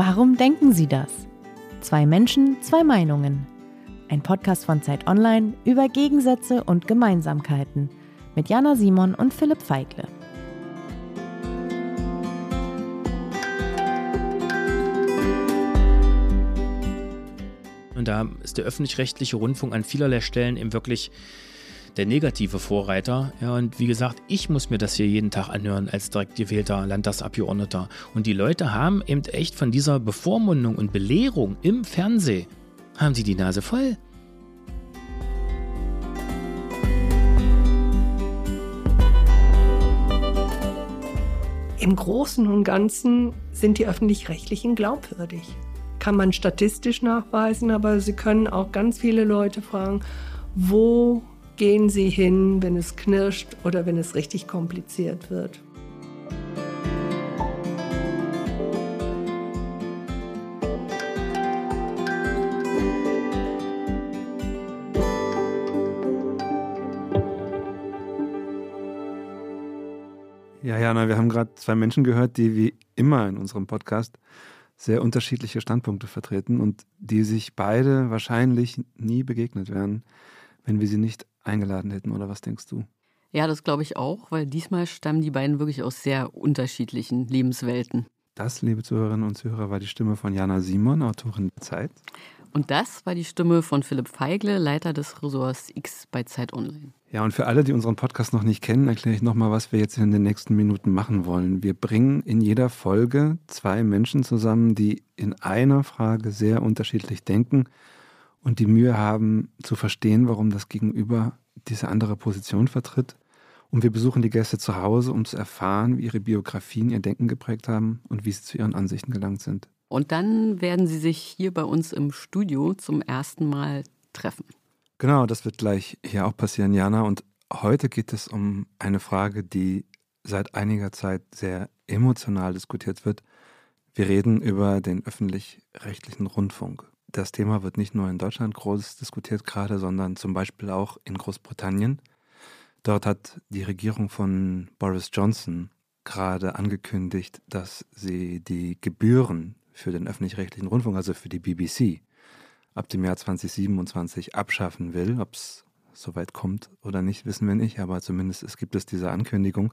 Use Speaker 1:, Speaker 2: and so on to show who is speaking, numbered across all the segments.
Speaker 1: Warum denken Sie das? Zwei Menschen, zwei Meinungen. Ein Podcast von Zeit Online über Gegensätze und Gemeinsamkeiten mit Jana Simon und Philipp Feigle.
Speaker 2: Und da ist der öffentlich-rechtliche Rundfunk an vielerlei Stellen eben wirklich der negative Vorreiter. Ja, und wie gesagt, ich muss mir das hier jeden Tag anhören als direkt gewählter Landtagsabgeordneter. Und die Leute haben eben echt von dieser Bevormundung und Belehrung im Fernsehen, haben sie die Nase voll.
Speaker 3: Im Großen und Ganzen sind die öffentlich-rechtlichen glaubwürdig. Kann man statistisch nachweisen, aber Sie können auch ganz viele Leute fragen, wo gehen Sie hin, wenn es knirscht oder wenn es richtig kompliziert wird.
Speaker 4: Ja, Jana, wir haben gerade zwei Menschen gehört, die wie immer in unserem Podcast sehr unterschiedliche Standpunkte vertreten und die sich beide wahrscheinlich nie begegnet wären, wenn wir sie nicht eingeladen hätten, oder was denkst du?
Speaker 5: Ja, das glaube ich auch, weil diesmal stammen die beiden wirklich aus sehr unterschiedlichen Lebenswelten.
Speaker 4: Das, liebe Zuhörerinnen und Zuhörer, war die Stimme von Jana Simon, Autorin der Zeit.
Speaker 5: Und das war die Stimme von Philipp Feigle, Leiter des Ressorts X bei Zeit Online.
Speaker 4: Ja, und für alle, die unseren Podcast noch nicht kennen, erkläre ich nochmal, was wir jetzt in den nächsten Minuten machen wollen. Wir bringen in jeder Folge zwei Menschen zusammen, die in einer Frage sehr unterschiedlich denken und die Mühe haben zu verstehen, warum das Gegenüber diese andere Position vertritt. Und wir besuchen die Gäste zu Hause, um zu erfahren, wie ihre Biografien ihr Denken geprägt haben und wie sie zu ihren Ansichten gelangt sind.
Speaker 5: Und dann werden sie sich hier bei uns im Studio zum ersten Mal treffen.
Speaker 4: Genau, das wird gleich hier auch passieren, Jana. Und heute geht es um eine Frage, die seit einiger Zeit sehr emotional diskutiert wird. Wir reden über den öffentlich-rechtlichen Rundfunk das Thema wird nicht nur in Deutschland groß diskutiert gerade, sondern zum Beispiel auch in Großbritannien. Dort hat die Regierung von Boris Johnson gerade angekündigt, dass sie die Gebühren für den öffentlich-rechtlichen Rundfunk, also für die BBC, ab dem Jahr 2027 abschaffen will. Ob es soweit kommt oder nicht, wissen wir nicht, aber zumindest es gibt es diese Ankündigung.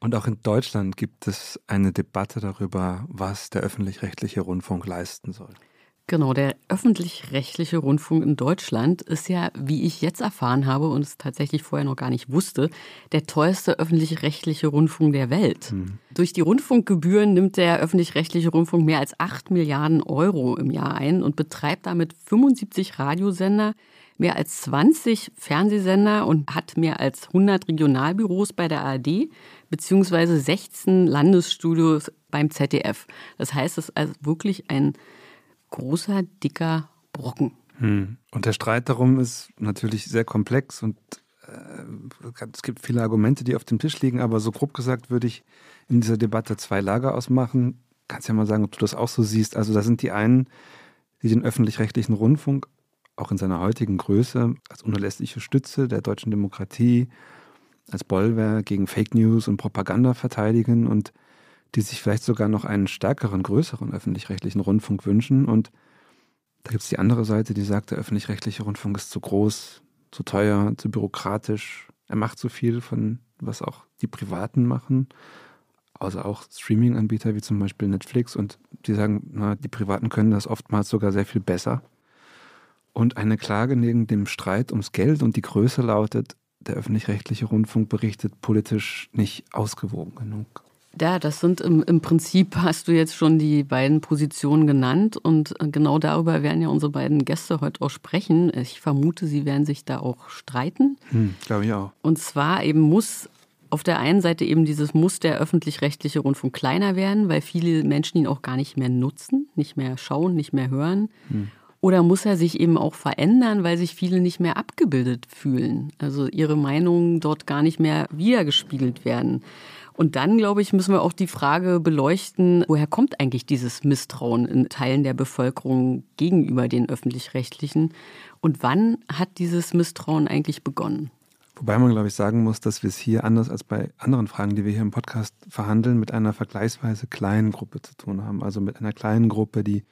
Speaker 4: Und auch in Deutschland gibt es eine Debatte darüber, was der öffentlich-rechtliche Rundfunk leisten soll.
Speaker 5: Genau, der öffentlich-rechtliche Rundfunk in Deutschland ist ja, wie ich jetzt erfahren habe und es tatsächlich vorher noch gar nicht wusste, der teuerste öffentlich-rechtliche Rundfunk der Welt. Mhm. Durch die Rundfunkgebühren nimmt der öffentlich-rechtliche Rundfunk mehr als 8 Milliarden Euro im Jahr ein und betreibt damit 75 Radiosender, mehr als 20 Fernsehsender und hat mehr als 100 Regionalbüros bei der ARD beziehungsweise 16 Landesstudios beim ZDF. Das heißt, es ist also wirklich ein großer, dicker Brocken.
Speaker 4: Hm. Und der Streit darum ist natürlich sehr komplex und äh, es gibt viele Argumente, die auf dem Tisch liegen, aber so grob gesagt würde ich in dieser Debatte zwei Lager ausmachen. Kannst ja mal sagen, ob du das auch so siehst. Also da sind die einen, die den öffentlich-rechtlichen Rundfunk auch in seiner heutigen Größe als unerlässliche Stütze der deutschen Demokratie, als Bollwerk gegen Fake News und Propaganda verteidigen und die sich vielleicht sogar noch einen stärkeren, größeren öffentlich-rechtlichen Rundfunk wünschen. Und da gibt es die andere Seite, die sagt, der öffentlich-rechtliche Rundfunk ist zu groß, zu teuer, zu bürokratisch. Er macht zu viel von, was auch die Privaten machen. Also auch Streaming-Anbieter wie zum Beispiel Netflix. Und die sagen, na, die Privaten können das oftmals sogar sehr viel besser. Und eine Klage neben dem Streit ums Geld und die Größe lautet, der öffentlich-rechtliche Rundfunk berichtet politisch nicht ausgewogen genug.
Speaker 5: Ja, das sind im, im Prinzip, hast du jetzt schon die beiden Positionen genannt und äh, genau darüber werden ja unsere beiden Gäste heute auch sprechen. Ich vermute, sie werden sich da auch streiten.
Speaker 4: Hm, Glaube ich auch.
Speaker 5: Und zwar eben muss auf der einen Seite eben dieses muss der öffentlich-rechtliche Rundfunk kleiner werden, weil viele Menschen ihn auch gar nicht mehr nutzen, nicht mehr schauen, nicht mehr hören. Hm. Oder muss er sich eben auch verändern, weil sich viele nicht mehr abgebildet fühlen? Also ihre Meinungen dort gar nicht mehr wiedergespiegelt werden. Und dann, glaube ich, müssen wir auch die Frage beleuchten, woher kommt eigentlich dieses Misstrauen in Teilen der Bevölkerung gegenüber den öffentlich-rechtlichen? Und wann hat dieses Misstrauen eigentlich begonnen?
Speaker 4: Wobei man, glaube ich, sagen muss, dass wir es hier anders als bei anderen Fragen, die wir hier im Podcast verhandeln, mit einer vergleichsweise kleinen Gruppe zu tun haben. Also mit einer kleinen Gruppe, die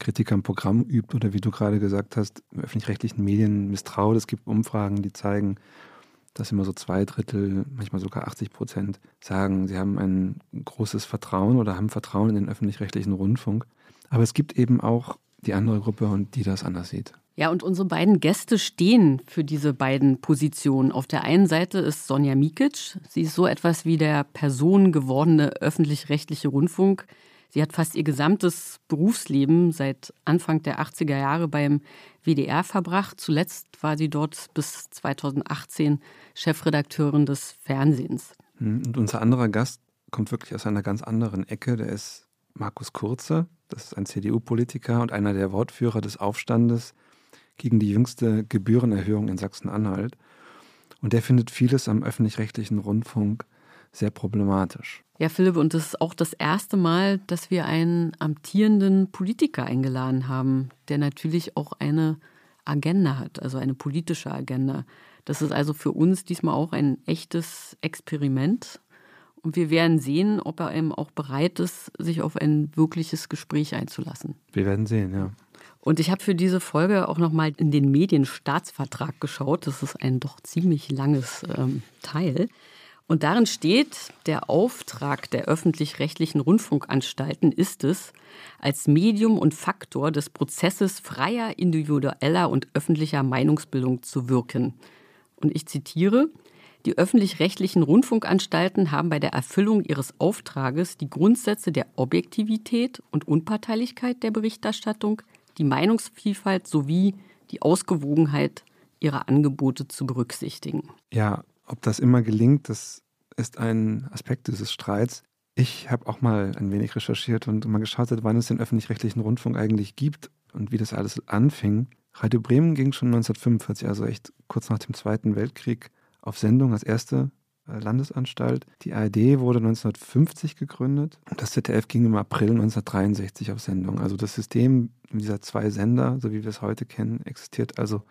Speaker 4: Kritik am Programm übt oder wie du gerade gesagt hast, öffentlich-rechtlichen Medien misstraut. Es gibt Umfragen, die zeigen, dass immer so zwei Drittel, manchmal sogar 80 Prozent sagen, sie haben ein großes Vertrauen oder haben Vertrauen in den öffentlich-rechtlichen Rundfunk. Aber es gibt eben auch die andere Gruppe und die das anders sieht.
Speaker 5: Ja, und unsere beiden Gäste stehen für diese beiden Positionen. Auf der einen Seite ist Sonja Mikic. Sie ist so etwas wie der personengewordene öffentlich-rechtliche Rundfunk. Sie hat fast ihr gesamtes Berufsleben seit Anfang der 80er Jahre beim WDR verbracht. Zuletzt war sie dort bis 2018 Chefredakteurin des Fernsehens.
Speaker 4: Hm, und unser anderer Gast kommt wirklich aus einer ganz anderen Ecke. Der ist Markus Kurze. Das ist ein CDU-Politiker und einer der Wortführer des Aufstandes gegen die jüngste Gebührenerhöhung in Sachsen-Anhalt. Und der findet vieles am öffentlich-rechtlichen Rundfunk sehr problematisch.
Speaker 5: Ja, Philipp, und das ist auch das erste Mal, dass wir einen amtierenden Politiker eingeladen haben, der natürlich auch eine Agenda hat, also eine politische Agenda. Das ist also für uns diesmal auch ein echtes Experiment. Und wir werden sehen, ob er eben auch bereit ist, sich auf ein wirkliches Gespräch einzulassen.
Speaker 4: Wir werden sehen, ja.
Speaker 5: Und ich habe für diese Folge auch nochmal in den Medienstaatsvertrag geschaut. Das ist ein doch ziemlich langes ähm, Teil. Und darin steht, der Auftrag der öffentlich-rechtlichen Rundfunkanstalten ist es, als Medium und Faktor des Prozesses freier, individueller und öffentlicher Meinungsbildung zu wirken. Und ich zitiere, die öffentlich-rechtlichen Rundfunkanstalten haben bei der Erfüllung ihres Auftrages die Grundsätze der Objektivität und Unparteilichkeit der Berichterstattung, die Meinungsvielfalt sowie die Ausgewogenheit ihrer Angebote zu berücksichtigen.
Speaker 4: Ja, ob das immer gelingt, das ist ein Aspekt dieses Streits. Ich habe auch mal ein wenig recherchiert und mal geschaut, wann es den öffentlich-rechtlichen Rundfunk eigentlich gibt und wie das alles anfing. Radio Bremen ging schon 1945, also echt kurz nach dem Zweiten Weltkrieg, auf Sendung als erste äh, Landesanstalt. Die ARD wurde 1950 gegründet und das ZDF ging im April 1963 auf Sendung. Also das System dieser zwei Sender, so wie wir es heute kennen, existiert also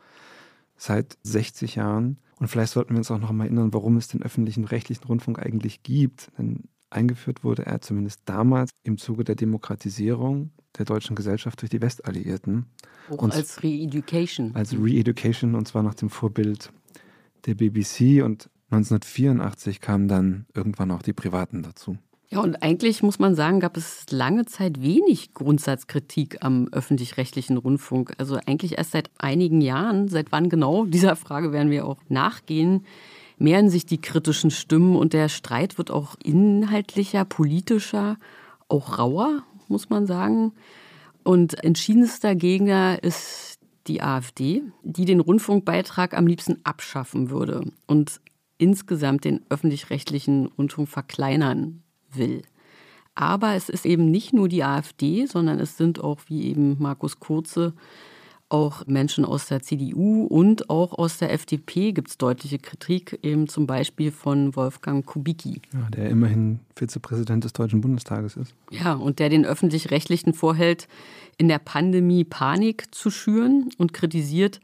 Speaker 4: seit 60 Jahren. Und vielleicht sollten wir uns auch noch mal erinnern, warum es den öffentlichen rechtlichen Rundfunk eigentlich gibt. Denn eingeführt wurde er zumindest damals im Zuge der Demokratisierung der deutschen Gesellschaft durch die Westalliierten.
Speaker 5: Auch und als Re-Education.
Speaker 4: Als Re-Education und zwar nach dem Vorbild der BBC und 1984 kamen dann irgendwann auch die Privaten dazu.
Speaker 5: Ja, und eigentlich muss man sagen, gab es lange Zeit wenig Grundsatzkritik am öffentlich-rechtlichen Rundfunk. Also eigentlich erst seit einigen Jahren, seit wann genau, dieser Frage werden wir auch nachgehen, mehren sich die kritischen Stimmen und der Streit wird auch inhaltlicher, politischer, auch rauer, muss man sagen. Und entschiedenster Gegner ist die AfD, die den Rundfunkbeitrag am liebsten abschaffen würde. Und insgesamt den öffentlich-rechtlichen Rundfunk verkleinern will. Aber es ist eben nicht nur die AfD, sondern es sind auch, wie eben Markus Kurze, auch Menschen aus der CDU und auch aus der FDP gibt es deutliche Kritik, eben zum Beispiel von Wolfgang Kubicki.
Speaker 4: Ja, der immerhin Vizepräsident des Deutschen Bundestages ist.
Speaker 5: Ja, und der den Öffentlich-Rechtlichen vorhält, in der Pandemie Panik zu schüren und kritisiert,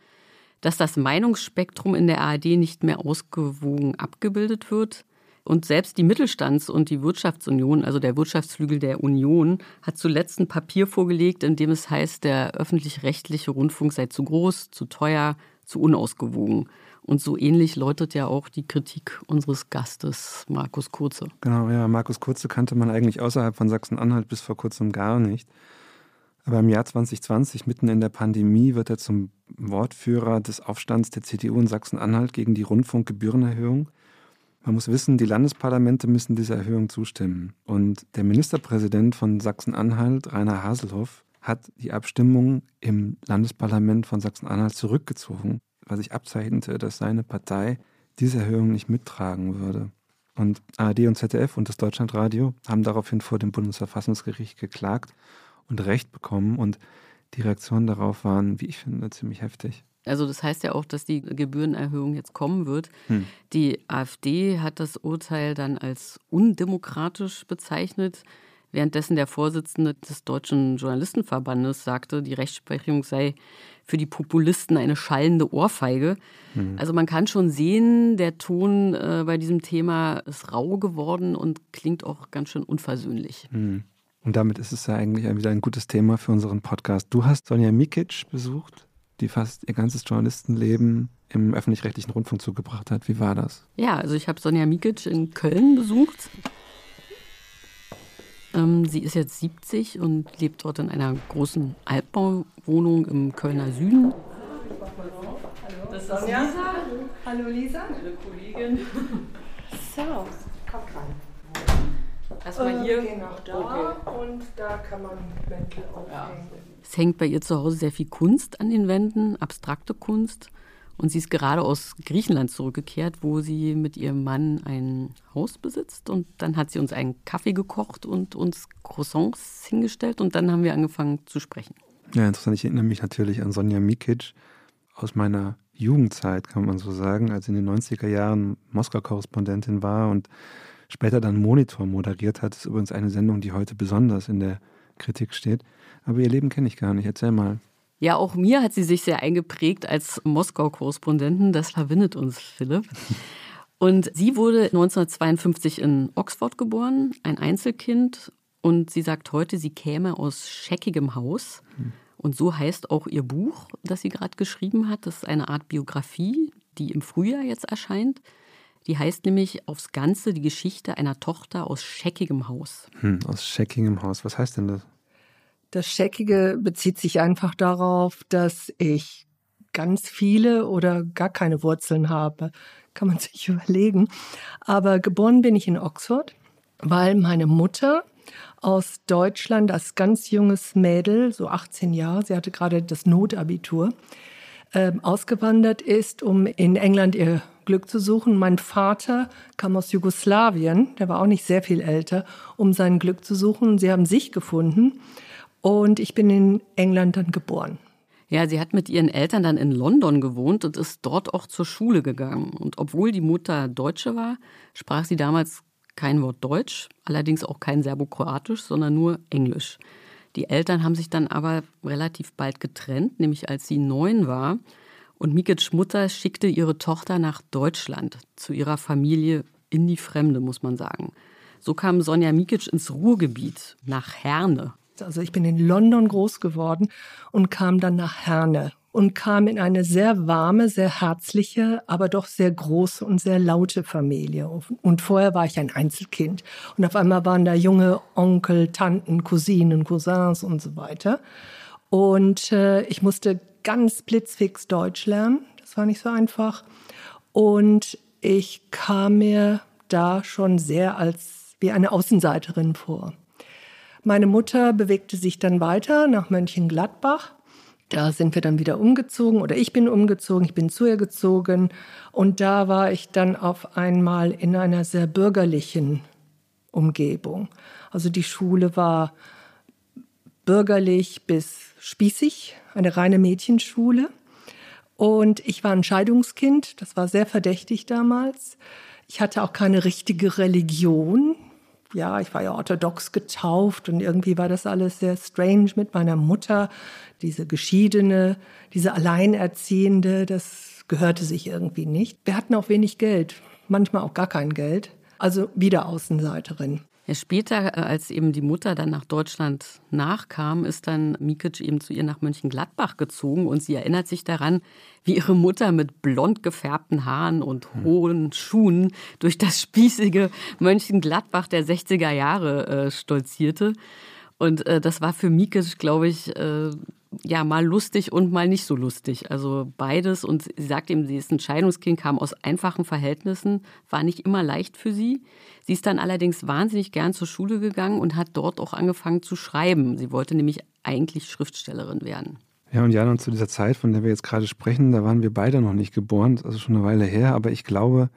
Speaker 5: dass das Meinungsspektrum in der ARD nicht mehr ausgewogen abgebildet wird. Und selbst die Mittelstands- und die Wirtschaftsunion, also der Wirtschaftsflügel der Union, hat zuletzt ein Papier vorgelegt, in dem es heißt, der öffentlich-rechtliche Rundfunk sei zu groß, zu teuer, zu unausgewogen. Und so ähnlich läutet ja auch die Kritik unseres Gastes, Markus Kurze.
Speaker 4: Genau, ja, Markus Kurze kannte man eigentlich außerhalb von Sachsen-Anhalt bis vor kurzem gar nicht. Aber im Jahr 2020, mitten in der Pandemie, wird er zum Wortführer des Aufstands der CDU in Sachsen-Anhalt gegen die Rundfunkgebührenerhöhung. Man muss wissen, die Landesparlamente müssen dieser Erhöhung zustimmen. Und der Ministerpräsident von Sachsen-Anhalt, Rainer Haselhoff, hat die Abstimmung im Landesparlament von Sachsen-Anhalt zurückgezogen, weil sich abzeichnete, dass seine Partei diese Erhöhung nicht mittragen würde. Und ARD und ZDF und das Deutschlandradio haben daraufhin vor dem Bundesverfassungsgericht geklagt und Recht bekommen. Und die Reaktionen darauf waren, wie ich finde, ziemlich heftig.
Speaker 5: Also das heißt ja auch, dass die Gebührenerhöhung jetzt kommen wird. Hm. Die AfD hat das Urteil dann als undemokratisch bezeichnet, währenddessen der Vorsitzende des Deutschen Journalistenverbandes sagte, die Rechtsprechung sei für die Populisten eine schallende Ohrfeige. Mhm. Also man kann schon sehen, der Ton äh, bei diesem Thema ist rau geworden und klingt auch ganz schön unversöhnlich.
Speaker 4: Mhm. Und damit ist es ja eigentlich wieder ein gutes Thema für unseren Podcast. Du hast Sonja Mikic besucht, die fast ihr ganzes Journalistenleben im öffentlich-rechtlichen Rundfunk zugebracht hat. Wie war das?
Speaker 5: Ja, also ich habe Sonja Mikic in Köln besucht. Ähm, sie ist jetzt 70 und lebt dort in einer großen Altbauwohnung im Kölner Süden.
Speaker 3: Das ist Sonja. Hallo Lisa.
Speaker 5: Meine Kollegin.
Speaker 3: So, komm rein.
Speaker 5: Erstmal hier.
Speaker 3: Gehen nach da okay. und da kann man Mäntel aufhängen. Ja.
Speaker 5: Es hängt bei ihr zu Hause sehr viel Kunst an den Wänden, abstrakte Kunst. Und sie ist gerade aus Griechenland zurückgekehrt, wo sie mit ihrem Mann ein Haus besitzt. Und dann hat sie uns einen Kaffee gekocht und uns Croissants hingestellt. Und dann haben wir angefangen zu sprechen.
Speaker 4: Ja, interessant. Ich erinnere mich natürlich an Sonja Mikic aus meiner Jugendzeit, kann man so sagen, als sie in den 90er Jahren Moskau-Korrespondentin war und später dann Monitor moderiert hat. Das ist übrigens eine Sendung, die heute besonders in der Kritik steht. Aber ihr Leben kenne ich gar nicht. Erzähl mal.
Speaker 5: Ja, auch mir hat sie sich sehr eingeprägt als Moskau-Korrespondentin. Das verbindet uns, Philipp. Und sie wurde 1952 in Oxford geboren, ein Einzelkind. Und sie sagt heute, sie käme aus scheckigem Haus. Und so heißt auch ihr Buch, das sie gerade geschrieben hat. Das ist eine Art Biografie, die im Frühjahr jetzt erscheint. Die heißt nämlich aufs Ganze die Geschichte einer Tochter aus scheckigem Haus.
Speaker 4: Hm, aus scheckigem Haus. Was heißt denn das?
Speaker 3: Das Scheckige bezieht sich einfach darauf, dass ich ganz viele oder gar keine Wurzeln habe. Kann man sich überlegen. Aber geboren bin ich in Oxford, weil meine Mutter aus Deutschland als ganz junges Mädel, so 18 Jahre, sie hatte gerade das Notabitur, äh, ausgewandert ist, um in England ihr Glück zu suchen. Mein Vater kam aus Jugoslawien, der war auch nicht sehr viel älter, um sein Glück zu suchen. Sie haben sich gefunden. Und ich bin in England dann geboren.
Speaker 5: Ja, sie hat mit ihren Eltern dann in London gewohnt und ist dort auch zur Schule gegangen. Und obwohl die Mutter Deutsche war, sprach sie damals kein Wort Deutsch, allerdings auch kein Serbokroatisch, sondern nur Englisch. Die Eltern haben sich dann aber relativ bald getrennt, nämlich als sie neun war. Und Mikic Mutter schickte ihre Tochter nach Deutschland, zu ihrer Familie in die Fremde, muss man sagen. So kam Sonja Mikic ins Ruhrgebiet, nach Herne.
Speaker 3: Also ich bin in London groß geworden und kam dann nach Herne und kam in eine sehr warme, sehr herzliche, aber doch sehr große und sehr laute Familie. Und vorher war ich ein Einzelkind. Und auf einmal waren da junge Onkel, Tanten, Cousinen, Cousins und so weiter. Und äh, ich musste ganz blitzfix Deutsch lernen. Das war nicht so einfach. Und ich kam mir da schon sehr als wie eine Außenseiterin vor. Meine Mutter bewegte sich dann weiter nach Mönchengladbach. Da sind wir dann wieder umgezogen oder ich bin umgezogen, ich bin zu ihr gezogen und da war ich dann auf einmal in einer sehr bürgerlichen Umgebung. Also die Schule war bürgerlich bis spießig, eine reine Mädchenschule. Und ich war ein Scheidungskind, das war sehr verdächtig damals. Ich hatte auch keine richtige Religion ja, ich war ja orthodox getauft und irgendwie war das alles sehr strange mit meiner Mutter, diese Geschiedene, diese Alleinerziehende, das gehörte sich irgendwie nicht. Wir hatten auch wenig Geld, manchmal auch gar kein Geld, also wieder Außenseiterin.
Speaker 5: Ja, später, äh, als eben die Mutter dann nach Deutschland nachkam, ist dann Mikic eben zu ihr nach Mönchengladbach gezogen und sie erinnert sich daran, wie ihre Mutter mit blond gefärbten Haaren und hm. hohen Schuhen durch das spießige Mönchengladbach der 60er Jahre äh, stolzierte. Und äh, das war für Mikic, glaube ich, äh, ja, mal lustig und mal nicht so lustig. Also beides. Und sie sagt eben, sie ist ein Scheidungskind, kam aus einfachen Verhältnissen, war nicht immer leicht für sie. Sie ist dann allerdings wahnsinnig gern zur Schule gegangen und hat dort auch angefangen zu schreiben. Sie wollte nämlich eigentlich Schriftstellerin werden.
Speaker 4: Ja, und Jan, und zu dieser Zeit, von der wir jetzt gerade sprechen, da waren wir beide noch nicht geboren, also schon eine Weile her, aber ich glaube,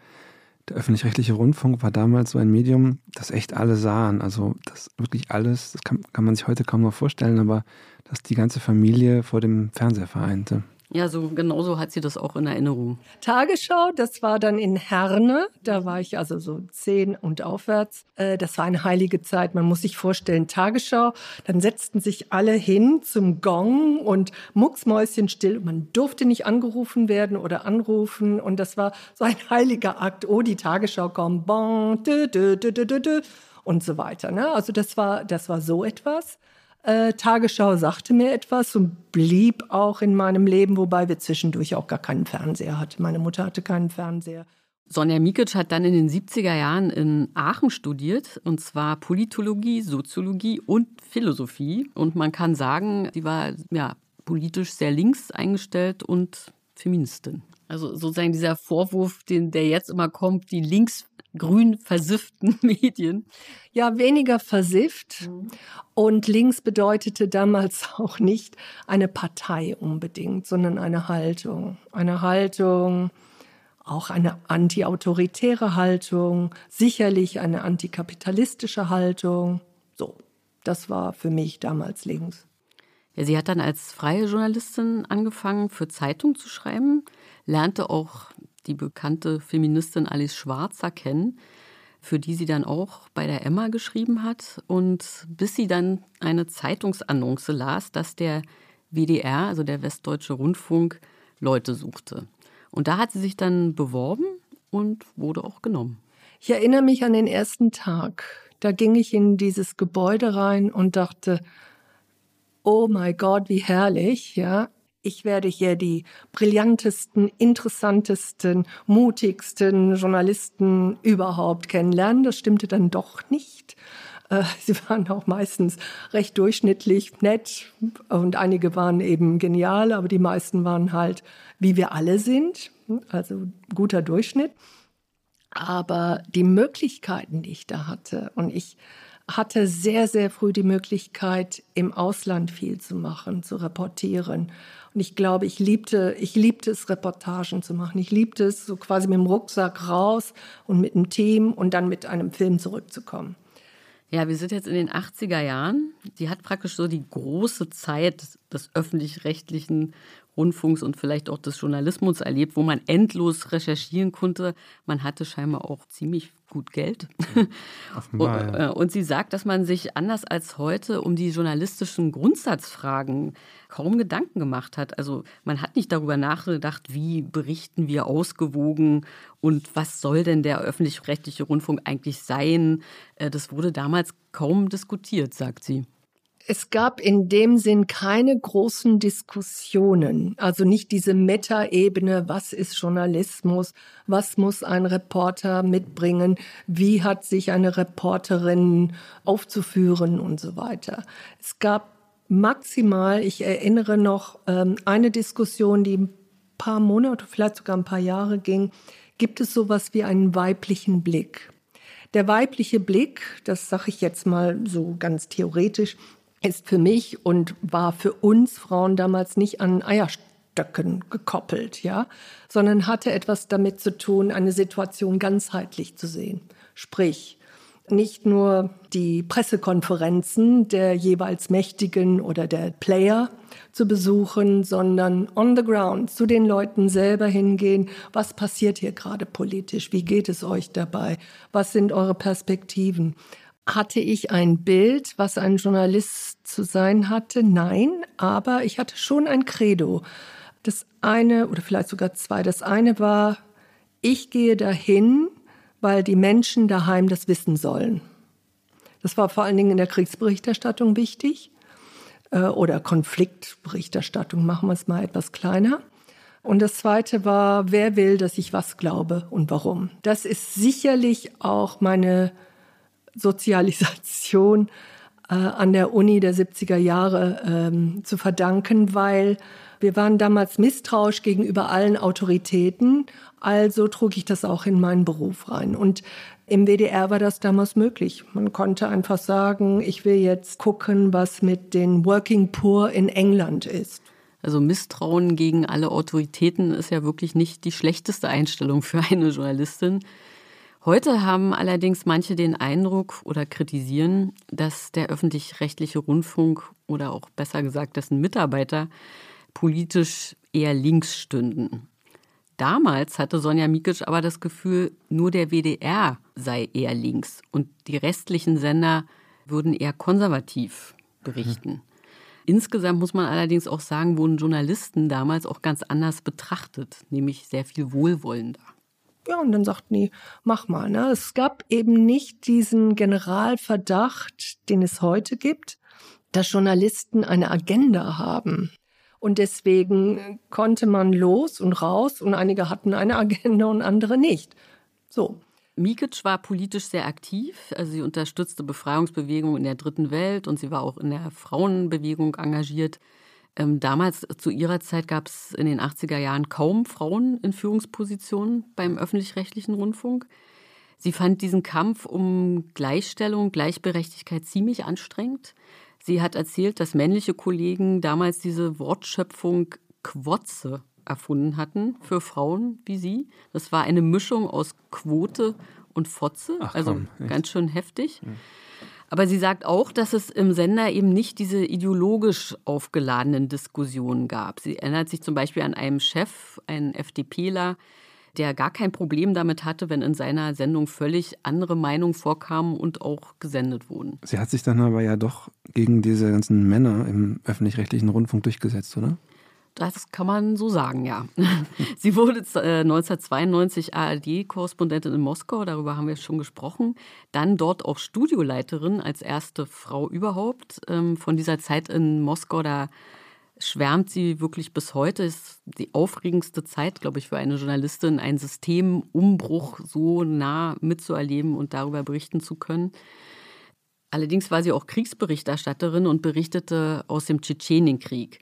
Speaker 4: der öffentlich-rechtliche Rundfunk war damals so ein Medium, das echt alle sahen. Also das wirklich alles, das kann, kann man sich heute kaum noch vorstellen, aber dass die ganze Familie vor dem Fernseher vereinte.
Speaker 5: Ja, so genauso hat sie das auch in Erinnerung.
Speaker 3: Tagesschau, das war dann in Herne, da war ich also so zehn und aufwärts. Äh, das war eine heilige Zeit. Man muss sich vorstellen, Tagesschau, dann setzten sich alle hin zum Gong und mucksmäuschen still. Man durfte nicht angerufen werden oder anrufen und das war so ein heiliger Akt. Oh, die Tagesschau kommt, bon, dü, dü, dü, dü, dü, und so weiter. Ne? Also das war, das war so etwas. Äh, Tagesschau sagte mir etwas und blieb auch in meinem Leben, wobei wir zwischendurch auch gar keinen Fernseher hatten. Meine Mutter hatte keinen Fernseher.
Speaker 5: Sonja Mikic hat dann in den 70er Jahren in Aachen studiert, und zwar Politologie, Soziologie und Philosophie. Und man kann sagen, sie war ja, politisch sehr links eingestellt und Feministin. Also sozusagen dieser Vorwurf, den, der jetzt immer kommt, die links grün versifften Medien.
Speaker 3: Ja, weniger versifft. Mhm. Und links bedeutete damals auch nicht eine Partei unbedingt, sondern eine Haltung. Eine Haltung, auch eine antiautoritäre Haltung, sicherlich eine antikapitalistische Haltung. So, das war für mich damals links.
Speaker 5: Ja, sie hat dann als freie Journalistin angefangen, für Zeitung zu schreiben, lernte auch die bekannte Feministin Alice Schwarzer kennen, für die sie dann auch bei der Emma geschrieben hat. Und bis sie dann eine Zeitungsannonce las, dass der WDR, also der Westdeutsche Rundfunk, Leute suchte. Und da hat sie sich dann beworben und wurde auch genommen.
Speaker 3: Ich erinnere mich an den ersten Tag. Da ging ich in dieses Gebäude rein und dachte, oh mein Gott, wie herrlich, ja ich werde hier die brillantesten, interessantesten, mutigsten Journalisten überhaupt kennenlernen. Das stimmte dann doch nicht. Äh, sie waren auch meistens recht durchschnittlich, nett und einige waren eben genial, aber die meisten waren halt, wie wir alle sind, also guter Durchschnitt. Aber die Möglichkeiten, die ich da hatte, und ich hatte sehr, sehr früh die Möglichkeit, im Ausland viel zu machen, zu reportieren. Und ich glaube, ich liebte, ich liebte es, Reportagen zu machen. Ich liebte es, so quasi mit dem Rucksack raus und mit einem Team und dann mit einem Film zurückzukommen.
Speaker 5: Ja, wir sind jetzt in den 80er Jahren. Die hat praktisch so die große Zeit des öffentlich-rechtlichen Rundfunks und vielleicht auch des Journalismus erlebt, wo man endlos recherchieren konnte. Man hatte scheinbar auch ziemlich gut Geld. Offenbar, und, ja. Äh, und sie sagt, dass man sich anders als heute um die journalistischen Grundsatzfragen kaum Gedanken gemacht hat. Also man hat nicht darüber nachgedacht, wie berichten wir ausgewogen und was soll denn der öffentlich-rechtliche Rundfunk eigentlich sein. Äh, das wurde damals kaum diskutiert, sagt sie.
Speaker 3: Es gab in dem Sinn keine großen Diskussionen, also nicht diese Metaebene, was ist Journalismus, was muss ein Reporter mitbringen, wie hat sich eine Reporterin aufzuführen und so weiter. Es gab maximal, ich erinnere noch, ähm, eine Diskussion, die ein paar Monate, vielleicht sogar ein paar Jahre ging, gibt es sowas wie einen weiblichen Blick. Der weibliche Blick, das sage ich jetzt mal so ganz theoretisch, ist für mich und war für uns Frauen damals nicht an Eierstöcken gekoppelt, ja, sondern hatte etwas damit zu tun, eine Situation ganzheitlich zu sehen. Sprich, nicht nur die Pressekonferenzen der jeweils Mächtigen oder der Player zu besuchen, sondern on the ground zu den Leuten selber hingehen. Was passiert hier gerade politisch? Wie geht es euch dabei? Was sind eure Perspektiven? Hatte ich ein Bild, was ein Journalist zu sein hatte? Nein, aber ich hatte schon ein Credo. Das eine oder vielleicht sogar zwei. Das eine war, ich gehe dahin, weil die Menschen daheim das wissen sollen. Das war vor allen Dingen in der Kriegsberichterstattung wichtig äh, oder Konfliktberichterstattung, machen wir es mal etwas kleiner. Und das Zweite war, wer will, dass ich was glaube und warum. Das ist sicherlich auch meine Sozialisation äh, an der Uni der 70er Jahre ähm, zu verdanken, weil wir waren damals misstrauisch gegenüber allen Autoritäten, also trug ich das auch in meinen Beruf rein. Und im WDR war das damals möglich. Man konnte einfach sagen, ich will jetzt gucken, was mit den Working Poor in England ist.
Speaker 5: Also Misstrauen gegen alle Autoritäten ist ja wirklich nicht die schlechteste Einstellung für eine Journalistin. Heute haben allerdings manche den Eindruck oder kritisieren, dass der öffentlich-rechtliche Rundfunk oder auch besser gesagt dessen Mitarbeiter politisch eher links stünden. Damals hatte Sonja Mikic aber das Gefühl, nur der WDR sei eher links und die restlichen Sender würden eher konservativ berichten. Insgesamt muss man allerdings auch sagen, wurden Journalisten damals auch ganz anders betrachtet, nämlich sehr viel wohlwollender.
Speaker 3: Ja, und dann sagten die, mach mal. Ne? Es gab eben nicht diesen Generalverdacht, den es heute gibt, dass Journalisten eine Agenda haben. Und deswegen konnte man los und raus und einige hatten eine Agenda und andere nicht. So.
Speaker 5: Mikic war politisch sehr aktiv. Also sie unterstützte Befreiungsbewegungen in der Dritten Welt und sie war auch in der Frauenbewegung engagiert. Ähm, damals, zu ihrer Zeit, gab es in den 80er Jahren kaum Frauen in Führungspositionen beim öffentlich-rechtlichen Rundfunk. Sie fand diesen Kampf um Gleichstellung, Gleichberechtigkeit ziemlich anstrengend. Sie hat erzählt, dass männliche Kollegen damals diese Wortschöpfung Quotze erfunden hatten für Frauen wie sie. Das war eine Mischung aus Quote und Fotze, Ach, also komm, ganz schön heftig. Ja. Aber sie sagt auch, dass es im Sender eben nicht diese ideologisch aufgeladenen Diskussionen gab. Sie erinnert sich zum Beispiel an einen Chef, einen FDPler, der gar kein Problem damit hatte, wenn in seiner Sendung völlig andere Meinungen vorkamen und auch gesendet wurden.
Speaker 4: Sie hat sich dann aber ja doch gegen diese ganzen Männer im öffentlich-rechtlichen Rundfunk durchgesetzt, oder?
Speaker 5: Das kann man so sagen, ja. Sie wurde 1992 äh, ARD-Korrespondentin in Moskau, darüber haben wir schon gesprochen. Dann dort auch Studioleiterin als erste Frau überhaupt. Ähm, von dieser Zeit in Moskau, da schwärmt sie wirklich bis heute. Ist die aufregendste Zeit, glaube ich, für eine Journalistin, einen Systemumbruch so nah mitzuerleben und darüber berichten zu können. Allerdings war sie auch Kriegsberichterstatterin und berichtete aus dem Tschetschenienkrieg.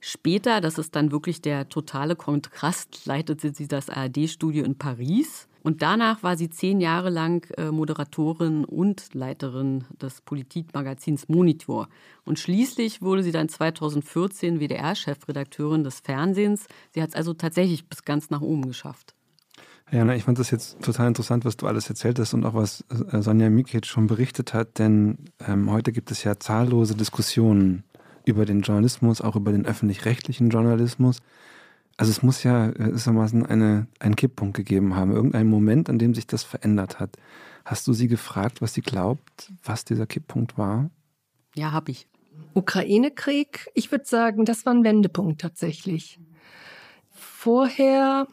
Speaker 5: Später, das ist dann wirklich der totale Kontrast, leitete sie das ARD-Studio in Paris. Und danach war sie zehn Jahre lang äh, Moderatorin und Leiterin des Politikmagazins Monitor. Und schließlich wurde sie dann 2014 WDR-Chefredakteurin des Fernsehens. Sie hat es also tatsächlich bis ganz nach oben geschafft.
Speaker 4: Ja, ich fand das jetzt total interessant, was du alles erzählt hast und auch was äh, Sonja Mikic schon berichtet hat, denn ähm, heute gibt es ja zahllose Diskussionen über den Journalismus, auch über den öffentlich-rechtlichen Journalismus. Also es muss ja gewissermaßen eine, einen Kipppunkt gegeben haben, irgendeinen Moment, an dem sich das verändert hat. Hast du sie gefragt, was sie glaubt, was dieser Kipppunkt war?
Speaker 5: Ja, habe ich.
Speaker 3: Ukraine-Krieg, ich würde sagen, das war ein Wendepunkt tatsächlich. Vorher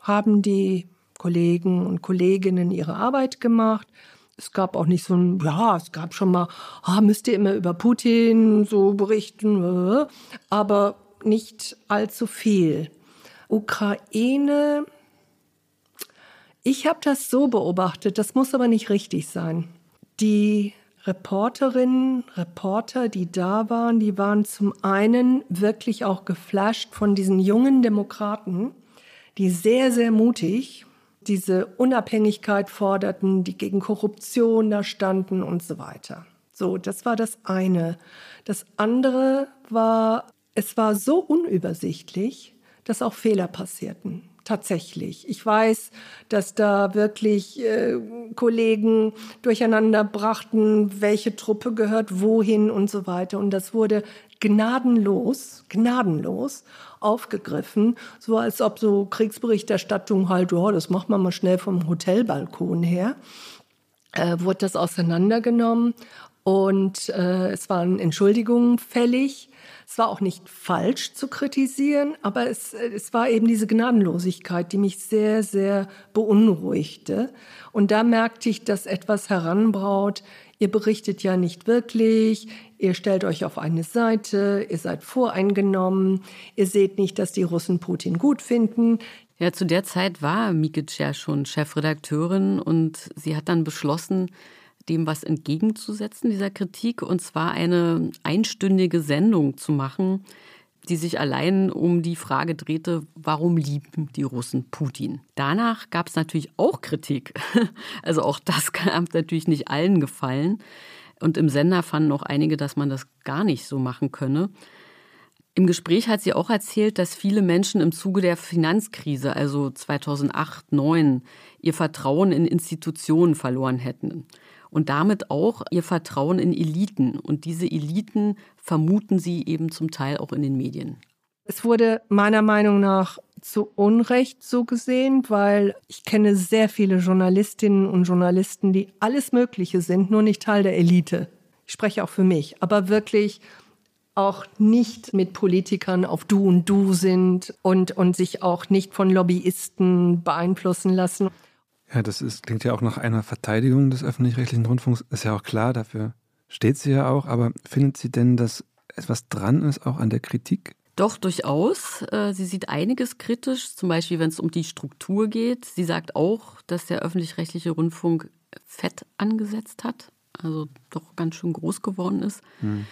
Speaker 3: haben die Kollegen und Kolleginnen ihre Arbeit gemacht es gab auch nicht so ein, ja, es gab schon mal, ah, müsst ihr immer über Putin so berichten, äh, aber nicht allzu viel. Ukraine, ich habe das so beobachtet, das muss aber nicht richtig sein. Die Reporterinnen, Reporter, die da waren, die waren zum einen wirklich auch geflasht von diesen jungen Demokraten, die sehr, sehr mutig diese Unabhängigkeit forderten, die gegen Korruption da standen und so weiter. So, das war das eine. Das andere war, es war so unübersichtlich, dass auch Fehler passierten. Tatsächlich. Ich weiß, dass da wirklich äh, Kollegen durcheinander brachten, welche Truppe gehört wohin und so weiter. Und das wurde gnadenlos, gnadenlos aufgegriffen, so als ob so Kriegsberichterstattung halt, oh, das macht man mal schnell vom Hotelbalkon her, äh, wurde das auseinandergenommen und äh, es waren Entschuldigungen fällig. Es war auch nicht falsch zu kritisieren, aber es, es war eben diese Gnadenlosigkeit, die mich sehr, sehr beunruhigte. Und da merkte ich, dass etwas heranbraut. Ihr berichtet ja nicht wirklich, Ihr stellt euch auf eine Seite, ihr seid voreingenommen, ihr seht nicht, dass die Russen Putin gut finden.
Speaker 5: Ja, zu der Zeit war Mikic ja schon Chefredakteurin und sie hat dann beschlossen, dem was entgegenzusetzen, dieser Kritik, und zwar eine einstündige Sendung zu machen, die sich allein um die Frage drehte, warum lieben die Russen Putin? Danach gab es natürlich auch Kritik. Also auch das kann natürlich nicht allen gefallen. Und im Sender fanden auch einige, dass man das gar nicht so machen könne. Im Gespräch hat sie auch erzählt, dass viele Menschen im Zuge der Finanzkrise, also 2008, 2009, ihr Vertrauen in Institutionen verloren hätten. Und damit auch ihr Vertrauen in Eliten. Und diese Eliten vermuten sie eben zum Teil auch in den Medien.
Speaker 3: Es wurde meiner Meinung nach zu Unrecht so gesehen, weil ich kenne sehr viele Journalistinnen und Journalisten, die alles Mögliche sind, nur nicht Teil der Elite. Ich spreche auch für mich, aber wirklich auch nicht mit Politikern auf Du und Du sind und, und sich auch nicht von Lobbyisten beeinflussen lassen.
Speaker 4: Ja, das ist, klingt ja auch nach einer Verteidigung des öffentlich-rechtlichen Rundfunks. Ist ja auch klar, dafür steht sie ja auch. Aber findet sie denn, dass etwas dran ist, auch an der Kritik?
Speaker 5: Doch, durchaus. Äh, sie sieht einiges kritisch, zum Beispiel wenn es um die Struktur geht. Sie sagt auch, dass der öffentlich-rechtliche Rundfunk fett angesetzt hat, also doch ganz schön groß geworden ist. Hm.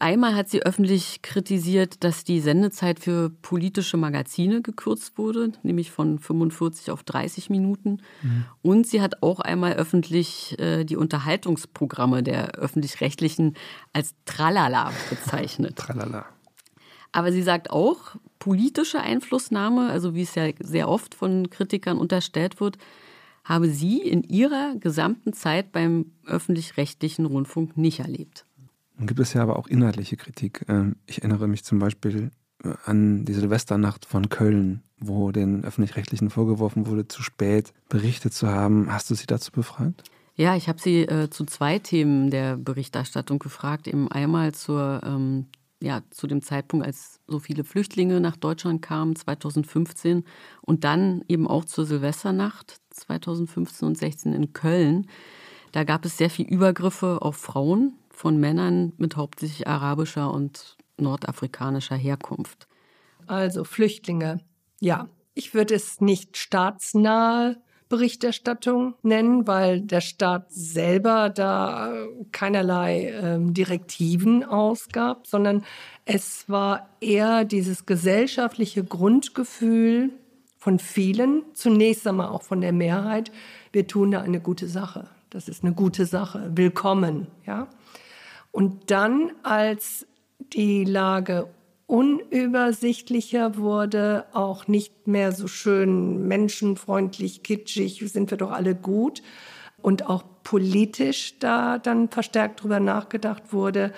Speaker 5: Einmal hat sie öffentlich kritisiert, dass die Sendezeit für politische Magazine gekürzt wurde, nämlich von 45 auf 30 Minuten. Mhm. Und sie hat auch einmal öffentlich äh, die Unterhaltungsprogramme der öffentlich-rechtlichen als Tralala bezeichnet.
Speaker 4: Tralala.
Speaker 5: Aber sie sagt auch, politische Einflussnahme, also wie es ja sehr oft von Kritikern unterstellt wird, habe sie in ihrer gesamten Zeit beim öffentlich-rechtlichen Rundfunk nicht erlebt.
Speaker 4: Dann gibt es ja aber auch inhaltliche Kritik. Ähm, ich erinnere mich zum Beispiel äh, an die Silvesternacht von Köln, wo den Öffentlich-Rechtlichen vorgeworfen wurde, zu spät berichtet zu haben. Hast du sie dazu befragt?
Speaker 5: Ja, ich habe sie äh, zu zwei Themen der Berichterstattung gefragt. Eben einmal zur, ähm, ja, zu dem Zeitpunkt, als so viele Flüchtlinge nach Deutschland kamen, 2015, und dann eben auch zur Silvesternacht 2015 und 16 in Köln. Da gab es sehr viele Übergriffe auf Frauen, von Männern mit hauptsächlich arabischer und nordafrikanischer Herkunft.
Speaker 3: Also Flüchtlinge. Ja, ich würde es nicht staatsnahe Berichterstattung nennen, weil der Staat selber da keinerlei äh, Direktiven ausgab, sondern es war eher dieses gesellschaftliche Grundgefühl von vielen, zunächst einmal auch von der Mehrheit, wir tun da eine gute Sache. Das ist eine gute Sache. Willkommen, ja. Und dann, als die Lage unübersichtlicher wurde, auch nicht mehr so schön menschenfreundlich, kitschig, sind wir doch alle gut und auch politisch da dann verstärkt drüber nachgedacht wurde,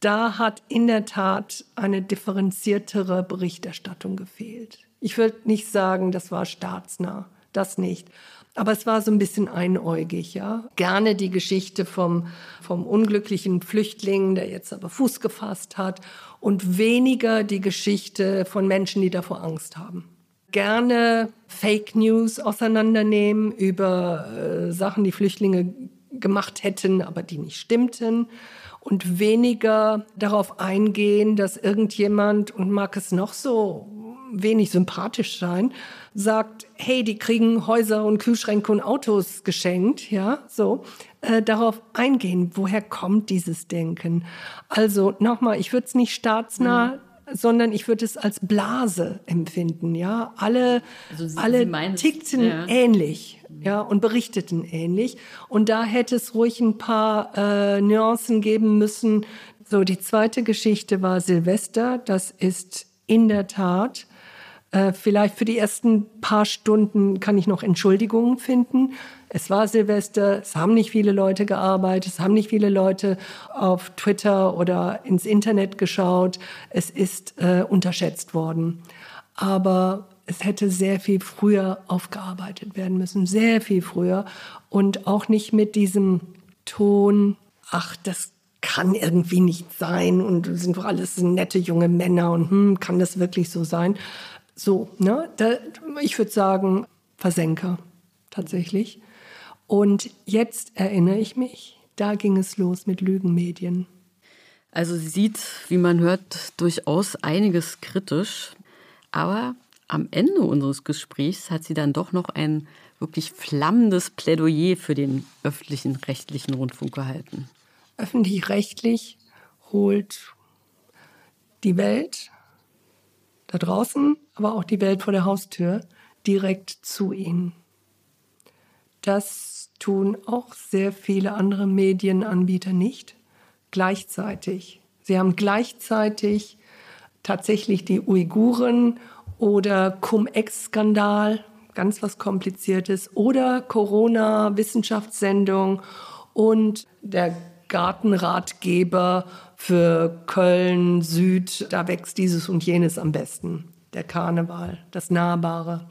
Speaker 3: da hat in der Tat eine differenziertere Berichterstattung gefehlt. Ich würde nicht sagen, das war staatsnah, das nicht. Aber es war so ein bisschen einäugig, ja. Gerne die Geschichte vom, vom unglücklichen Flüchtling, der jetzt aber Fuß gefasst hat und weniger die Geschichte von Menschen, die davor Angst haben. Gerne Fake News auseinandernehmen über äh, Sachen, die Flüchtlinge gemacht hätten, aber die nicht stimmten und weniger darauf eingehen, dass irgendjemand, und mag es noch so wenig sympathisch sein, sagt, hey, die kriegen Häuser und Kühlschränke und Autos geschenkt, ja, so, äh, darauf eingehen, woher kommt dieses Denken? Also nochmal, ich würde es nicht staatsnah mhm sondern ich würde es als Blase empfinden, ja. Alle, also Sie, alle Sie tickten ja. ähnlich, ja, und berichteten ähnlich. Und da hätte es ruhig ein paar äh, Nuancen geben müssen. So, die zweite Geschichte war Silvester. Das ist in der Tat äh, vielleicht für die ersten paar Stunden kann ich noch Entschuldigungen finden. Es war Silvester, es haben nicht viele Leute gearbeitet, es haben nicht viele Leute auf Twitter oder ins Internet geschaut. Es ist äh, unterschätzt worden. Aber es hätte sehr viel früher aufgearbeitet werden müssen, sehr viel früher. Und auch nicht mit diesem Ton, ach, das kann irgendwie nicht sein und sind doch alles nette junge Männer und hm, kann das wirklich so sein? So, ne? Da, ich würde sagen, Versenker tatsächlich. Und jetzt erinnere ich mich, da ging es los mit Lügenmedien.
Speaker 5: Also sie sieht, wie man hört, durchaus einiges kritisch. Aber am Ende unseres Gesprächs hat sie dann doch noch ein wirklich flammendes Plädoyer für den öffentlichen rechtlichen Rundfunk gehalten.
Speaker 3: Öffentlich-rechtlich holt die Welt da draußen, aber auch die Welt vor der Haustür direkt zu ihnen. Das tun auch sehr viele andere Medienanbieter nicht gleichzeitig. Sie haben gleichzeitig tatsächlich die Uiguren oder Cum-Ex-Skandal, ganz was Kompliziertes, oder Corona-Wissenschaftssendung und der Gartenratgeber für Köln, Süd, da wächst dieses und jenes am besten. Der Karneval, das Nahbare.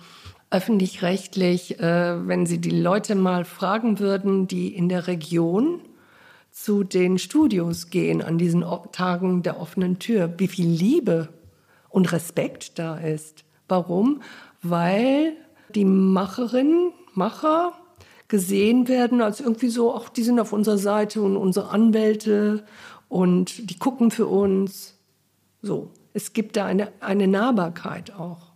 Speaker 3: Öffentlich-rechtlich, äh, wenn Sie die Leute mal fragen würden, die in der Region zu den Studios gehen, an diesen Tagen der offenen Tür, wie viel Liebe und Respekt da ist. Warum? Weil die Macherinnen, Macher gesehen werden als irgendwie so, auch die sind auf unserer Seite und unsere Anwälte und die gucken für uns. So, es gibt da eine, eine Nahbarkeit auch,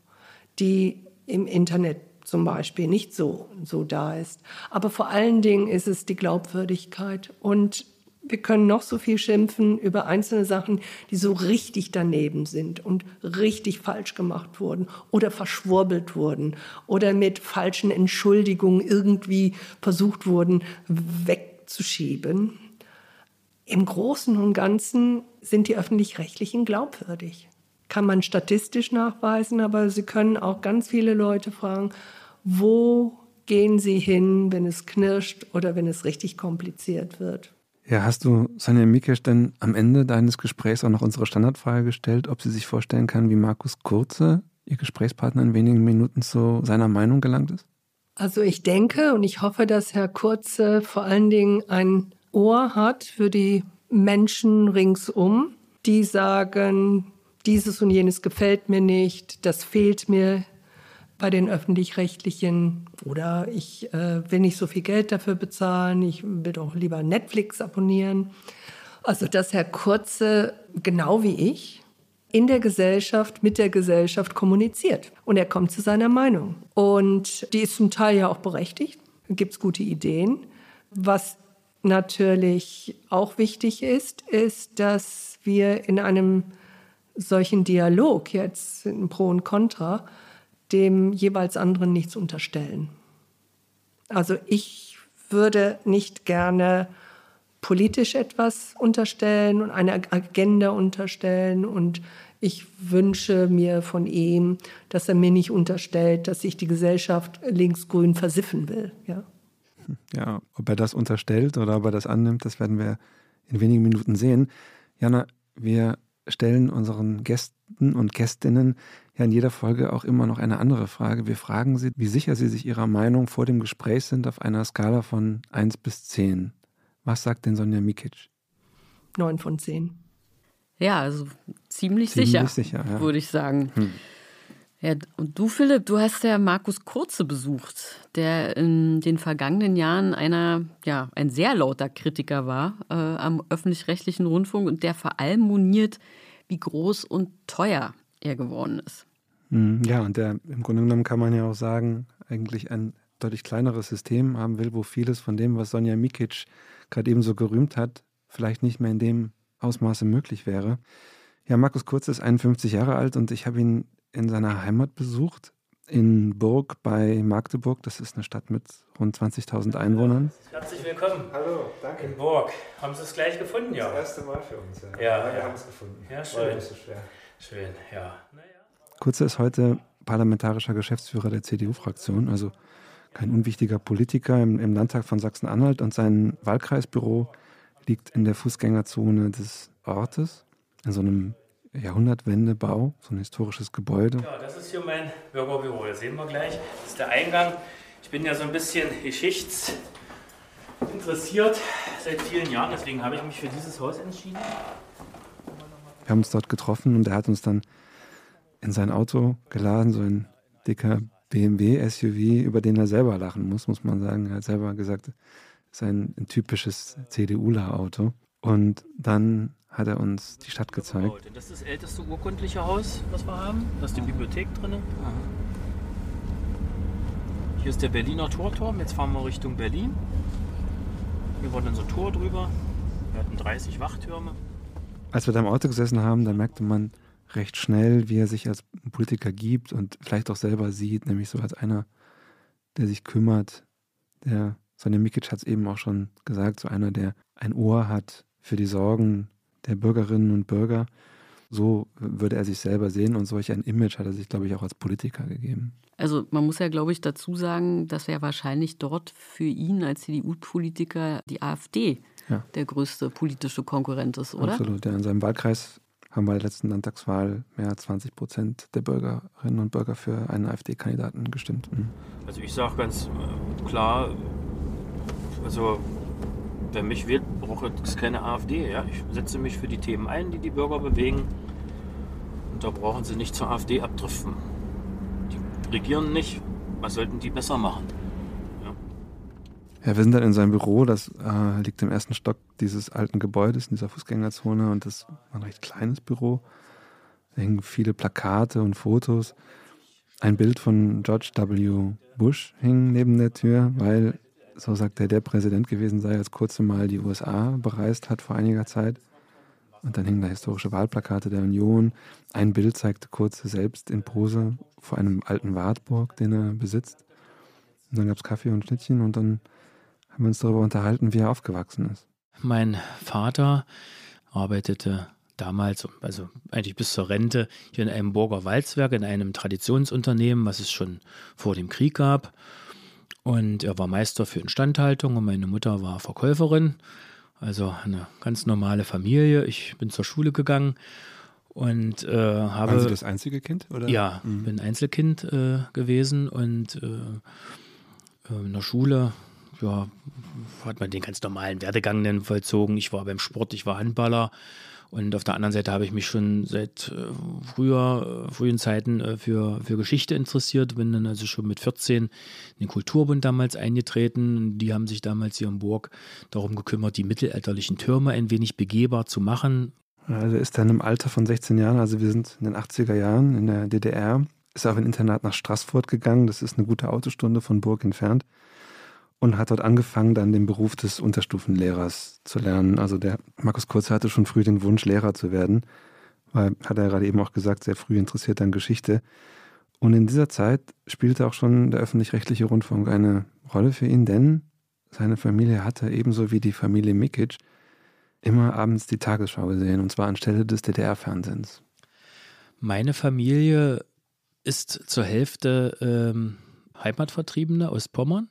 Speaker 3: die im Internet zum Beispiel nicht so, so da ist. Aber vor allen Dingen ist es die Glaubwürdigkeit und wir können noch so viel schimpfen über einzelne Sachen, die so richtig daneben sind und richtig falsch gemacht wurden oder verschwurbelt wurden oder mit falschen Entschuldigungen irgendwie versucht wurden wegzuschieben. Im Großen und Ganzen sind die öffentlich-rechtlichen glaubwürdig. Kann man statistisch nachweisen, aber Sie können auch ganz viele Leute fragen, wo gehen Sie hin, wenn es knirscht oder wenn es richtig kompliziert wird.
Speaker 4: Ja, hast du Sonja Mikesch denn am Ende deines Gesprächs auch noch unsere Standardfrage gestellt, ob sie sich vorstellen kann, wie Markus Kurze, ihr Gesprächspartner, in wenigen Minuten zu seiner Meinung gelangt ist?
Speaker 3: Also ich denke und ich hoffe, dass Herr Kurze vor allen Dingen ein Ohr hat für die Menschen ringsum, die sagen, dieses und jenes gefällt mir nicht, das fehlt mir bei den öffentlich-rechtlichen oder ich äh, will nicht so viel Geld dafür bezahlen, ich will doch lieber Netflix abonnieren. Also dass Herr Kurze, genau wie ich, in der Gesellschaft, mit der Gesellschaft kommuniziert. Und er kommt zu seiner Meinung. Und die ist zum Teil ja auch berechtigt. Gibt es gute Ideen. Was natürlich auch wichtig ist, ist, dass wir in einem solchen Dialog jetzt in Pro und Contra dem jeweils anderen nichts unterstellen. Also ich würde nicht gerne politisch etwas unterstellen und eine Agenda unterstellen und ich wünsche mir von ihm, dass er mir nicht unterstellt, dass ich die Gesellschaft linksgrün versiffen will. Ja.
Speaker 4: ja, ob er das unterstellt oder ob er das annimmt, das werden wir in wenigen Minuten sehen. Jana, wir stellen unseren Gästen und Gästinnen ja in jeder Folge auch immer noch eine andere Frage. Wir fragen sie, wie sicher sie sich ihrer Meinung vor dem Gespräch sind auf einer Skala von 1 bis 10. Was sagt denn Sonja Mikic?
Speaker 3: 9 von 10.
Speaker 5: Ja, also ziemlich, ziemlich sicher, sicher ja. würde ich sagen. Hm. Ja, und du, Philipp, du hast ja Markus Kurze besucht, der in den vergangenen Jahren einer, ja, ein sehr lauter Kritiker war äh, am öffentlich-rechtlichen Rundfunk und der vor allem moniert, wie groß und teuer er geworden ist.
Speaker 4: Hm, ja, und der im Grunde genommen kann man ja auch sagen, eigentlich ein deutlich kleineres System haben will, wo vieles von dem, was Sonja Mikic gerade eben so gerühmt hat, vielleicht nicht mehr in dem Ausmaße möglich wäre. Ja, Markus Kurz ist 51 Jahre alt und ich habe ihn in seiner Heimat besucht, in Burg bei Magdeburg. Das ist eine Stadt mit rund 20.000 Einwohnern.
Speaker 2: Herzlich willkommen.
Speaker 6: Hallo, danke.
Speaker 2: In Burg. Haben Sie es gleich gefunden, ja?
Speaker 6: Das erste Mal für uns, ja.
Speaker 2: Ja,
Speaker 6: ja wir haben es gefunden.
Speaker 2: Ja, schön. So schwer. Schön, ja.
Speaker 4: Kurze ist heute parlamentarischer Geschäftsführer der CDU-Fraktion, also kein unwichtiger Politiker im, im Landtag von Sachsen-Anhalt und sein Wahlkreisbüro liegt in der Fußgängerzone des Ortes, in so einem Jahrhundertwendebau, so ein historisches Gebäude.
Speaker 2: Ja, das ist hier mein Bürgerbüro, das sehen wir gleich. Das ist der Eingang. Ich bin ja so ein bisschen geschichtsinteressiert seit vielen Jahren, deswegen habe ich mich für dieses Haus entschieden.
Speaker 4: Wir haben uns dort getroffen und er hat uns dann in sein Auto geladen, so ein dicker BMW SUV, über den er selber lachen muss, muss man sagen. Er hat selber gesagt, es ist ein, ein typisches CDUler-Auto. Und dann hat er uns die Stadt gezeigt.
Speaker 2: Das ist das älteste urkundliche Haus, was wir haben. Da ist die Bibliothek drin. Hier ist der Berliner Torturm. Jetzt fahren wir Richtung Berlin. Hier war unser Tor drüber. Wir hatten 30 Wachtürme.
Speaker 4: Als wir da im Auto gesessen haben, da merkte man recht schnell, wie er sich als Politiker gibt und vielleicht auch selber sieht, nämlich so als einer, der sich kümmert, der, Sonja Mikic hat es eben auch schon gesagt, so einer, der ein Ohr hat für die Sorgen der Bürgerinnen und Bürger. So würde er sich selber sehen und solch ein Image hat er sich, glaube ich, auch als Politiker gegeben.
Speaker 5: Also man muss ja, glaube ich, dazu sagen, dass ja wahrscheinlich dort für ihn als CDU-Politiker die AfD ja. der größte politische Konkurrent ist, oder?
Speaker 4: Absolut, ja. In seinem Wahlkreis haben bei der letzten Landtagswahl mehr als 20 Prozent der Bürgerinnen und Bürger für einen AfD-Kandidaten gestimmt. Mhm.
Speaker 2: Also ich sage ganz äh, klar, also wer mich wählt, braucht es keine AfD. Ja? Ich setze mich für die Themen ein, die die Bürger bewegen. Und da brauchen sie nicht zur AfD abdriften. Die regieren nicht. Was sollten die besser machen?
Speaker 4: Ja, wir sind dann in seinem Büro, das äh, liegt im ersten Stock dieses alten Gebäudes, in dieser Fußgängerzone und das war ein recht kleines Büro. Da hängen viele Plakate und Fotos. Ein Bild von George W. Bush hing neben der Tür, weil, so sagt er, der Präsident gewesen sei, als kurze Mal die USA bereist hat vor einiger Zeit. Und dann hingen da historische Wahlplakate der Union. Ein Bild zeigte Kurze selbst in Pose vor einem alten Wartburg, den er besitzt. Und dann gab es Kaffee und Schnittchen und dann haben wir uns darüber unterhalten, wie er aufgewachsen ist.
Speaker 2: Mein Vater arbeitete damals, also eigentlich bis zur Rente, hier in einem Burger Walzwerk, in einem Traditionsunternehmen, was es schon vor dem Krieg gab. Und er war Meister für Instandhaltung und meine Mutter war Verkäuferin. Also eine ganz normale Familie. Ich bin zur Schule gegangen und äh, habe. Waren
Speaker 4: Sie das einzige Kind? Oder?
Speaker 2: Ja, mhm. bin Einzelkind äh, gewesen und äh, in der Schule ja, hat man den ganz normalen Werdegang dann vollzogen. Ich war beim Sport, ich war Handballer. Und auf der anderen Seite habe ich mich schon seit äh, früher, äh, frühen Zeiten äh, für, für Geschichte interessiert. Bin dann also schon mit 14 in den Kulturbund damals eingetreten. Die haben sich damals hier in Burg darum gekümmert, die mittelalterlichen Türme ein wenig begehbar zu machen.
Speaker 4: Also ist dann im Alter von 16 Jahren, also wir sind in den 80er Jahren in der DDR, ist auf ein Internat nach Straßburg gegangen. Das ist eine gute Autostunde von Burg entfernt und hat dort angefangen, dann den Beruf des Unterstufenlehrers zu lernen. Also der Markus Kurze hatte schon früh den Wunsch, Lehrer zu werden, weil, hat er gerade eben auch gesagt, sehr früh interessiert an Geschichte. Und in dieser Zeit spielte auch schon der öffentlich-rechtliche Rundfunk eine Rolle für ihn, denn seine Familie hatte ebenso wie die Familie Mikic immer abends die Tagesschau gesehen, und zwar anstelle des DDR-Fernsehens.
Speaker 2: Meine Familie ist zur Hälfte ähm, Heimatvertriebene aus Pommern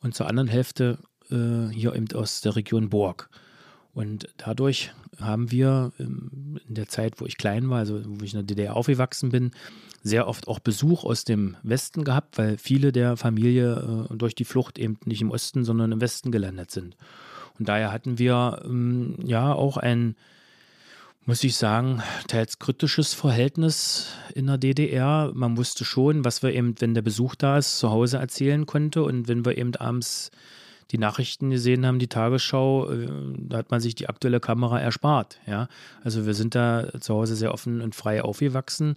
Speaker 2: und zur anderen Hälfte äh, hier eben aus der Region Borg. Und dadurch haben wir ähm, in der Zeit, wo ich klein war, also wo ich in der DDR aufgewachsen bin, sehr oft auch Besuch aus dem Westen gehabt, weil viele der Familie äh, durch die Flucht eben nicht im Osten, sondern im Westen gelandet sind. Und daher hatten wir ähm, ja auch ein muss ich sagen, teils kritisches Verhältnis in der DDR. Man wusste schon, was wir eben, wenn der Besuch da ist, zu Hause erzählen konnte. Und wenn wir eben abends die Nachrichten gesehen haben, die Tagesschau, äh, da hat man sich die aktuelle Kamera erspart. Ja? Also wir sind da zu Hause sehr offen und frei aufgewachsen.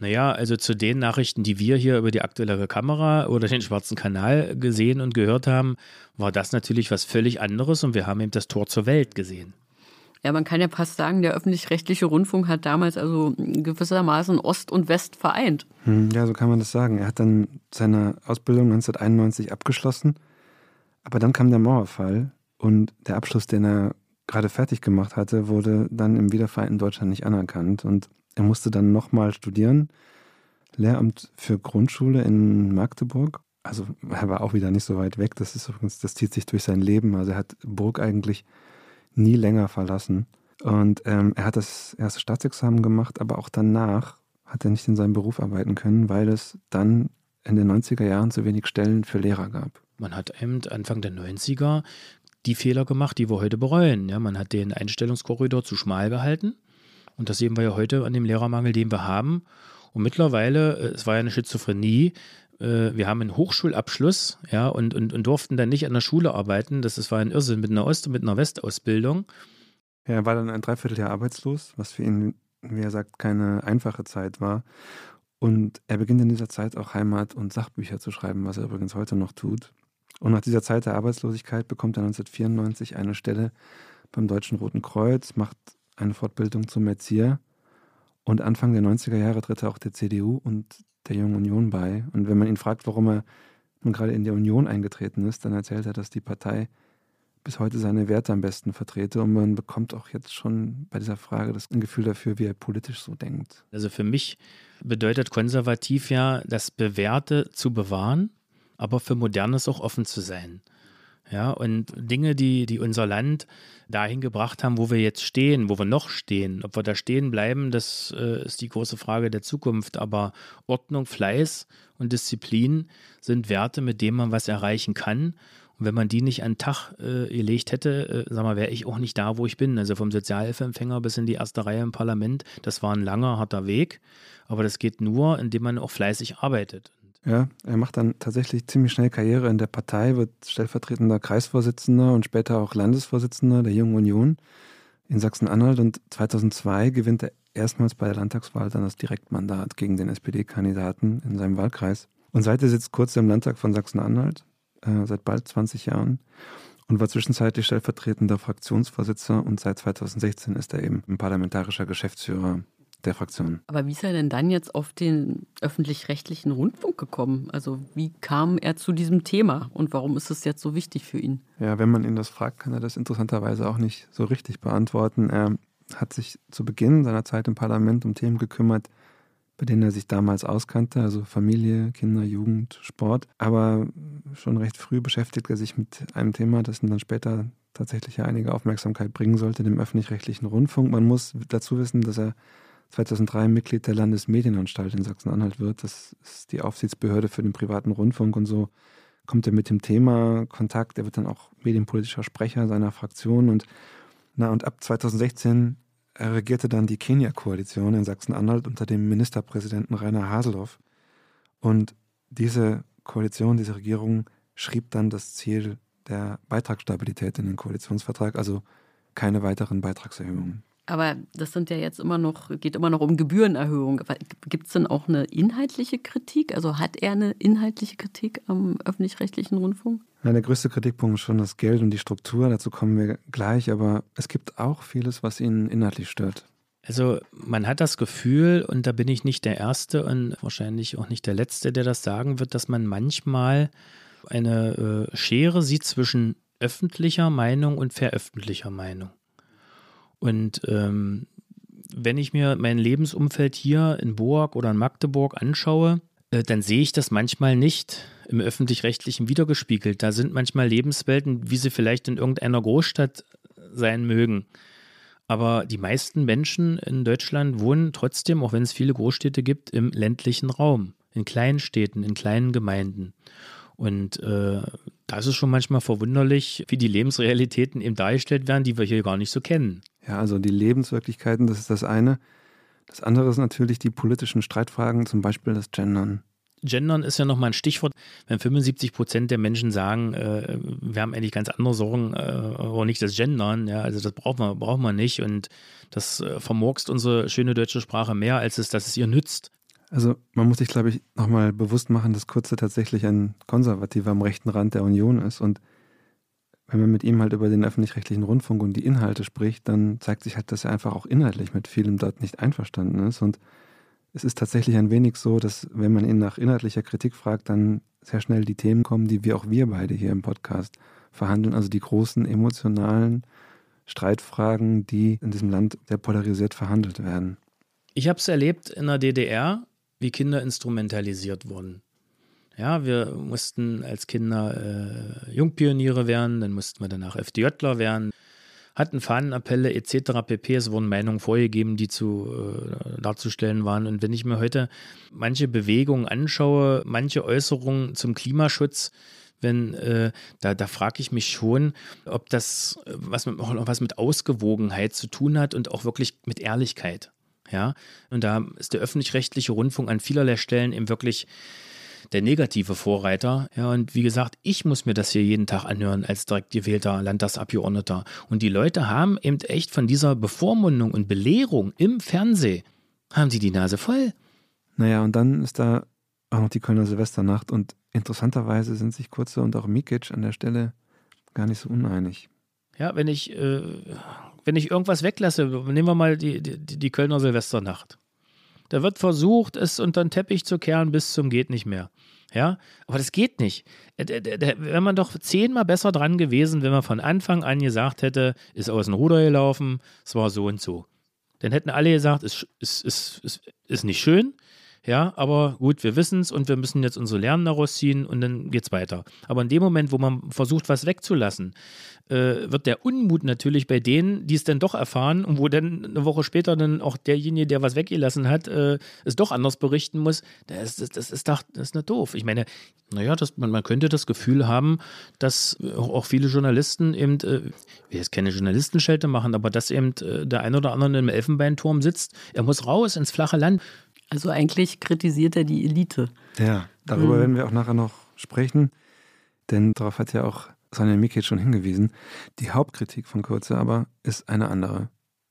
Speaker 2: Naja, also zu den Nachrichten, die wir hier über die aktuelle Kamera oder den schwarzen Kanal gesehen und gehört haben, war das natürlich was völlig anderes und wir haben eben das Tor zur Welt gesehen.
Speaker 5: Ja, man kann ja fast sagen, der öffentlich-rechtliche Rundfunk hat damals also gewissermaßen Ost und West vereint.
Speaker 4: Hm, ja, so kann man das sagen. Er hat dann seine Ausbildung 1991 abgeschlossen, aber dann kam der Mauerfall und der Abschluss, den er gerade fertig gemacht hatte, wurde dann im wiedervereinten Deutschland nicht anerkannt und er musste dann nochmal studieren, Lehramt für Grundschule in Magdeburg. Also er war auch wieder nicht so weit weg. Das ist übrigens, das zieht sich durch sein Leben. Also er hat Burg eigentlich nie länger verlassen. Und ähm, er hat das erste Staatsexamen gemacht, aber auch danach hat er nicht in seinem Beruf arbeiten können, weil es dann in den 90er Jahren zu wenig Stellen für Lehrer gab.
Speaker 2: Man hat eben Anfang der 90er die Fehler gemacht, die wir heute bereuen. Ja, man hat den Einstellungskorridor zu schmal gehalten. Und das sehen wir ja heute an dem Lehrermangel, den wir haben. Und mittlerweile, äh, es war ja eine Schizophrenie, äh, wir haben einen Hochschulabschluss, ja, und, und, und durften dann nicht an der Schule arbeiten. Das, das war ein Irrsinn mit einer Ost- und mit einer Westausbildung.
Speaker 4: Ja, er war dann ein Dreivierteljahr arbeitslos, was für ihn, wie er sagt, keine einfache Zeit war. Und er beginnt in dieser Zeit auch Heimat- und Sachbücher zu schreiben, was er übrigens heute noch tut. Und nach dieser Zeit der Arbeitslosigkeit bekommt er 1994 eine Stelle beim Deutschen Roten Kreuz, macht eine Fortbildung zum Erzieher. Und Anfang der 90er Jahre tritt er auch der CDU und der Jungen Union bei. Und wenn man ihn fragt, warum er nun gerade in der Union eingetreten ist, dann erzählt er, dass die Partei bis heute seine Werte am besten vertrete. Und man bekommt auch jetzt schon bei dieser Frage das Gefühl dafür, wie er politisch so denkt.
Speaker 2: Also für mich bedeutet konservativ ja, das Bewährte zu bewahren, aber für Modernes auch offen zu sein. Ja, und Dinge, die, die unser Land dahin gebracht haben, wo wir jetzt stehen, wo wir noch stehen. Ob wir da stehen bleiben, das äh, ist die große Frage der Zukunft. Aber Ordnung, Fleiß und Disziplin sind Werte, mit denen man was erreichen kann. Und wenn man die nicht an den Tag äh, gelegt hätte, äh, sag mal, wäre ich auch nicht da, wo ich bin. Also vom Sozialhilfeempfänger bis in die erste Reihe im Parlament, das war ein langer, harter Weg. Aber das geht nur, indem man auch fleißig arbeitet.
Speaker 4: Ja, er macht dann tatsächlich ziemlich schnell Karriere in der Partei, wird stellvertretender Kreisvorsitzender und später auch Landesvorsitzender der Jungen Union in Sachsen-Anhalt und 2002 gewinnt er erstmals bei der Landtagswahl dann das Direktmandat gegen den SPD-Kandidaten in seinem Wahlkreis. Und seitdem sitzt kurz im Landtag von Sachsen-Anhalt, äh, seit bald 20 Jahren und war zwischenzeitlich stellvertretender Fraktionsvorsitzender und seit 2016 ist er eben ein parlamentarischer Geschäftsführer der Fraktion.
Speaker 5: Aber wie ist er denn dann jetzt auf den öffentlich-rechtlichen Rundfunk gekommen? Also wie kam er zu diesem Thema und warum ist es jetzt so wichtig für ihn?
Speaker 4: Ja, wenn man ihn das fragt, kann er das interessanterweise auch nicht so richtig beantworten. Er hat sich zu Beginn seiner Zeit im Parlament um Themen gekümmert, bei denen er sich damals auskannte, also Familie, Kinder, Jugend, Sport. Aber schon recht früh beschäftigt er sich mit einem Thema, das ihm dann später tatsächlich einige Aufmerksamkeit bringen sollte, dem öffentlich-rechtlichen Rundfunk. Man muss dazu wissen, dass er 2003 Mitglied der Landesmedienanstalt in Sachsen-Anhalt wird. Das ist die Aufsichtsbehörde für den privaten Rundfunk und so kommt er mit dem Thema Kontakt. Er wird dann auch medienpolitischer Sprecher seiner Fraktion und na und ab 2016 regierte dann die Kenia-Koalition in Sachsen-Anhalt unter dem Ministerpräsidenten Rainer Haseloff. Und diese Koalition, diese Regierung schrieb dann das Ziel der Beitragsstabilität in den Koalitionsvertrag, also keine weiteren Beitragserhöhungen.
Speaker 5: Aber das sind ja jetzt immer noch, geht immer noch um Gebührenerhöhung. Gibt es denn auch eine inhaltliche Kritik? Also hat er eine inhaltliche Kritik am öffentlich-rechtlichen Rundfunk?
Speaker 4: Ja, der größte Kritikpunkt ist schon das Geld und die Struktur, dazu kommen wir gleich, aber es gibt auch vieles, was ihn inhaltlich stört.
Speaker 2: Also man hat das Gefühl, und da bin ich nicht der Erste und wahrscheinlich auch nicht der Letzte, der das sagen wird, dass man manchmal eine äh, Schere sieht zwischen öffentlicher Meinung und veröffentlicher Meinung. Und ähm, wenn ich mir mein Lebensumfeld hier in Boag oder in Magdeburg anschaue, äh, dann sehe ich das manchmal nicht im öffentlich-rechtlichen wiedergespiegelt. Da sind manchmal Lebenswelten, wie sie vielleicht in irgendeiner Großstadt sein mögen. Aber die meisten Menschen in Deutschland wohnen trotzdem, auch wenn es viele Großstädte gibt, im ländlichen Raum, in kleinen Städten, in kleinen Gemeinden. Und äh, da ist schon manchmal verwunderlich, wie die Lebensrealitäten eben dargestellt werden, die wir hier gar nicht so kennen.
Speaker 4: Ja, also die Lebenswirklichkeiten, das ist das eine. Das andere ist natürlich die politischen Streitfragen, zum Beispiel das Gendern.
Speaker 2: Gendern ist ja nochmal ein Stichwort. Wenn 75 Prozent der Menschen sagen, äh, wir haben eigentlich ganz andere Sorgen, äh, aber nicht das Gendern, ja, also das braucht man, braucht man nicht und das äh, vermurkst unsere schöne deutsche Sprache mehr, als es, dass es ihr nützt.
Speaker 4: Also man muss sich, glaube ich, nochmal bewusst machen, dass Kurze tatsächlich ein Konservativer am rechten Rand der Union ist und wenn man mit ihm halt über den öffentlich-rechtlichen Rundfunk und die Inhalte spricht, dann zeigt sich halt, dass er einfach auch inhaltlich mit vielem dort nicht einverstanden ist. Und es ist tatsächlich ein wenig so, dass wenn man ihn nach inhaltlicher Kritik fragt, dann sehr schnell die Themen kommen, die wir auch wir beide hier im Podcast verhandeln. Also die großen emotionalen Streitfragen, die in diesem Land sehr polarisiert verhandelt werden.
Speaker 2: Ich habe es erlebt in der DDR, wie Kinder instrumentalisiert wurden. Ja, wir mussten als Kinder äh, Jungpioniere werden, dann mussten wir danach FDJler werden, hatten Fahnenappelle etc. pp. Es wurden Meinungen vorgegeben, die zu äh, darzustellen waren. Und wenn ich mir heute manche Bewegungen anschaue, manche Äußerungen zum Klimaschutz, wenn äh, da, da frage ich mich schon, ob das was mit, was mit Ausgewogenheit zu tun hat und auch wirklich mit Ehrlichkeit. Ja, und da ist der öffentlich-rechtliche Rundfunk an vielerlei Stellen eben wirklich der negative Vorreiter. Ja, und wie gesagt, ich muss mir das hier jeden Tag anhören als direkt gewählter Landtagsabgeordneter. Und die Leute haben eben echt von dieser Bevormundung und Belehrung im Fernsehen, haben sie die Nase voll.
Speaker 4: Naja, und dann ist da auch noch die Kölner Silvesternacht und interessanterweise sind sich Kurze und auch Mikic an der Stelle gar nicht so uneinig.
Speaker 2: Ja, wenn ich, äh, wenn ich irgendwas weglasse, nehmen wir mal die, die, die Kölner Silvesternacht. Da wird versucht, es unter den Teppich zu kehren bis zum geht nicht mehr. Ja, aber das geht nicht. Wäre man doch zehnmal besser dran gewesen, wenn man von Anfang an gesagt hätte, ist aus dem Ruder gelaufen, es war so und so. Dann hätten alle gesagt, es ist, ist, ist, ist nicht schön, Ja, aber gut, wir wissen es und wir müssen jetzt unsere Lernen daraus ziehen und dann geht es weiter. Aber in dem Moment, wo man versucht, was wegzulassen, äh, wird der Unmut natürlich bei denen, die es dann doch erfahren und wo dann eine Woche später dann auch derjenige, der was weggelassen hat, äh, es doch anders berichten muss, das, das, das ist doch das ist nicht doof. Ich meine, naja, das, man, man könnte das Gefühl haben, dass auch viele Journalisten eben, äh, wir jetzt keine Journalistenschelte machen, aber dass eben äh, der ein oder andere im Elfenbeinturm sitzt, er muss raus ins flache Land.
Speaker 5: Also eigentlich kritisiert er die Elite.
Speaker 4: Ja, darüber mhm. werden wir auch nachher noch sprechen, denn darauf hat ja auch Sonja Mikic schon hingewiesen. Die Hauptkritik von Kurze aber ist eine andere.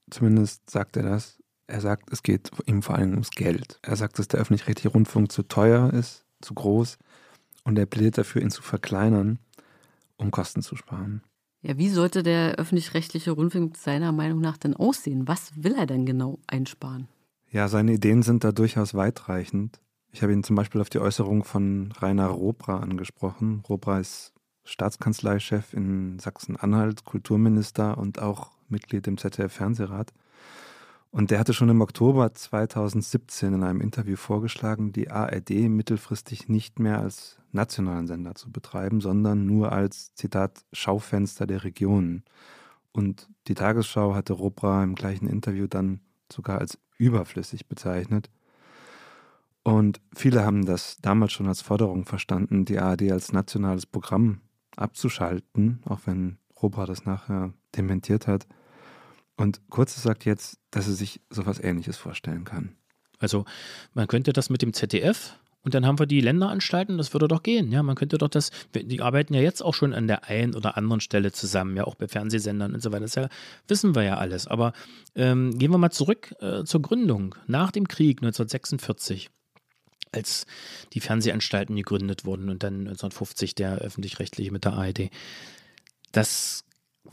Speaker 4: Zumindest sagt er das. Er sagt, es geht ihm vor allem ums Geld. Er sagt, dass der öffentlich-rechtliche Rundfunk zu teuer ist, zu groß und er plädiert dafür, ihn zu verkleinern, um Kosten zu sparen.
Speaker 5: Ja, wie sollte der öffentlich-rechtliche Rundfunk seiner Meinung nach denn aussehen? Was will er denn genau einsparen?
Speaker 4: Ja, seine Ideen sind da durchaus weitreichend. Ich habe ihn zum Beispiel auf die Äußerung von Rainer Robra angesprochen. Robra ist Staatskanzleichef in Sachsen-Anhalt, Kulturminister und auch Mitglied im ZDF-Fernsehrat. Und der hatte schon im Oktober 2017 in einem Interview vorgeschlagen, die ARD mittelfristig nicht mehr als nationalen Sender zu betreiben, sondern nur als, Zitat, Schaufenster der Regionen. Und die Tagesschau hatte Robra im gleichen Interview dann sogar als überflüssig bezeichnet. Und viele haben das damals schon als Forderung verstanden, die ARD als nationales Programm abzuschalten, auch wenn Robra das nachher dementiert hat. Und Kurze sagt jetzt, dass er sich sowas Ähnliches vorstellen kann.
Speaker 2: Also man könnte das mit dem ZDF und dann haben wir die Länderanstalten, das würde doch gehen. Ja, man könnte doch das, die arbeiten ja jetzt auch schon an der einen oder anderen Stelle zusammen, ja, auch bei Fernsehsendern und so weiter. Das ja, wissen wir ja alles. Aber ähm, gehen wir mal zurück äh, zur Gründung. Nach dem Krieg 1946 als die Fernsehanstalten gegründet wurden und dann 1950 der öffentlich-rechtliche mit der ARD. Das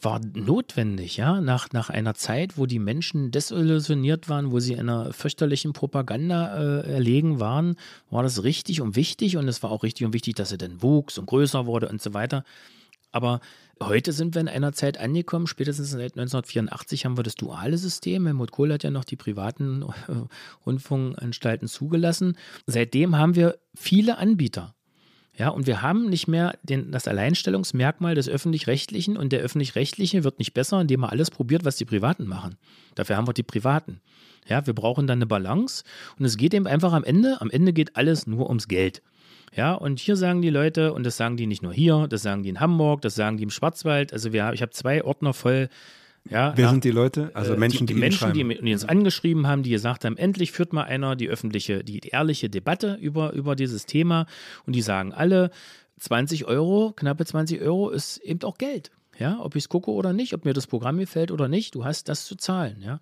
Speaker 2: war notwendig, ja, nach, nach einer Zeit, wo die Menschen desillusioniert waren, wo sie einer fürchterlichen Propaganda äh, erlegen waren, war das richtig und wichtig und es war auch richtig und wichtig, dass er dann wuchs und größer wurde und so weiter. Aber heute sind wir in einer Zeit angekommen, spätestens seit 1984 haben wir das duale System. Helmut Kohl hat ja noch die privaten äh, Rundfunkanstalten zugelassen. Seitdem haben wir viele Anbieter. Ja, und wir haben nicht mehr den, das Alleinstellungsmerkmal des Öffentlich-Rechtlichen und der Öffentlich-Rechtliche wird nicht besser, indem er alles probiert, was die Privaten machen. Dafür haben wir die Privaten. Ja, wir brauchen dann eine Balance und es geht eben einfach am Ende, am Ende geht alles nur ums Geld. Ja, und hier sagen die Leute, und das sagen die nicht nur hier, das sagen die in Hamburg, das sagen die im Schwarzwald. Also wir, ich habe zwei Ordner voll ja,
Speaker 4: Wer nach, sind die Leute? Also äh, Menschen,
Speaker 2: die, die, die Menschen, die, die, uns angeschrieben haben, die gesagt haben, endlich führt mal einer die öffentliche, die ehrliche Debatte über, über dieses Thema. Und die sagen alle, 20 Euro, knappe 20 Euro ist eben auch Geld. Ja, ob ich es gucke oder nicht, ob mir das Programm gefällt oder nicht, du hast das zu zahlen. Ja.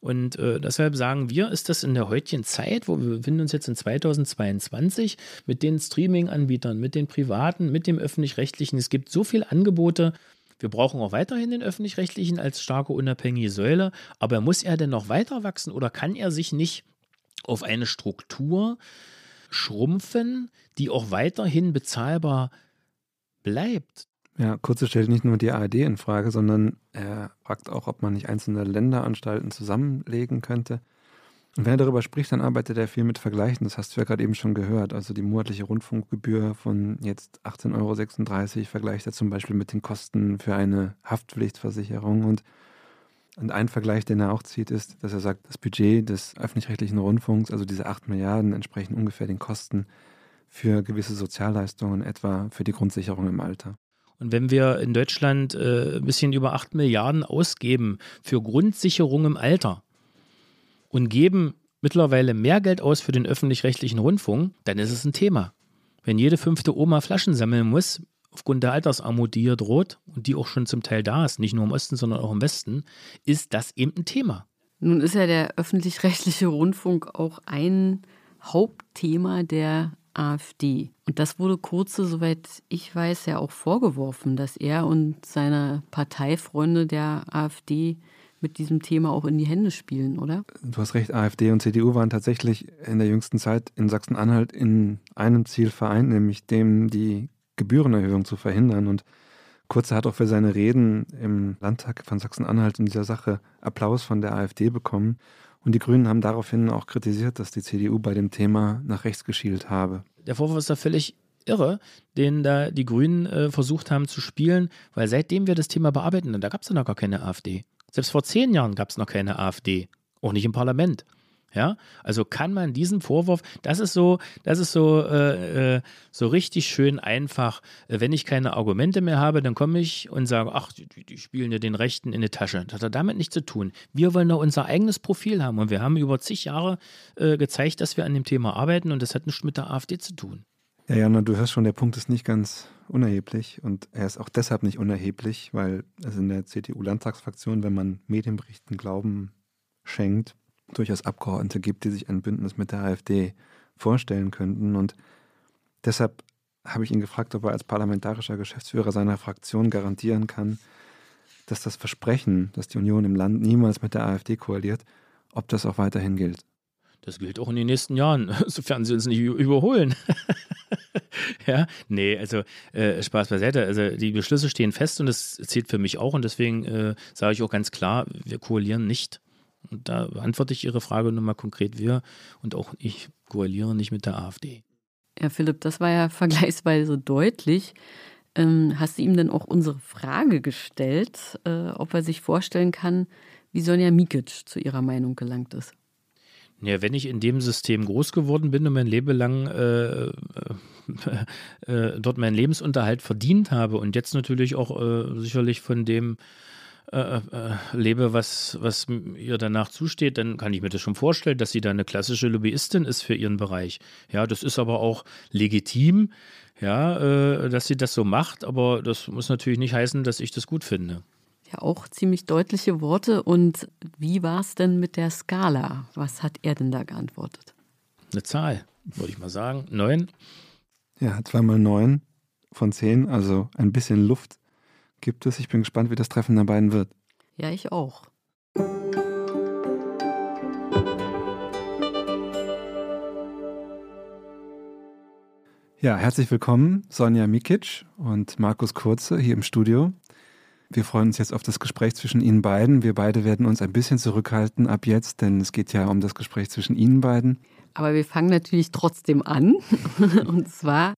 Speaker 2: Und äh, deshalb sagen wir, ist das in der heutigen Zeit, wo wir befinden uns jetzt in 2022 mit den Streaming-Anbietern, mit den privaten, mit dem öffentlich-rechtlichen. Es gibt so viele Angebote, wir brauchen auch weiterhin den öffentlich-rechtlichen als starke unabhängige Säule, aber muss er denn noch weiter wachsen oder kann er sich nicht auf eine Struktur schrumpfen, die auch weiterhin bezahlbar bleibt?
Speaker 4: Ja, Kurze stellt nicht nur die ARD in Frage, sondern er fragt auch, ob man nicht einzelne Länderanstalten zusammenlegen könnte. Und wenn er darüber spricht, dann arbeitet er viel mit Vergleichen. Das hast du ja gerade eben schon gehört. Also die monatliche Rundfunkgebühr von jetzt 18,36 Euro vergleicht er zum Beispiel mit den Kosten für eine Haftpflichtversicherung. Und, und ein Vergleich, den er auch zieht, ist, dass er sagt, das Budget des öffentlich-rechtlichen Rundfunks, also diese 8 Milliarden, entsprechen ungefähr den Kosten für gewisse Sozialleistungen, etwa für die Grundsicherung im Alter.
Speaker 2: Und wenn wir in Deutschland äh, ein bisschen über 8 Milliarden ausgeben für Grundsicherung im Alter, und geben mittlerweile mehr Geld aus für den öffentlich-rechtlichen Rundfunk, dann ist es ein Thema. Wenn jede fünfte Oma Flaschen sammeln muss, aufgrund der Altersarmut, die hier droht und die auch schon zum Teil da ist, nicht nur im Osten, sondern auch im Westen, ist das eben ein Thema.
Speaker 5: Nun ist ja der öffentlich-rechtliche Rundfunk auch ein Hauptthema der AfD. Und das wurde Kurze, soweit ich weiß, ja auch vorgeworfen, dass er und seine Parteifreunde der AfD mit diesem Thema auch in die Hände spielen, oder?
Speaker 4: Du hast recht, AfD und CDU waren tatsächlich in der jüngsten Zeit in Sachsen-Anhalt in einem Ziel vereint, nämlich dem die Gebührenerhöhung zu verhindern. Und Kurze hat auch für seine Reden im Landtag von Sachsen-Anhalt in dieser Sache Applaus von der AfD bekommen. Und die Grünen haben daraufhin auch kritisiert, dass die CDU bei dem Thema nach rechts geschielt habe.
Speaker 2: Der Vorwurf ist da völlig irre, den da die Grünen äh, versucht haben zu spielen, weil seitdem wir das Thema bearbeiten, da gab es ja noch gar keine AfD. Selbst vor zehn Jahren gab es noch keine AfD, auch nicht im Parlament. Ja, also kann man diesen Vorwurf, das ist so, das ist so, äh, äh so richtig schön einfach. Wenn ich keine Argumente mehr habe, dann komme ich und sage, ach, die, die, spielen ja den Rechten in die Tasche. Das hat damit nichts zu tun. Wir wollen doch unser eigenes Profil haben und wir haben über zig Jahre äh, gezeigt, dass wir an dem Thema arbeiten und das hat nichts mit der AfD zu tun.
Speaker 4: Ja, Jana, du hörst schon, der Punkt ist nicht ganz unerheblich und er ist auch deshalb nicht unerheblich, weil es in der CDU-Landtagsfraktion, wenn man Medienberichten Glauben schenkt, durchaus Abgeordnete gibt, die sich ein Bündnis mit der AfD vorstellen könnten. Und deshalb habe ich ihn gefragt, ob er als parlamentarischer Geschäftsführer seiner Fraktion garantieren kann, dass das Versprechen, dass die Union im Land niemals mit der AfD koaliert, ob das auch weiterhin gilt.
Speaker 2: Das gilt auch in den nächsten Jahren, sofern sie uns nicht überholen. ja, nee, also äh, Spaß beiseite. Also die Beschlüsse stehen fest und das zählt für mich auch und deswegen äh, sage ich auch ganz klar, wir koalieren nicht. Und da beantworte ich Ihre Frage nochmal konkret. Wir und auch ich koalieren nicht mit der AfD.
Speaker 5: Ja, Philipp, das war ja vergleichsweise deutlich. Ähm, hast du ihm denn auch unsere Frage gestellt, äh, ob er sich vorstellen kann, wie Sonja Mikic zu ihrer Meinung gelangt ist?
Speaker 2: Ja, wenn ich in dem System groß geworden bin und mein Leben lang äh, äh, äh, dort meinen Lebensunterhalt verdient habe und jetzt natürlich auch äh, sicherlich von dem äh, äh, lebe, was, was ihr danach zusteht, dann kann ich mir das schon vorstellen, dass sie da eine klassische Lobbyistin ist für ihren Bereich. Ja, das ist aber auch legitim, ja, dass sie das so macht, aber das muss natürlich nicht heißen, dass ich das gut finde.
Speaker 5: Ja, auch ziemlich deutliche Worte. Und wie war es denn mit der Skala? Was hat er denn da geantwortet?
Speaker 2: Eine Zahl, würde ich mal sagen. Neun.
Speaker 4: Ja, zweimal neun von zehn, also ein bisschen Luft gibt es. Ich bin gespannt, wie das Treffen der beiden wird.
Speaker 5: Ja, ich auch.
Speaker 4: Ja, herzlich willkommen, Sonja Mikic und Markus Kurze hier im Studio. Wir freuen uns jetzt auf das Gespräch zwischen Ihnen beiden. Wir beide werden uns ein bisschen zurückhalten ab jetzt, denn es geht ja um das Gespräch zwischen Ihnen beiden.
Speaker 5: Aber wir fangen natürlich trotzdem an. Und zwar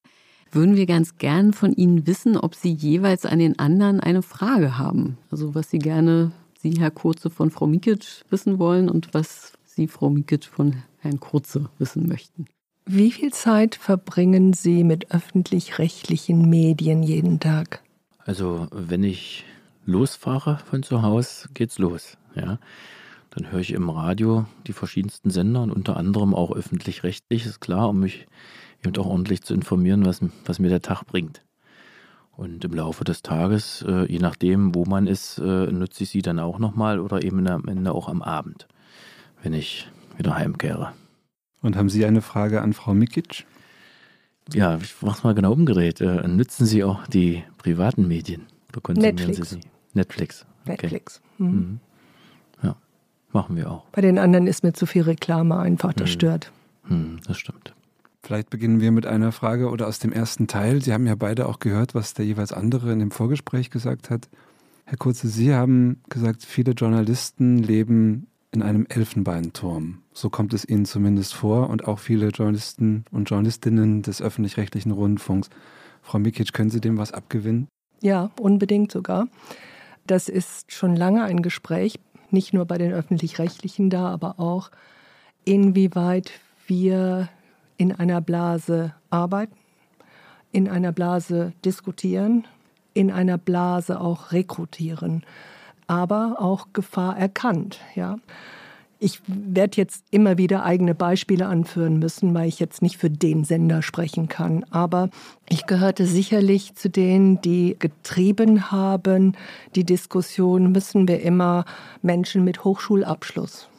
Speaker 5: würden wir ganz gern von Ihnen wissen, ob Sie jeweils an den anderen eine Frage haben. Also was Sie gerne, Sie, Herr Kurze, von Frau Mikic wissen wollen und was Sie, Frau Mikic, von Herrn Kurze wissen möchten.
Speaker 3: Wie viel Zeit verbringen Sie mit öffentlich-rechtlichen Medien jeden Tag?
Speaker 2: Also wenn ich losfahre von zu Hause, geht's los. Ja. Dann höre ich im Radio die verschiedensten Sender und unter anderem auch öffentlich-rechtlich, ist klar, um mich eben auch ordentlich zu informieren, was, was mir der Tag bringt. Und im Laufe des Tages, äh, je nachdem, wo man ist, äh, nutze ich sie dann auch nochmal oder eben am Ende auch am Abend, wenn ich wieder heimkehre.
Speaker 4: Und haben Sie eine Frage an Frau Mikic?
Speaker 2: Ja, ich mach's mal genau umgedreht. Äh, nützen Sie auch die privaten Medien?
Speaker 3: Oder konsumieren Netflix.
Speaker 2: Sie sie? Netflix.
Speaker 3: Okay. Netflix. Mhm. Mhm.
Speaker 2: Ja, machen wir auch.
Speaker 3: Bei den anderen ist mir zu viel Reklame einfach, das mhm. stört.
Speaker 2: Mhm, das stimmt.
Speaker 4: Vielleicht beginnen wir mit einer Frage oder aus dem ersten Teil. Sie haben ja beide auch gehört, was der jeweils andere in dem Vorgespräch gesagt hat. Herr Kurze, Sie haben gesagt, viele Journalisten leben in einem Elfenbeinturm. So kommt es Ihnen zumindest vor und auch viele Journalisten und Journalistinnen des öffentlich-rechtlichen Rundfunks. Frau Mikic, können Sie dem was abgewinnen?
Speaker 3: Ja, unbedingt sogar. Das ist schon lange ein Gespräch, nicht nur bei den öffentlich-rechtlichen da, aber auch, inwieweit wir in einer Blase arbeiten, in einer Blase diskutieren, in einer Blase auch rekrutieren, aber auch Gefahr erkannt, ja. Ich werde jetzt immer wieder eigene Beispiele anführen müssen, weil ich jetzt nicht für den Sender sprechen kann. Aber ich gehörte sicherlich zu denen, die getrieben haben, die Diskussion, müssen wir immer Menschen mit Hochschulabschluss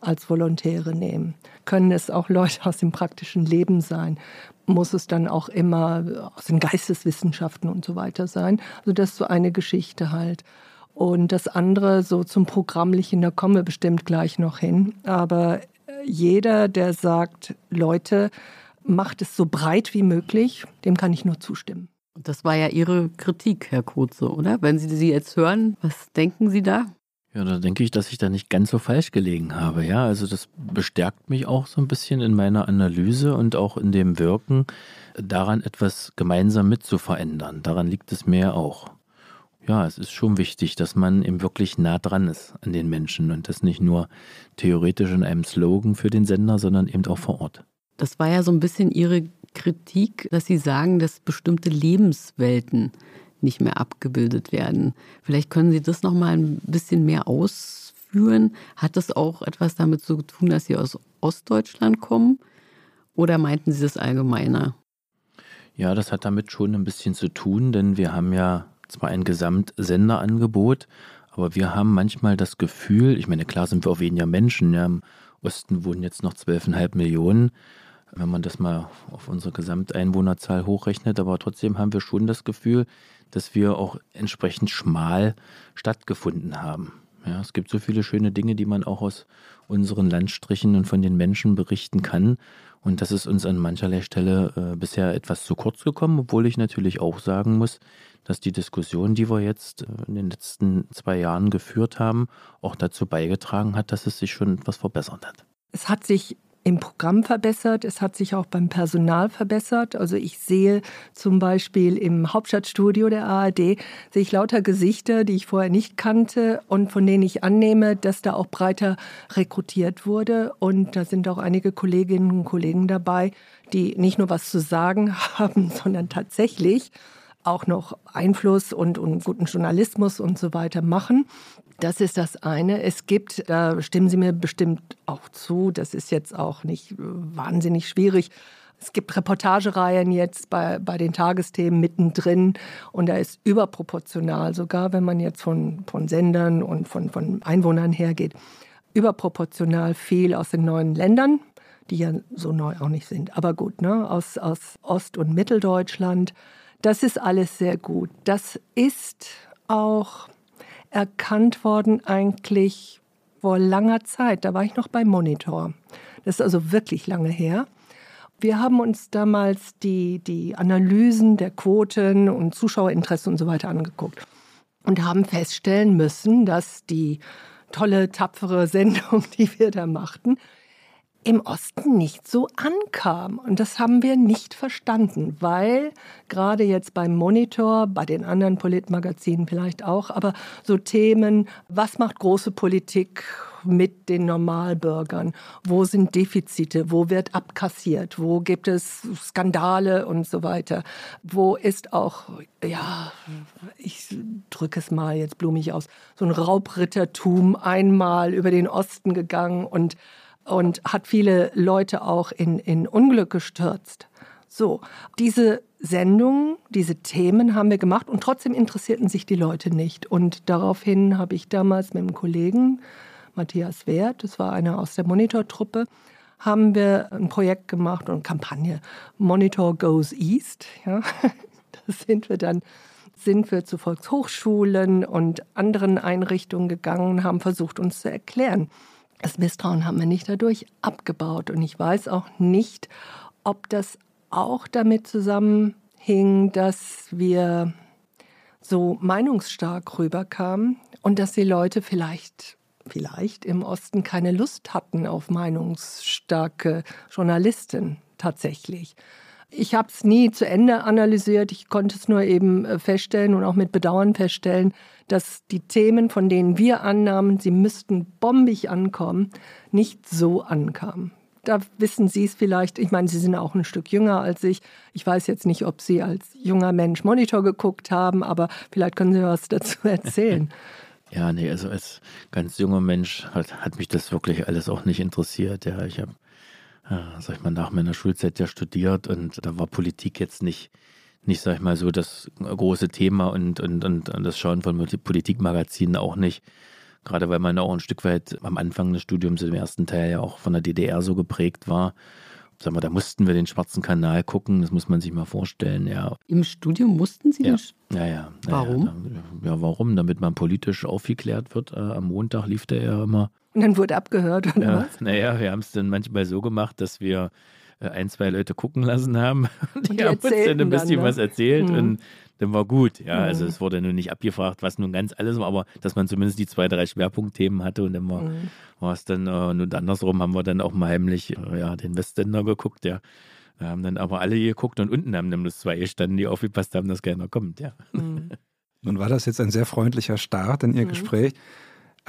Speaker 3: als Volontäre nehmen? Können es auch Leute aus dem praktischen Leben sein? Muss es dann auch immer aus den Geisteswissenschaften und so weiter sein? Also das ist so eine Geschichte halt. Und das andere so zum Programmlichen, da kommen wir bestimmt gleich noch hin. Aber jeder, der sagt, Leute, macht es so breit wie möglich, dem kann ich nur zustimmen.
Speaker 5: Das war ja Ihre Kritik, Herr Kurze, oder? Wenn Sie sie jetzt hören, was denken Sie da?
Speaker 2: Ja, da denke ich, dass ich da nicht ganz so falsch gelegen habe. Ja, also das bestärkt mich auch so ein bisschen in meiner Analyse und auch in dem Wirken, daran etwas gemeinsam mitzuverändern. Daran liegt es mir auch. Ja, es ist schon wichtig, dass man eben wirklich nah dran ist an den Menschen und das nicht nur theoretisch in einem Slogan für den Sender, sondern eben auch vor Ort.
Speaker 5: Das war ja so ein bisschen Ihre Kritik, dass Sie sagen, dass bestimmte Lebenswelten nicht mehr abgebildet werden. Vielleicht können Sie das noch mal ein bisschen mehr ausführen. Hat das auch etwas damit zu tun, dass Sie aus Ostdeutschland kommen? Oder meinten Sie das allgemeiner?
Speaker 2: Ja, das hat damit schon ein bisschen zu tun, denn wir haben ja zwar ein Gesamtsenderangebot, aber wir haben manchmal das Gefühl, ich meine, klar sind wir auch weniger Menschen, ja, im Osten wohnen jetzt noch 12,5 Millionen, wenn man das mal auf unsere Gesamteinwohnerzahl hochrechnet, aber trotzdem haben wir schon das Gefühl, dass wir auch entsprechend schmal stattgefunden haben. Ja, es gibt so viele schöne Dinge, die man auch aus unseren Landstrichen und von den Menschen berichten kann. Und das ist uns an mancherlei Stelle äh, bisher etwas zu kurz gekommen, obwohl ich natürlich auch sagen muss, dass die Diskussion, die wir jetzt äh, in den letzten zwei Jahren geführt haben, auch dazu beigetragen hat, dass es sich schon etwas verbessert hat.
Speaker 3: Es hat sich im Programm verbessert, es hat sich auch beim Personal verbessert. Also ich sehe zum Beispiel im Hauptstadtstudio der ARD, sehe ich lauter Gesichter, die ich vorher nicht kannte und von denen ich annehme, dass da auch breiter rekrutiert wurde. Und da sind auch einige Kolleginnen und Kollegen dabei, die nicht nur was zu sagen haben, sondern tatsächlich auch noch Einfluss und, und guten Journalismus und so weiter machen. Das ist das eine. Es gibt, da stimmen Sie mir bestimmt auch zu, das ist jetzt auch nicht wahnsinnig schwierig. Es gibt Reportagereihen jetzt bei, bei den Tagesthemen mittendrin und da ist überproportional, sogar wenn man jetzt von, von Sendern und von, von Einwohnern hergeht, überproportional viel aus den neuen Ländern, die ja so neu auch nicht sind. Aber gut, ne? aus, aus Ost- und Mitteldeutschland. Das ist alles sehr gut. Das ist auch erkannt worden eigentlich vor langer Zeit. Da war ich noch beim Monitor. Das ist also wirklich lange her. Wir haben uns damals die, die Analysen der Quoten und Zuschauerinteresse und so weiter angeguckt und haben feststellen müssen, dass die tolle, tapfere Sendung, die wir da machten, im Osten nicht so ankam. Und das haben wir nicht verstanden, weil gerade jetzt beim Monitor, bei den anderen Politmagazinen vielleicht auch, aber so Themen, was macht große Politik mit den Normalbürgern? Wo sind Defizite? Wo wird abkassiert? Wo gibt es Skandale und so weiter? Wo ist auch, ja, ich drücke es mal jetzt blumig aus, so ein Raubrittertum einmal über den Osten gegangen und und hat viele Leute auch in, in Unglück gestürzt. So, diese Sendungen, diese Themen haben wir gemacht und trotzdem interessierten sich die Leute nicht. Und daraufhin habe ich damals mit einem Kollegen, Matthias Wert, das war einer aus der Monitortruppe, haben wir ein Projekt gemacht und Kampagne Monitor Goes East. Ja. Da sind wir dann sind wir zu Volkshochschulen und anderen Einrichtungen gegangen, haben versucht, uns zu erklären, das Misstrauen haben wir nicht dadurch abgebaut. Und ich weiß auch nicht, ob das auch damit zusammenhing, dass wir so meinungsstark rüberkamen und dass die Leute vielleicht, vielleicht im Osten keine Lust hatten auf meinungsstarke Journalisten tatsächlich. Ich habe es nie zu Ende analysiert. Ich konnte es nur eben äh, feststellen und auch mit Bedauern feststellen, dass die Themen, von denen wir annahmen, sie müssten bombig ankommen, nicht so ankamen. Da wissen Sie es vielleicht. Ich meine, Sie sind auch ein Stück jünger als ich. Ich weiß jetzt nicht, ob Sie als junger Mensch Monitor geguckt haben, aber vielleicht können Sie was dazu erzählen.
Speaker 2: Ja, nee, also als ganz junger Mensch hat, hat mich das wirklich alles auch nicht interessiert. Ja, ich habe sag ich mal, nach meiner Schulzeit ja studiert und da war Politik jetzt nicht, nicht, sag ich mal, so das große Thema und, und, und, und das Schauen von Politikmagazinen auch nicht. Gerade weil man auch ein Stück weit am Anfang des Studiums im ersten Teil ja auch von der DDR so geprägt war. Sag mal, da mussten wir den schwarzen Kanal gucken, das muss man sich mal vorstellen, ja.
Speaker 5: Im Studium mussten Sie
Speaker 2: ja.
Speaker 5: den?
Speaker 2: Ja, ja.
Speaker 5: Warum?
Speaker 2: Ja, ja, warum? Damit man politisch aufgeklärt wird. Äh, am Montag lief der ja immer
Speaker 3: und dann wurde abgehört, oder
Speaker 2: ja,
Speaker 3: was?
Speaker 2: Naja, wir haben es dann manchmal so gemacht, dass wir äh, ein, zwei Leute gucken lassen haben. Und die, die haben uns dann ein bisschen dann, ne? was erzählt mhm. und dann war gut. Ja, also mhm. es wurde nun nicht abgefragt, was nun ganz alles war, aber dass man zumindest die zwei, drei Schwerpunktthemen hatte und dann war, mhm. war es dann, äh, und andersrum haben wir dann auch mal heimlich äh, ja, den Westender geguckt, ja. Da haben dann aber alle geguckt und unten haben dann bloß zwei gestanden, die aufgepasst haben, dass keiner kommt, ja. Mhm.
Speaker 4: Nun war das jetzt ein sehr freundlicher Start in Ihr mhm. Gespräch.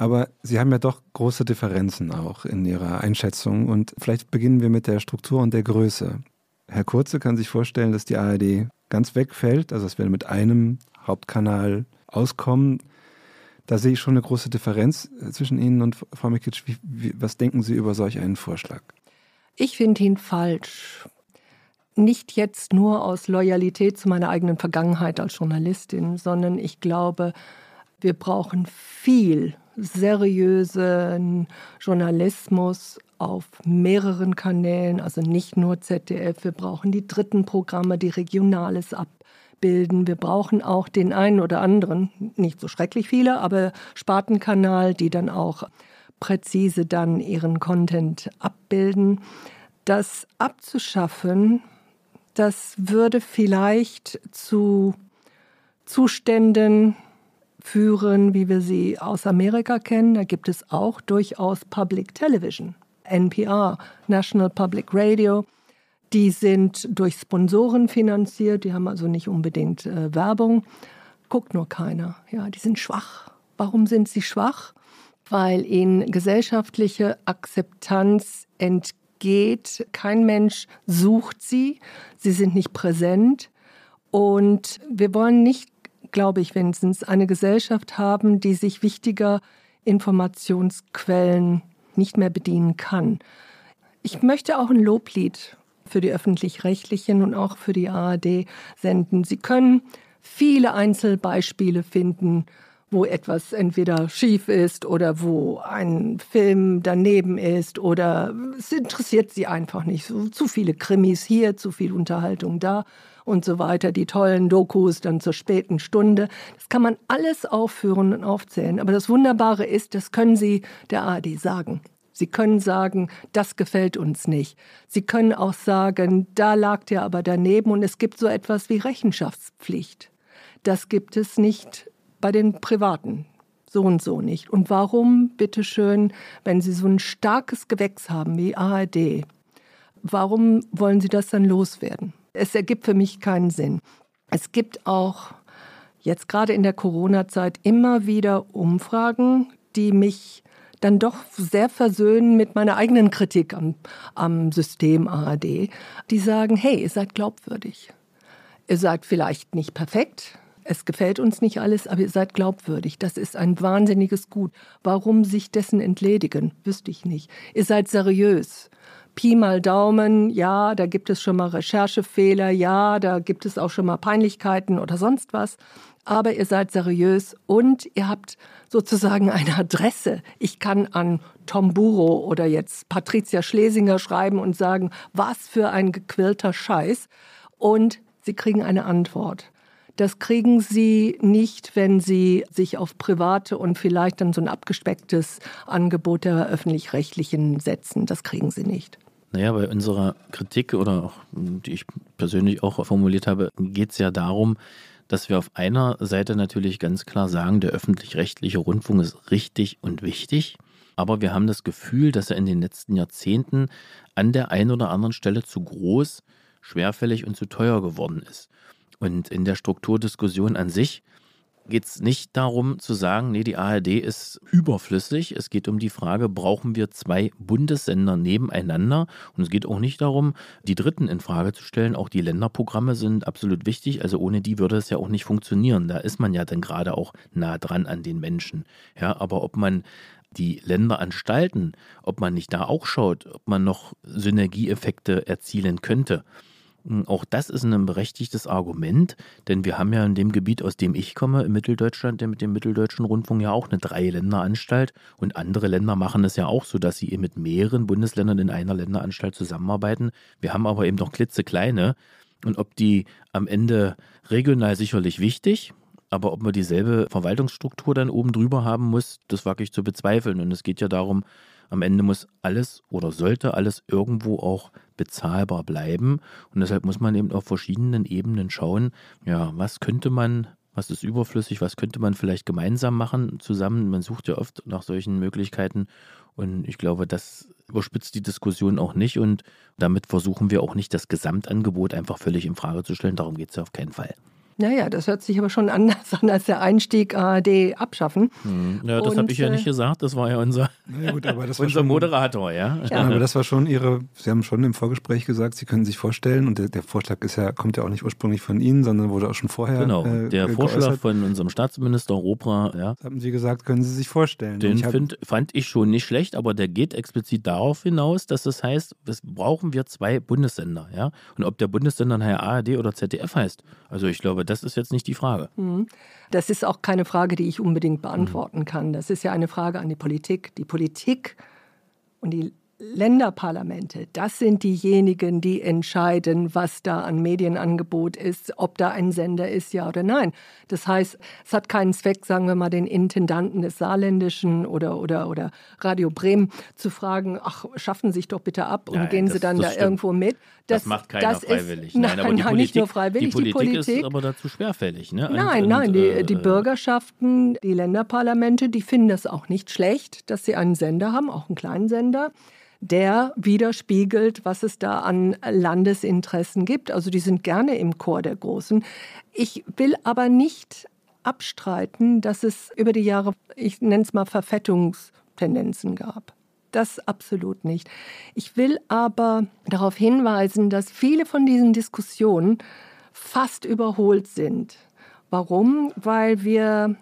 Speaker 4: Aber Sie haben ja doch große Differenzen auch in Ihrer Einschätzung. Und vielleicht beginnen wir mit der Struktur und der Größe. Herr Kurze kann sich vorstellen, dass die ARD ganz wegfällt, also dass wir mit einem Hauptkanal auskommen. Da sehe ich schon eine große Differenz äh, zwischen Ihnen und Frau Mikic. Wie, wie, was denken Sie über solch einen Vorschlag?
Speaker 3: Ich finde ihn falsch nicht jetzt nur aus Loyalität zu meiner eigenen Vergangenheit als Journalistin, sondern ich glaube, wir brauchen viel seriösen Journalismus auf mehreren Kanälen, also nicht nur ZDF. Wir brauchen die dritten Programme, die Regionales abbilden. Wir brauchen auch den einen oder anderen, nicht so schrecklich viele, aber Spartenkanal, die dann auch präzise dann ihren Content abbilden. Das abzuschaffen das würde vielleicht zu Zuständen führen, wie wir sie aus Amerika kennen. Da gibt es auch durchaus Public Television, NPR, National Public Radio. Die sind durch Sponsoren finanziert, die haben also nicht unbedingt äh, Werbung. Guckt nur keiner. Ja, die sind schwach. Warum sind sie schwach? Weil ihnen gesellschaftliche Akzeptanz entgeht geht. Kein Mensch sucht sie. Sie sind nicht präsent. Und wir wollen nicht, glaube ich wenigstens, eine Gesellschaft haben, die sich wichtiger Informationsquellen nicht mehr bedienen kann. Ich möchte auch ein Loblied für die öffentlich-rechtlichen und auch für die ARD senden. Sie können viele Einzelbeispiele finden, wo etwas entweder schief ist oder wo ein Film daneben ist oder es interessiert sie einfach nicht. Zu viele Krimis hier, zu viel Unterhaltung da und so weiter, die tollen Dokus dann zur späten Stunde. Das kann man alles aufführen und aufzählen. Aber das Wunderbare ist, das können Sie der ARD sagen. Sie können sagen, das gefällt uns nicht. Sie können auch sagen, da lag der aber daneben und es gibt so etwas wie Rechenschaftspflicht. Das gibt es nicht bei den Privaten so und so nicht. Und warum, bitteschön, wenn Sie so ein starkes Gewächs haben wie ARD, warum wollen Sie das dann loswerden? Es ergibt für mich keinen Sinn. Es gibt auch jetzt gerade in der Corona-Zeit immer wieder Umfragen, die mich dann doch sehr versöhnen mit meiner eigenen Kritik am, am System ARD, die sagen, hey, ihr seid glaubwürdig. Ihr seid vielleicht nicht perfekt, es gefällt uns nicht alles, aber ihr seid glaubwürdig. Das ist ein wahnsinniges Gut. Warum sich dessen entledigen? Wüsste ich nicht. Ihr seid seriös. Pi mal Daumen, ja, da gibt es schon mal Recherchefehler, ja, da gibt es auch schon mal Peinlichkeiten oder sonst was. Aber ihr seid seriös und ihr habt sozusagen eine Adresse. Ich kann an Tom Buro oder jetzt Patricia Schlesinger schreiben und sagen, was für ein gequillter Scheiß. Und sie kriegen eine Antwort. Das kriegen sie nicht, wenn sie sich auf private und vielleicht dann so ein abgespecktes Angebot der öffentlich-rechtlichen setzen. Das kriegen sie nicht.
Speaker 2: Naja, bei unserer Kritik oder auch, die ich persönlich auch formuliert habe, geht es ja darum, dass wir auf einer Seite natürlich ganz klar sagen, der öffentlich-rechtliche Rundfunk ist richtig und wichtig. Aber wir haben das Gefühl, dass er in den letzten Jahrzehnten an der einen oder anderen Stelle zu groß, schwerfällig und zu teuer geworden ist. Und in der Strukturdiskussion an sich geht es nicht darum zu sagen, nee, die ARD ist überflüssig. Es geht um die Frage, brauchen wir zwei Bundessender nebeneinander? Und es geht auch nicht darum, die Dritten in Frage zu stellen. Auch die Länderprogramme sind absolut wichtig. Also ohne die würde es ja auch nicht funktionieren. Da ist man ja dann gerade auch nah dran an den Menschen. Ja, aber ob man die Länderanstalten, ob man nicht da auch schaut, ob man noch Synergieeffekte erzielen könnte. Hm, auch das ist ein berechtigtes Argument, denn wir haben ja in dem Gebiet, aus dem ich komme, in Mitteldeutschland, mit dem Mitteldeutschen Rundfunk ja auch eine Dreiländeranstalt und andere Länder machen es ja auch so, dass sie eben mit mehreren Bundesländern in einer Länderanstalt zusammenarbeiten. Wir haben aber eben noch klitzekleine und ob die am Ende regional sicherlich wichtig, aber ob man dieselbe Verwaltungsstruktur dann oben drüber haben muss, das wage ich zu bezweifeln und es geht ja darum, am Ende muss alles oder sollte alles irgendwo auch bezahlbar bleiben. Und deshalb muss man eben auf verschiedenen Ebenen schauen, ja, was könnte man was ist überflüssig, was könnte man vielleicht gemeinsam machen zusammen. Man sucht ja oft nach solchen Möglichkeiten und ich glaube, das überspitzt die Diskussion auch nicht und damit versuchen wir auch nicht das Gesamtangebot einfach völlig in Frage zu stellen. Darum geht es ja auf keinen Fall.
Speaker 3: Naja, das hört sich aber schon anders an als der Einstieg ARD abschaffen.
Speaker 2: Hm. Ja, das habe ich ja nicht äh, gesagt, das war ja unser, ja, gut, unser schon, Moderator, ja.
Speaker 4: ja. Aber das war schon Ihre, Sie haben schon im Vorgespräch gesagt, Sie können sich vorstellen, und der, der Vorschlag ist ja, kommt ja auch nicht ursprünglich von Ihnen, sondern wurde auch schon vorher.
Speaker 2: Genau, äh, der Vorschlag von unserem Staatsminister Robra, ja.
Speaker 4: Das haben Sie gesagt, können Sie sich vorstellen.
Speaker 2: Den find, fand ich schon nicht schlecht, aber der geht explizit darauf hinaus, dass das heißt, das brauchen wir zwei Bundessender, ja. Und ob der Bundessender nachher ARD oder ZDF heißt, also ich glaube, das ist jetzt nicht die Frage.
Speaker 3: Mhm. Das ist auch keine Frage, die ich unbedingt beantworten kann. Das ist ja eine Frage an die Politik. Die Politik und die Länderparlamente, das sind diejenigen, die entscheiden, was da an Medienangebot ist, ob da ein Sender ist, ja oder nein. Das heißt, es hat keinen Zweck, sagen wir mal, den Intendanten des Saarländischen oder, oder, oder Radio Bremen zu fragen, ach, schaffen Sie sich doch bitte ab und nein, gehen Sie dann da stimmt. irgendwo mit.
Speaker 2: Das, das macht keiner das freiwillig.
Speaker 3: Ist, nein, nein, aber die Politik, nicht nur freiwillig.
Speaker 2: Die Politik, die Politik ist aber dazu schwerfällig. Ne?
Speaker 3: Nein, und, nein, die, äh, die Bürgerschaften, die Länderparlamente, die finden das auch nicht schlecht, dass sie einen Sender haben, auch einen kleinen Sender der widerspiegelt, was es da an Landesinteressen gibt. Also die sind gerne im Chor der Großen. Ich will aber nicht abstreiten, dass es über die Jahre, ich nenne es mal Verfettungstendenzen gab. Das absolut nicht. Ich will aber darauf hinweisen, dass viele von diesen Diskussionen fast überholt sind. Warum? Weil wir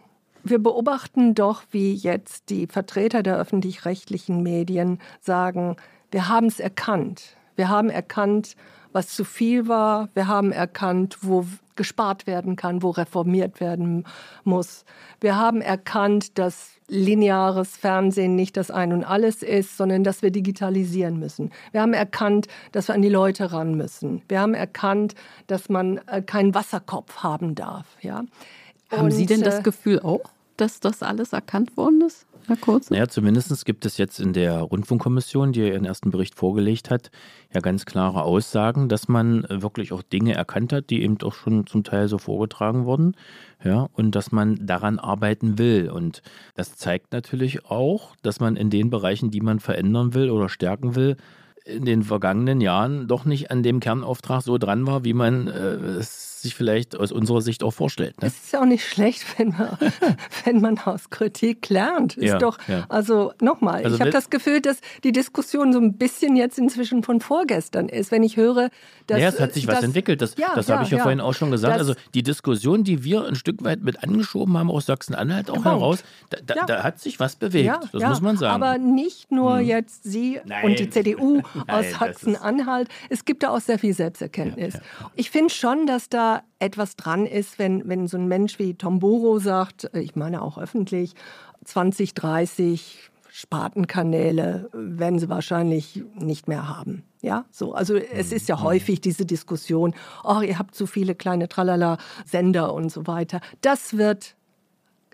Speaker 3: wir beobachten doch, wie jetzt die Vertreter der öffentlich-rechtlichen Medien sagen, wir haben es erkannt. Wir haben erkannt, was zu viel war. Wir haben erkannt, wo gespart werden kann, wo reformiert werden muss. Wir haben erkannt, dass lineares Fernsehen nicht das Ein und alles ist, sondern dass wir digitalisieren müssen. Wir haben erkannt, dass wir an die Leute ran müssen. Wir haben erkannt, dass man äh, keinen Wasserkopf haben darf. Ja?
Speaker 5: Haben und, Sie denn das äh, Gefühl auch? Dass das alles erkannt worden ist, Herr Kurz?
Speaker 2: Naja, zumindest gibt es jetzt in der Rundfunkkommission, die ihren ersten Bericht vorgelegt hat, ja ganz klare Aussagen, dass man wirklich auch Dinge erkannt hat, die eben auch schon zum Teil so vorgetragen wurden. Ja, und dass man daran arbeiten will. Und das zeigt natürlich auch, dass man in den Bereichen, die man verändern will oder stärken will, in den vergangenen Jahren doch nicht an dem Kernauftrag so dran war, wie man äh, es sich vielleicht aus unserer Sicht auch vorstellt.
Speaker 3: Ne? Es ist ja auch nicht schlecht, wenn man, wenn man aus Kritik lernt. Ist ja, doch, ja. also nochmal, also ich habe das Gefühl, dass die Diskussion so ein bisschen jetzt inzwischen von vorgestern ist. Wenn ich höre, dass.
Speaker 2: Ja, es hat sich was entwickelt. Das, ja, das habe ich ja, vorhin auch schon gesagt. Das, also die Diskussion, die wir ein Stück weit mit angeschoben haben aus Sachsen-Anhalt auch genau. heraus, da, da, da, hat sich was bewegt. das muss man sagen.
Speaker 3: Aber nicht nur hm. jetzt Sie Nein. und die CDU aus Sachsen-Anhalt. Es gibt da auch sehr viel Selbsterkenntnis. Ich finde schon, dass da etwas dran ist, wenn, wenn so ein Mensch wie Tom Boro sagt, äh, ich meine auch öffentlich, 20, 30 Spartenkanäle werden sie wahrscheinlich nicht mehr haben. Ja, so. Also es ist ja mhm. häufig diese Diskussion, oh, ihr habt zu viele kleine Tralala-Sender und so weiter. Das wird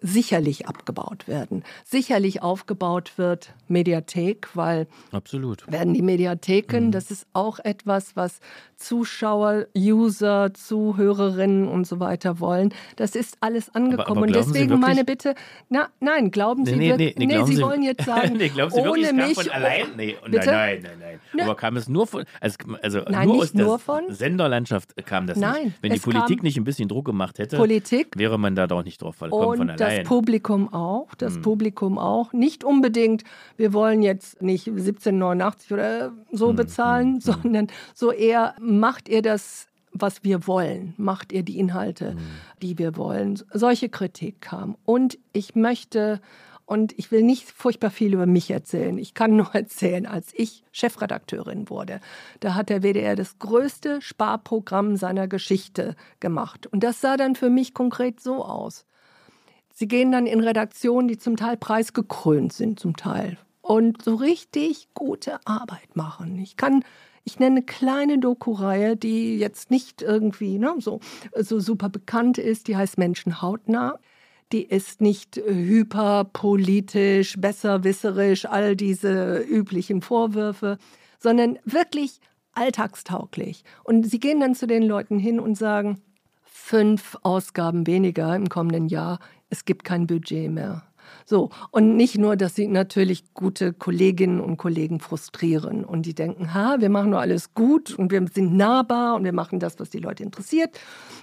Speaker 3: sicherlich abgebaut werden. Sicherlich aufgebaut wird Mediathek, weil
Speaker 2: Absolut.
Speaker 3: werden die Mediatheken, mhm. das ist auch etwas, was Zuschauer, User, Zuhörerinnen und so weiter wollen. Das ist alles angekommen. Aber, aber und deswegen meine Bitte, na, nein, glauben Sie
Speaker 2: nee,
Speaker 3: nee, nee, nee, Sie, Sie wollen jetzt sagen,
Speaker 2: nee, glauben Sie ohne wirklich, mich, von allein? Nee, bitte? nein, nein, nein, nein. Aber kam es nur von, also, also nein, nur aus nur von Senderlandschaft kam das
Speaker 3: nein,
Speaker 2: nicht. Wenn die Politik nicht ein bisschen Druck gemacht hätte,
Speaker 3: Politik
Speaker 2: wäre man da doch nicht drauf gekommen von allein.
Speaker 3: Das Publikum auch, das hm. Publikum auch. Nicht unbedingt, wir wollen jetzt nicht 1789 oder so hm. bezahlen, hm. sondern so eher, macht ihr das was wir wollen, macht ihr die Inhalte, hm. die wir wollen. Solche Kritik kam. Und ich möchte, und ich will nicht furchtbar viel über mich erzählen. Ich kann nur erzählen, als ich Chefredakteurin wurde, da hat der WDR das größte Sparprogramm seiner Geschichte gemacht. Und das sah dann für mich konkret so aus. Sie gehen dann in Redaktionen, die zum Teil preisgekrönt sind, zum Teil. Und so richtig gute Arbeit machen. Ich kann, ich nenne eine kleine Doku-Reihe, die jetzt nicht irgendwie ne, so, so super bekannt ist, die heißt Menschen hautnah. die ist nicht hyperpolitisch, besserwisserisch, all diese üblichen Vorwürfe, sondern wirklich alltagstauglich. Und sie gehen dann zu den Leuten hin und sagen, fünf Ausgaben weniger im kommenden Jahr, es gibt kein Budget mehr. So, und nicht nur, dass sie natürlich gute Kolleginnen und Kollegen frustrieren und die denken, ha, wir machen nur alles gut und wir sind nahbar und wir machen das, was die Leute interessiert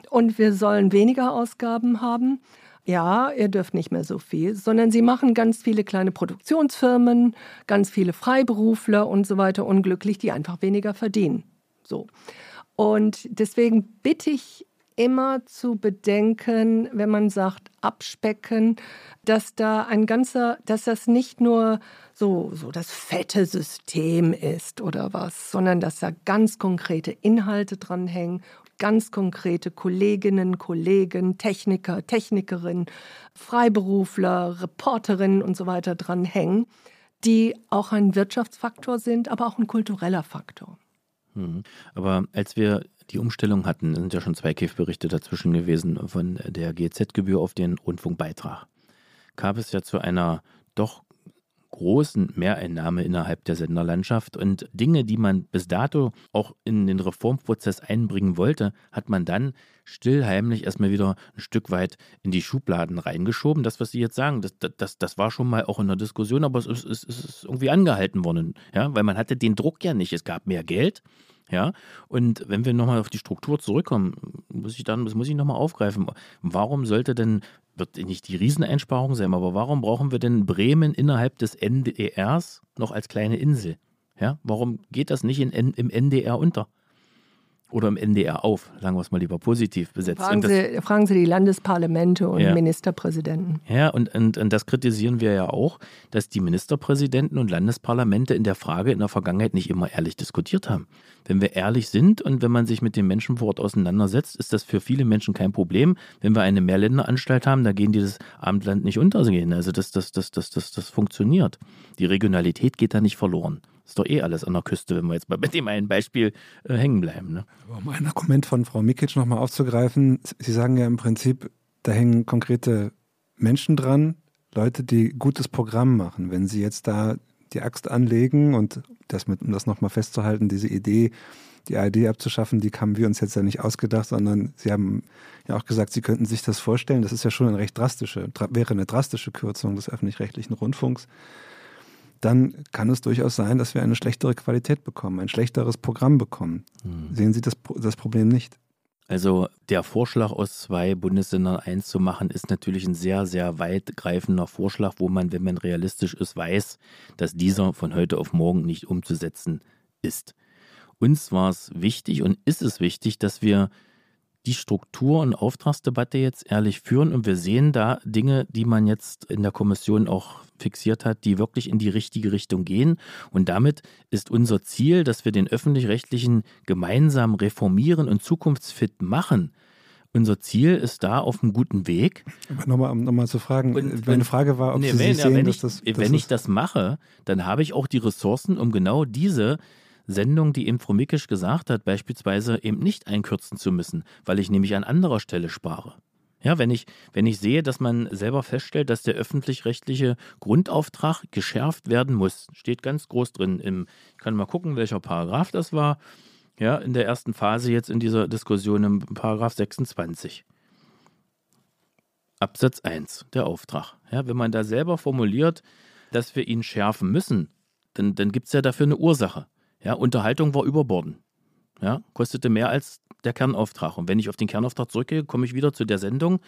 Speaker 3: und wir sollen weniger Ausgaben haben. Ja, ihr dürft nicht mehr so viel, sondern sie machen ganz viele kleine Produktionsfirmen, ganz viele Freiberufler und so weiter unglücklich, die einfach weniger verdienen. So. Und deswegen bitte ich immer zu bedenken, wenn man sagt abspecken, dass da ein ganzer, dass das nicht nur so, so das fette System ist oder was, sondern dass da ganz konkrete Inhalte dranhängen, ganz konkrete Kolleginnen, Kollegen, Techniker, Technikerinnen, Freiberufler, Reporterinnen und so weiter dranhängen, die auch ein Wirtschaftsfaktor sind, aber auch ein kultureller Faktor.
Speaker 2: Mhm. Aber als wir die Umstellung hatten, sind ja schon zwei KIF-Berichte dazwischen gewesen von der GZ-Gebühr auf den Rundfunkbeitrag, gab es ja zu einer doch großen Mehreinnahme innerhalb der Senderlandschaft und Dinge, die man bis dato auch in den Reformprozess einbringen wollte, hat man dann stillheimlich erstmal wieder ein Stück weit in die Schubladen reingeschoben. Das, was Sie jetzt sagen, das, das, das war schon mal auch in der Diskussion, aber es ist, es ist irgendwie angehalten worden, ja, weil man hatte den Druck ja nicht. Es gab mehr Geld, ja, und wenn wir nochmal auf die Struktur zurückkommen, muss ich dann, das muss ich nochmal aufgreifen. Warum sollte denn, wird nicht die Rieseneinsparung sein, aber warum brauchen wir denn Bremen innerhalb des NDRs noch als kleine Insel? Ja, warum geht das nicht in, im NDR unter? Oder im NDR auf, sagen wir es mal lieber positiv besetzt.
Speaker 3: Fragen, das, Sie, fragen Sie die Landesparlamente und ja. Ministerpräsidenten.
Speaker 2: Ja, und, und, und das kritisieren wir ja auch, dass die Ministerpräsidenten und Landesparlamente in der Frage in der Vergangenheit nicht immer ehrlich diskutiert haben. Wenn wir ehrlich sind und wenn man sich mit den Menschen vor Ort auseinandersetzt, ist das für viele Menschen kein Problem. Wenn wir eine Mehrländeranstalt haben, da gehen dieses Abendland nicht untergehen. Also das, das, das, das, das, das funktioniert. Die Regionalität geht da nicht verloren. Ist doch eh alles an der Küste, wenn wir jetzt mal mit dem einen Beispiel äh, hängen bleiben. Ne?
Speaker 4: Um ein Argument von Frau Mikic nochmal aufzugreifen, Sie sagen ja im Prinzip, da hängen konkrete Menschen dran, Leute, die gutes Programm machen. Wenn Sie jetzt da die Axt anlegen und das mit, um das nochmal festzuhalten, diese Idee, die ARD abzuschaffen, die haben wir uns jetzt ja nicht ausgedacht, sondern Sie haben ja auch gesagt, Sie könnten sich das vorstellen. Das ist ja schon eine recht drastische, wäre eine drastische Kürzung des öffentlich-rechtlichen Rundfunks dann kann es durchaus sein, dass wir eine schlechtere Qualität bekommen, ein schlechteres Programm bekommen. Hm. Sehen Sie das, das Problem nicht?
Speaker 2: Also der Vorschlag aus zwei Bundesländern eins zu machen, ist natürlich ein sehr, sehr weitgreifender Vorschlag, wo man, wenn man realistisch ist, weiß, dass dieser von heute auf morgen nicht umzusetzen ist. Uns war es wichtig und ist es wichtig, dass wir die Struktur- und Auftragsdebatte jetzt ehrlich führen und wir sehen da Dinge, die man jetzt in der Kommission auch fixiert hat, die wirklich in die richtige Richtung gehen. Und damit ist unser Ziel, dass wir den öffentlich-rechtlichen gemeinsam reformieren und zukunftsfit machen. Unser Ziel ist da auf einem guten Weg.
Speaker 4: Aber nochmal, um nochmal zu fragen, und, meine Frage war, ob nee, Sie wenn, sehen,
Speaker 2: wenn
Speaker 4: dass
Speaker 2: ich,
Speaker 4: das...
Speaker 2: Dass wenn ich das mache, dann habe ich auch die Ressourcen, um genau diese Sendung, die Frau Mikisch gesagt hat, beispielsweise eben nicht einkürzen zu müssen, weil ich nämlich an anderer Stelle spare. Ja, wenn ich, wenn ich sehe, dass man selber feststellt, dass der öffentlich-rechtliche Grundauftrag geschärft werden muss, steht ganz groß drin. Im, ich kann mal gucken, welcher Paragraph das war. Ja, in der ersten Phase jetzt in dieser Diskussion im Paragraph 26. Absatz 1, der Auftrag. Ja, wenn man da selber formuliert, dass wir ihn schärfen müssen, dann, dann gibt es ja dafür eine Ursache. Ja, Unterhaltung war überborden. Ja, kostete mehr als der Kernauftrag. Und wenn ich auf den Kernauftrag zurückgehe, komme ich wieder zu der Sendung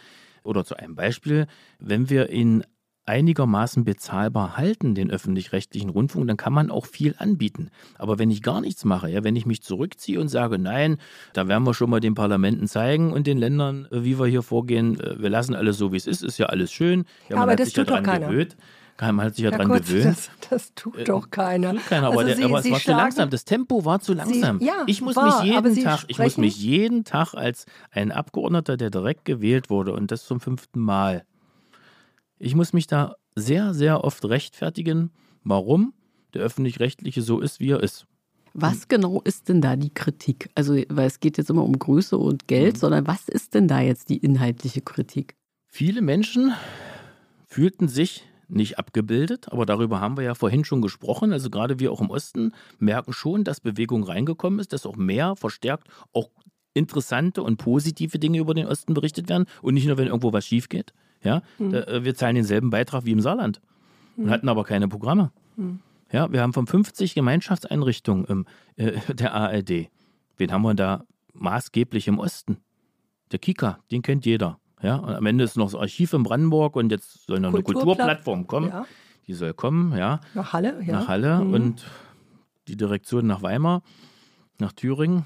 Speaker 2: oder zu einem Beispiel. Wenn wir ihn einigermaßen bezahlbar halten, den öffentlich-rechtlichen Rundfunk, dann kann man auch viel anbieten. Aber wenn ich gar nichts mache, ja, wenn ich mich zurückziehe und sage, nein, da werden wir schon mal den Parlamenten zeigen und den Ländern, äh, wie wir hier vorgehen, äh, wir lassen alles so, wie es ist, ist ja alles schön.
Speaker 3: Ja, aber das tut ja doch keiner.
Speaker 2: Gewöhnt. Man hat sich ja, ja dran Gott, gewöhnt.
Speaker 3: Das, das tut äh, doch keiner.
Speaker 2: Tut keiner, aber, also der, Sie, aber es war schlagen, zu langsam. Das Tempo war zu langsam.
Speaker 3: Sie, ja,
Speaker 2: ich muss
Speaker 3: war,
Speaker 2: mich jeden Tag, ich muss mich jeden Tag als ein Abgeordneter, der direkt gewählt wurde und das zum fünften Mal. Ich muss mich da sehr, sehr oft rechtfertigen, warum der öffentlich-rechtliche so ist, wie er ist.
Speaker 5: Was genau ist denn da die Kritik? Also, weil es geht jetzt immer um Größe und Geld, mhm. sondern was ist denn da jetzt die inhaltliche Kritik?
Speaker 2: Viele Menschen fühlten sich nicht abgebildet, aber darüber haben wir ja vorhin schon gesprochen. Also gerade wir auch im Osten merken schon, dass Bewegung reingekommen ist, dass auch mehr verstärkt auch interessante und positive Dinge über den Osten berichtet werden und nicht nur, wenn irgendwo was schief geht. Ja, mhm. da, wir zahlen denselben Beitrag wie im Saarland und mhm. hatten aber keine Programme. Mhm. Ja, wir haben von 50 Gemeinschaftseinrichtungen im, äh, der ARD. Wen haben wir da maßgeblich im Osten? Der Kika, den kennt jeder. Ja, und am Ende ist noch das Archiv in Brandenburg und jetzt soll noch eine Kulturplattform kommen. Ja. Die soll kommen, ja.
Speaker 3: Nach Halle, ja.
Speaker 2: Nach Halle mhm. und die Direktion nach Weimar, nach Thüringen.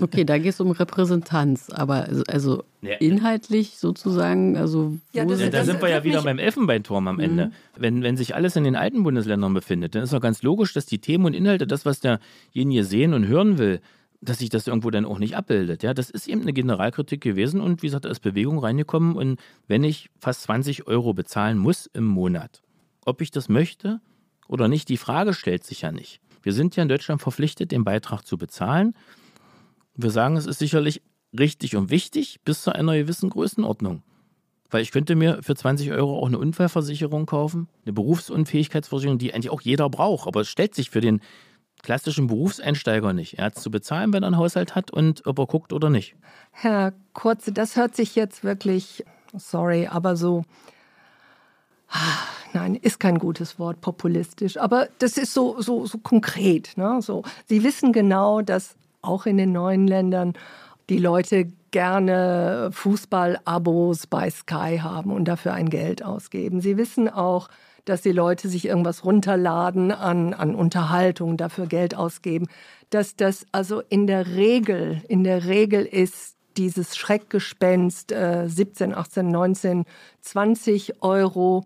Speaker 5: Okay, da geht es um Repräsentanz, aber also, also ja. inhaltlich sozusagen, also
Speaker 2: ja, das, ja, da sind wir ja wieder beim Elfenbeinturm am Ende. Mhm. Wenn, wenn sich alles in den alten Bundesländern befindet, dann ist doch ganz logisch, dass die Themen und Inhalte, das, was derjenige sehen und hören will, dass sich das irgendwo dann auch nicht abbildet. Ja, das ist eben eine Generalkritik gewesen und wie gesagt, da ist Bewegung reingekommen und wenn ich fast 20 Euro bezahlen muss im Monat, ob ich das möchte oder nicht, die Frage stellt sich ja nicht. Wir sind ja in Deutschland verpflichtet, den Beitrag zu bezahlen. Wir sagen, es ist sicherlich richtig und wichtig bis zu einer gewissen Größenordnung. Weil ich könnte mir für 20 Euro auch eine Unfallversicherung kaufen, eine Berufsunfähigkeitsversicherung, die eigentlich auch jeder braucht. Aber es stellt sich für den klassischen Berufseinsteiger nicht. Er hat es zu bezahlen, wenn er einen Haushalt hat und ob er guckt oder nicht.
Speaker 3: Herr Kurze, das hört sich jetzt wirklich, sorry, aber so, nein, ist kein gutes Wort, populistisch, aber das ist so, so, so konkret. Ne? So, Sie wissen genau, dass auch in den neuen Ländern die Leute gerne Fußball-Abos bei Sky haben und dafür ein Geld ausgeben. Sie wissen auch, dass die Leute sich irgendwas runterladen an, an Unterhaltung, dafür Geld ausgeben, dass das also in der Regel, in der Regel ist dieses Schreckgespenst äh, 17, 18, 19, 20 Euro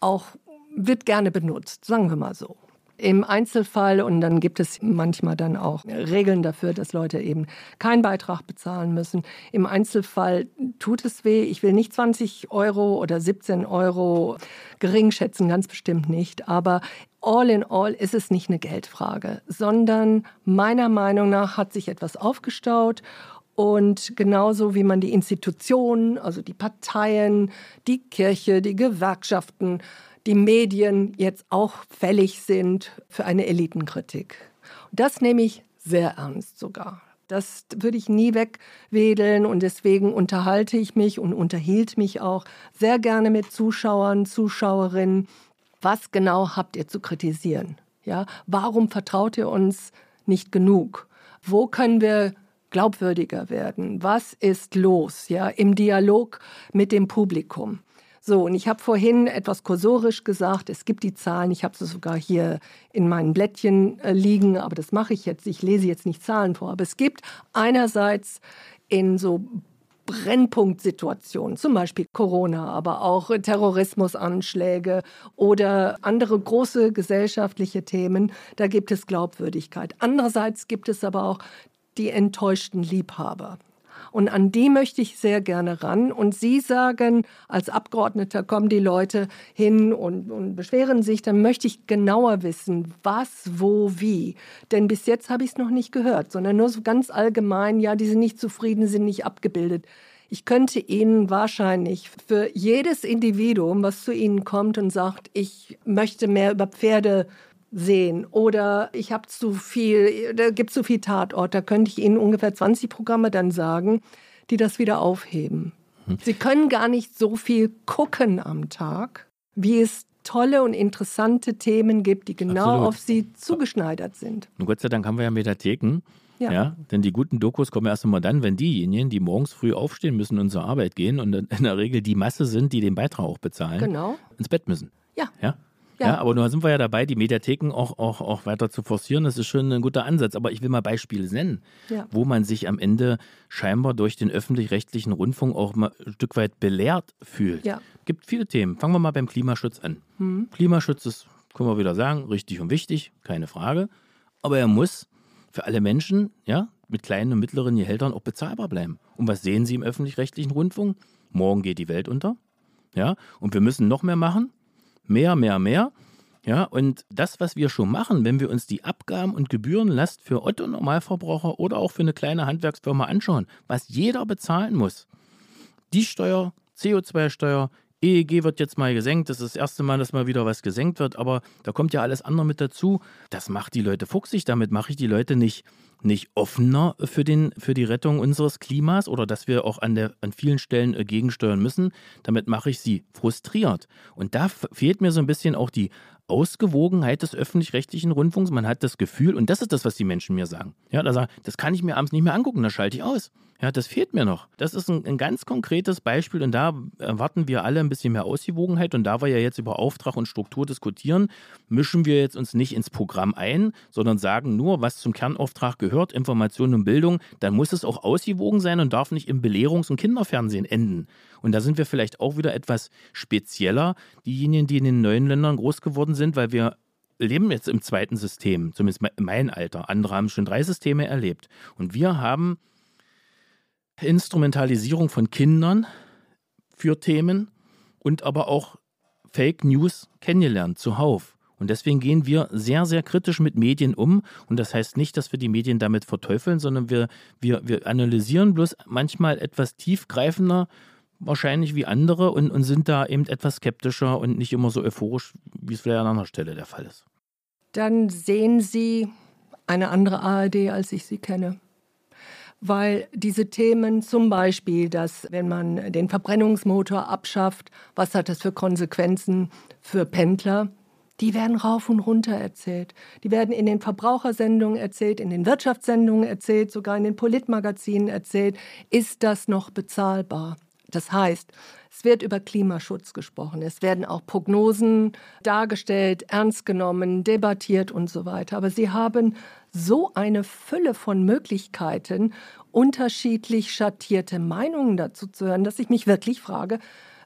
Speaker 3: auch wird gerne benutzt, sagen wir mal so im Einzelfall und dann gibt es manchmal dann auch Regeln dafür, dass Leute eben keinen Beitrag bezahlen müssen. Im Einzelfall tut es weh. Ich will nicht 20 Euro oder 17 Euro gering schätzen, ganz bestimmt nicht. Aber all in all ist es nicht eine Geldfrage, sondern meiner Meinung nach hat sich etwas aufgestaut und genauso wie man die Institutionen, also die Parteien, die Kirche, die Gewerkschaften, die Medien jetzt auch fällig sind für eine Elitenkritik. Das nehme ich sehr ernst sogar. Das würde ich nie wegwedeln und deswegen unterhalte ich mich und unterhielt mich auch sehr gerne mit Zuschauern, Zuschauerinnen. Was genau habt ihr zu kritisieren? Ja, warum vertraut ihr uns nicht genug? Wo können wir glaubwürdiger werden? Was ist los? Ja, im Dialog mit dem Publikum. So, und ich habe vorhin etwas kursorisch gesagt, es gibt die Zahlen, ich habe sie sogar hier in meinen Blättchen äh, liegen, aber das mache ich jetzt, ich lese jetzt nicht Zahlen vor, aber es gibt einerseits in so Brennpunktsituationen, zum Beispiel Corona, aber auch Terrorismusanschläge oder andere große gesellschaftliche Themen, da gibt es Glaubwürdigkeit. Andererseits gibt es aber auch die enttäuschten Liebhaber. Und an die möchte ich sehr gerne ran. Und Sie sagen, als Abgeordneter kommen die Leute hin und, und beschweren sich. Dann möchte ich genauer wissen, was, wo, wie. Denn bis jetzt habe ich es noch nicht gehört, sondern nur so ganz allgemein, ja, die sind nicht zufrieden, sind nicht abgebildet. Ich könnte Ihnen wahrscheinlich für jedes Individuum, was zu Ihnen kommt und sagt, ich möchte mehr über Pferde sehen oder ich habe zu viel, da gibt es zu viel Tatort, da könnte ich Ihnen ungefähr 20 Programme dann sagen, die das wieder aufheben. Hm. Sie können gar nicht so viel gucken am Tag, wie es tolle und interessante Themen gibt, die genau Absolut. auf Sie zugeschneidert sind.
Speaker 2: Und Gott sei Dank haben wir ja Mediatheken. Ja. ja. denn die guten Dokus kommen erst einmal dann, wenn diejenigen, die morgens früh aufstehen müssen und zur Arbeit gehen und in der Regel die Masse sind, die den Beitrag auch bezahlen,
Speaker 3: genau.
Speaker 2: ins Bett müssen.
Speaker 3: Ja.
Speaker 2: ja? Ja. ja, aber nun sind wir ja dabei, die Mediatheken auch, auch, auch weiter zu forcieren. Das ist schon ein guter Ansatz. Aber ich will mal Beispiele nennen, ja. wo man sich am Ende scheinbar durch den öffentlich-rechtlichen Rundfunk auch mal ein Stück weit belehrt fühlt. Ja. Gibt viele Themen. Fangen wir mal beim Klimaschutz an. Hm. Klimaschutz ist, können wir wieder sagen, richtig und wichtig, keine Frage. Aber er muss für alle Menschen, ja, mit kleinen und mittleren Gehältern auch bezahlbar bleiben. Und was sehen Sie im öffentlich-rechtlichen Rundfunk? Morgen geht die Welt unter. Ja, und wir müssen noch mehr machen mehr, mehr, mehr. Ja, und das, was wir schon machen, wenn wir uns die Abgaben und Gebührenlast für Otto Normalverbraucher oder auch für eine kleine Handwerksfirma anschauen, was jeder bezahlen muss, die Steuer CO2-Steuer, EEG wird jetzt mal gesenkt. Das ist das erste Mal, dass mal wieder was gesenkt wird, aber da kommt ja alles andere mit dazu. Das macht die Leute fuchsig. Damit mache ich die Leute nicht, nicht offener für, den, für die Rettung unseres Klimas oder dass wir auch an, der, an vielen Stellen äh, gegensteuern müssen. Damit mache ich sie frustriert. Und da fehlt mir so ein bisschen auch die Ausgewogenheit des öffentlich-rechtlichen Rundfunks. Man hat das Gefühl, und das ist das, was die Menschen mir sagen. Ja, da sagen, das kann ich mir abends nicht mehr angucken, da schalte ich aus. Ja, das fehlt mir noch. Das ist ein, ein, ganz konkretes Beispiel und da erwarten wir alle ein bisschen mehr Ausgewogenheit. Und da wir ja jetzt über Auftrag und Struktur diskutieren, mischen wir jetzt uns nicht ins Programm ein, sondern sagen nur, was zum Kernauftrag gehört, Information und Bildung. Dann muss es auch ausgewogen sein und darf nicht im Belehrungs- und Kinderfernsehen enden. Und da sind wir vielleicht auch wieder etwas spezieller, diejenigen, die in den neuen Ländern groß geworden sind, weil wir leben jetzt im zweiten System, zumindest mein Alter. Andere haben schon drei Systeme erlebt. Und wir haben Instrumentalisierung von Kindern für Themen und aber auch Fake News kennengelernt, zuhauf. Und deswegen gehen wir sehr, sehr kritisch mit Medien um. Und das heißt nicht, dass wir die Medien damit verteufeln, sondern wir, wir, wir analysieren bloß manchmal etwas tiefgreifender, wahrscheinlich wie andere, und, und sind da eben etwas skeptischer und nicht immer so euphorisch, wie es vielleicht an anderer Stelle der Fall ist.
Speaker 3: Dann sehen Sie eine andere ARD, als ich sie kenne weil diese Themen zum Beispiel, dass wenn man den Verbrennungsmotor abschafft, was hat das für Konsequenzen für Pendler? Die werden rauf und runter erzählt. Die werden in den Verbrauchersendungen erzählt, in den Wirtschaftssendungen erzählt, sogar in den Politmagazinen erzählt. Ist das noch bezahlbar? Das heißt, es wird über Klimaschutz gesprochen, es werden auch Prognosen dargestellt, ernst genommen, debattiert und so weiter. Aber sie haben so eine Fülle von Möglichkeiten, unterschiedlich schattierte Meinungen dazu zu hören, dass ich mich wirklich frage,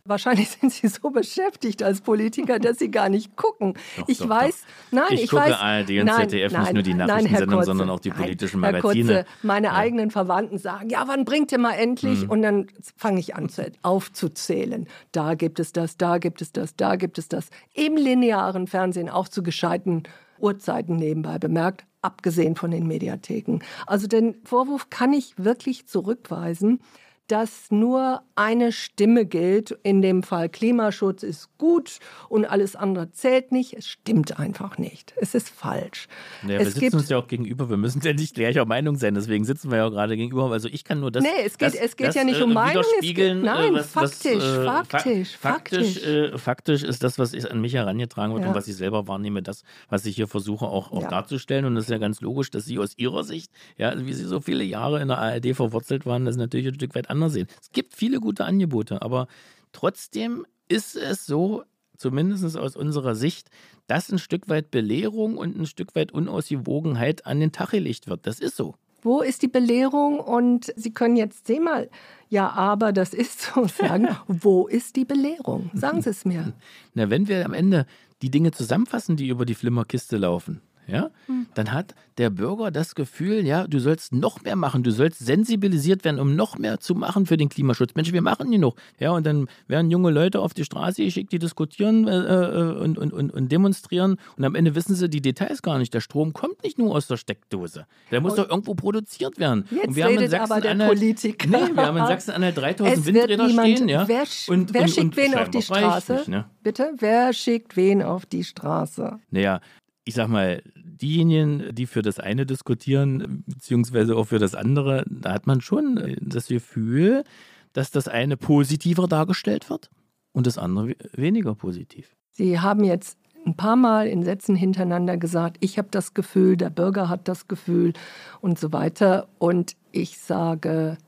Speaker 3: Wahrscheinlich sind Sie so beschäftigt als Politiker, dass Sie gar nicht gucken. Doch, ich doch, weiß,
Speaker 2: doch. nein, ich, ich gucke weiß, ARD und nein, ZDF nein, nicht nur die Nachrichtensendung, sondern auch die politischen Magazine. Herr Kurze,
Speaker 3: meine ja. eigenen Verwandten sagen, ja, wann bringt ihr mal endlich? Hm. Und dann fange ich an zu, aufzuzählen. Da gibt es das, da gibt es das, da gibt es das. Im linearen Fernsehen auch zu gescheiten Uhrzeiten nebenbei bemerkt, abgesehen von den Mediatheken. Also den Vorwurf kann ich wirklich zurückweisen dass nur eine Stimme gilt. In dem Fall Klimaschutz ist gut und alles andere zählt nicht. Es stimmt einfach nicht. Es ist falsch.
Speaker 2: Ja, wir sitzen uns ja auch gegenüber. Wir müssen ja nicht gleicher Meinung sein. Deswegen sitzen wir ja auch gerade gegenüber. Also ich kann nur das.
Speaker 3: Nee, es geht,
Speaker 2: das,
Speaker 3: es geht das, ja nicht um äh, Meinung.
Speaker 2: Geht, äh,
Speaker 3: nein, was, faktisch, was, äh, faktisch,
Speaker 2: faktisch. Äh, faktisch ist das, was an mich herangetragen wird ja. und was ich selber wahrnehme, das, was ich hier versuche auch, auch ja. darzustellen. Und es ist ja ganz logisch, dass Sie aus Ihrer Sicht, ja, wie Sie so viele Jahre in der ARD verwurzelt waren, das ist natürlich ein Stück weit anders sehen. Es gibt viele gute Angebote, aber trotzdem ist es so, zumindest aus unserer Sicht, dass ein Stück weit Belehrung und ein Stück weit Unausgewogenheit an den Tag gelegt wird. Das ist so.
Speaker 3: Wo ist die Belehrung? Und Sie können jetzt zehnmal, ja, aber das ist so sagen. Wo ist die Belehrung? Sagen Sie es mir.
Speaker 2: Na, wenn wir am Ende die Dinge zusammenfassen, die über die Flimmerkiste laufen, ja, hm. dann hat der Bürger das Gefühl, ja, du sollst noch mehr machen, du sollst sensibilisiert werden, um noch mehr zu machen für den Klimaschutz. Mensch, wir machen genug. Ja, und dann werden junge Leute auf die Straße geschickt, die diskutieren äh, äh, und, und, und, und, demonstrieren und am Ende wissen sie die Details gar nicht. Der Strom kommt nicht nur aus der Steckdose. Der muss und doch irgendwo produziert werden.
Speaker 3: Jetzt
Speaker 2: und wir
Speaker 3: redet haben in aber der Politiker.
Speaker 2: Nee, wir haben in Sachsen-Anhalt 3000 Windräder niemand, stehen. Ja?
Speaker 3: Wer, und, wer schickt wen auf die Straße? Nicht, ne? Bitte? Wer schickt wen auf die Straße?
Speaker 2: Naja, ich sag mal, diejenigen, die für das eine diskutieren, beziehungsweise auch für das andere, da hat man schon das Gefühl, dass das eine positiver dargestellt wird und das andere weniger positiv.
Speaker 3: Sie haben jetzt ein paar Mal in Sätzen hintereinander gesagt, ich habe das Gefühl, der Bürger hat das Gefühl und so weiter. Und ich sage,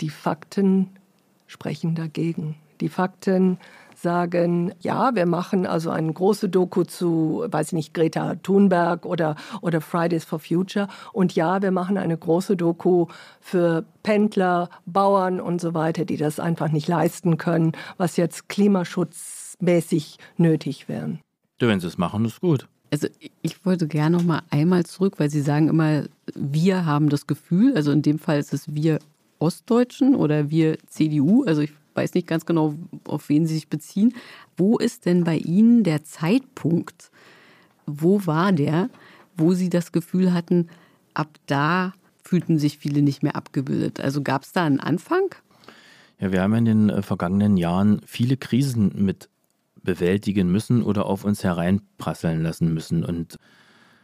Speaker 3: die Fakten sprechen dagegen. Die Fakten sagen, ja, wir machen also eine große Doku zu, weiß ich nicht, Greta Thunberg oder, oder Fridays for Future. Und ja, wir machen eine große Doku für Pendler, Bauern und so weiter, die das einfach nicht leisten können, was jetzt klimaschutzmäßig nötig wäre.
Speaker 2: Wenn sie es machen, ist gut.
Speaker 5: Also ich wollte gerne noch mal einmal zurück, weil Sie sagen immer, wir haben das Gefühl, also in dem Fall ist es wir Ostdeutschen oder wir CDU, also ich weiß nicht ganz genau, auf wen Sie sich beziehen. Wo ist denn bei Ihnen der Zeitpunkt? Wo war der, wo Sie das Gefühl hatten, ab da fühlten sich viele nicht mehr abgebildet? Also gab es da einen Anfang?
Speaker 2: Ja, wir haben in den äh, vergangenen Jahren viele Krisen mit bewältigen müssen oder auf uns hereinprasseln lassen müssen. Und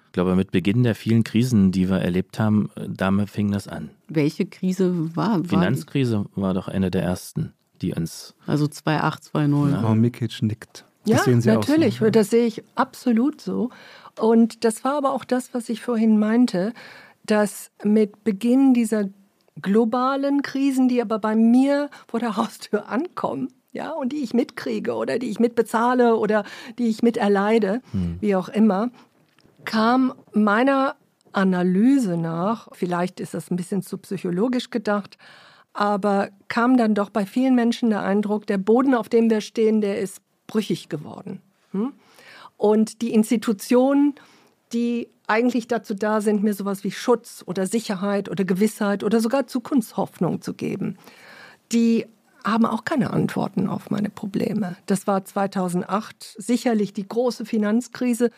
Speaker 2: ich glaube, mit Beginn der vielen Krisen, die wir erlebt haben, äh, damit fing das an.
Speaker 5: Welche Krise war? war
Speaker 2: Finanzkrise war doch eine der ersten, die uns.
Speaker 5: Also 2008, 2009.
Speaker 4: Frau Mikic nickt.
Speaker 3: Das ja, sehen Sie natürlich, so. das sehe ich absolut so. Und das war aber auch das, was ich vorhin meinte, dass mit Beginn dieser globalen Krisen, die aber bei mir vor der Haustür ankommen, ja, und die ich mitkriege oder die ich mitbezahle oder die ich miterleide, hm. wie auch immer, kam meiner Analyse nach, vielleicht ist das ein bisschen zu psychologisch gedacht, aber kam dann doch bei vielen Menschen der Eindruck, der Boden, auf dem wir stehen, der ist brüchig geworden. Hm? Und die Institutionen, die eigentlich dazu da sind, mir sowas wie Schutz oder Sicherheit oder Gewissheit oder sogar Zukunftshoffnung zu geben, die haben auch keine Antworten auf meine Probleme. Das war 2008 sicherlich die große Finanzkrise,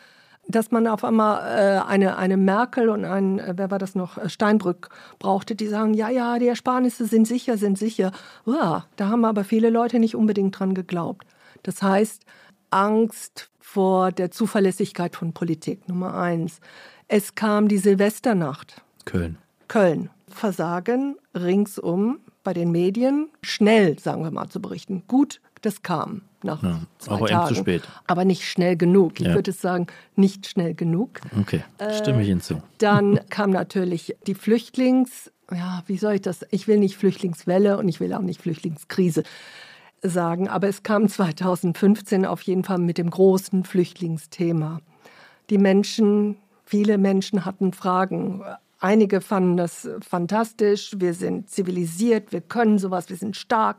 Speaker 3: dass man auf einmal äh, eine, eine Merkel und ein, äh, wer war das noch, äh, Steinbrück brauchte, die sagen, ja, ja, die Ersparnisse sind sicher, sind sicher. Uah, da haben aber viele Leute nicht unbedingt dran geglaubt. Das heißt, Angst vor der Zuverlässigkeit von Politik, Nummer eins. Es kam die Silvesternacht.
Speaker 2: Köln.
Speaker 3: Köln. Versagen ringsum bei den Medien, schnell, sagen wir mal, zu berichten. Gut, das kam nach ja, zwei
Speaker 2: aber
Speaker 3: Tagen.
Speaker 2: zu spät.
Speaker 3: Aber nicht schnell genug. Ich ja. würde sagen, nicht schnell genug.
Speaker 2: Okay, stimme ich hinzu.
Speaker 3: Dann kam natürlich die Flüchtlings, ja, wie soll ich das? Ich will nicht Flüchtlingswelle und ich will auch nicht Flüchtlingskrise sagen, aber es kam 2015 auf jeden Fall mit dem großen Flüchtlingsthema. Die Menschen, viele Menschen hatten Fragen. Einige fanden das fantastisch, wir sind zivilisiert, wir können sowas, wir sind stark.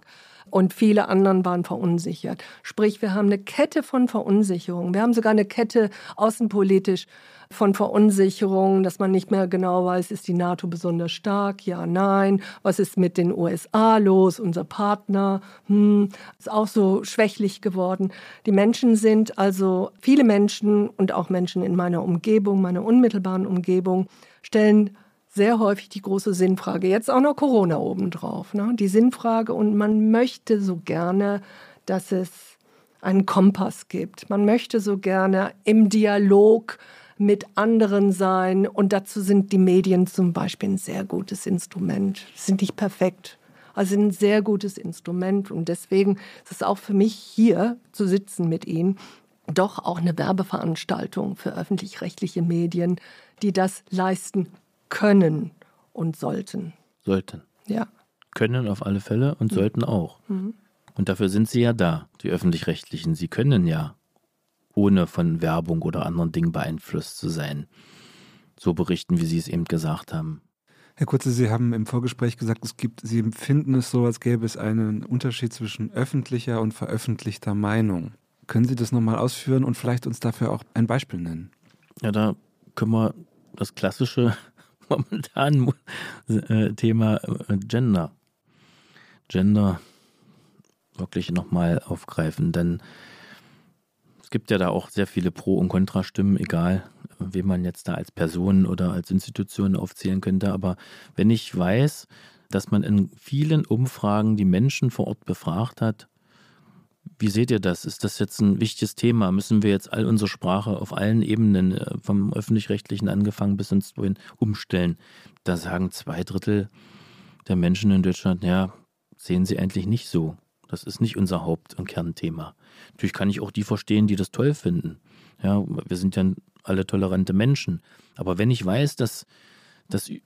Speaker 3: Und viele anderen waren verunsichert. Sprich, wir haben eine Kette von Verunsicherungen. Wir haben sogar eine Kette außenpolitisch von Verunsicherungen, dass man nicht mehr genau weiß, ist die NATO besonders stark? Ja, nein. Was ist mit den USA los? Unser Partner hm, ist auch so schwächlich geworden. Die Menschen sind also, viele Menschen und auch Menschen in meiner Umgebung, meiner unmittelbaren Umgebung, stellen sehr häufig die große Sinnfrage. Jetzt auch noch Corona obendrauf. Ne? Die Sinnfrage und man möchte so gerne, dass es einen Kompass gibt. Man möchte so gerne im Dialog mit anderen sein. Und dazu sind die Medien zum Beispiel ein sehr gutes Instrument. Sind nicht perfekt, also ein sehr gutes Instrument. Und deswegen ist es auch für mich hier zu sitzen mit Ihnen doch auch eine Werbeveranstaltung für öffentlich-rechtliche Medien, die das leisten können und sollten.
Speaker 2: Sollten.
Speaker 3: Ja.
Speaker 2: Können auf alle Fälle und mhm. sollten auch. Mhm. Und dafür sind sie ja da, die öffentlich-rechtlichen. Sie können ja ohne von Werbung oder anderen Dingen beeinflusst zu sein. So berichten, wie Sie es eben gesagt haben.
Speaker 4: Herr Kurze, Sie haben im Vorgespräch gesagt, es gibt, Sie empfinden es so, als gäbe es einen Unterschied zwischen öffentlicher und veröffentlichter Meinung. Können Sie das nochmal ausführen und vielleicht uns dafür auch ein Beispiel nennen?
Speaker 2: Ja, da können wir das klassische momentan äh, Thema äh, Gender. Gender wirklich nochmal aufgreifen, denn es gibt ja da auch sehr viele Pro- und Kontrastimmen, egal wen man jetzt da als Person oder als Institution aufzählen könnte. Aber wenn ich weiß, dass man in vielen Umfragen die Menschen vor Ort befragt hat, wie seht ihr das? Ist das jetzt ein wichtiges Thema? Müssen wir jetzt all unsere Sprache auf allen Ebenen, äh, vom öffentlich-rechtlichen angefangen bis ins wohin, umstellen? Da sagen zwei Drittel der Menschen in Deutschland, ja, sehen sie eigentlich nicht so. Das ist nicht unser Haupt- und Kernthema. Natürlich kann ich auch die verstehen, die das toll finden. Ja, wir sind ja alle tolerante Menschen. Aber wenn ich weiß, dass, dass wie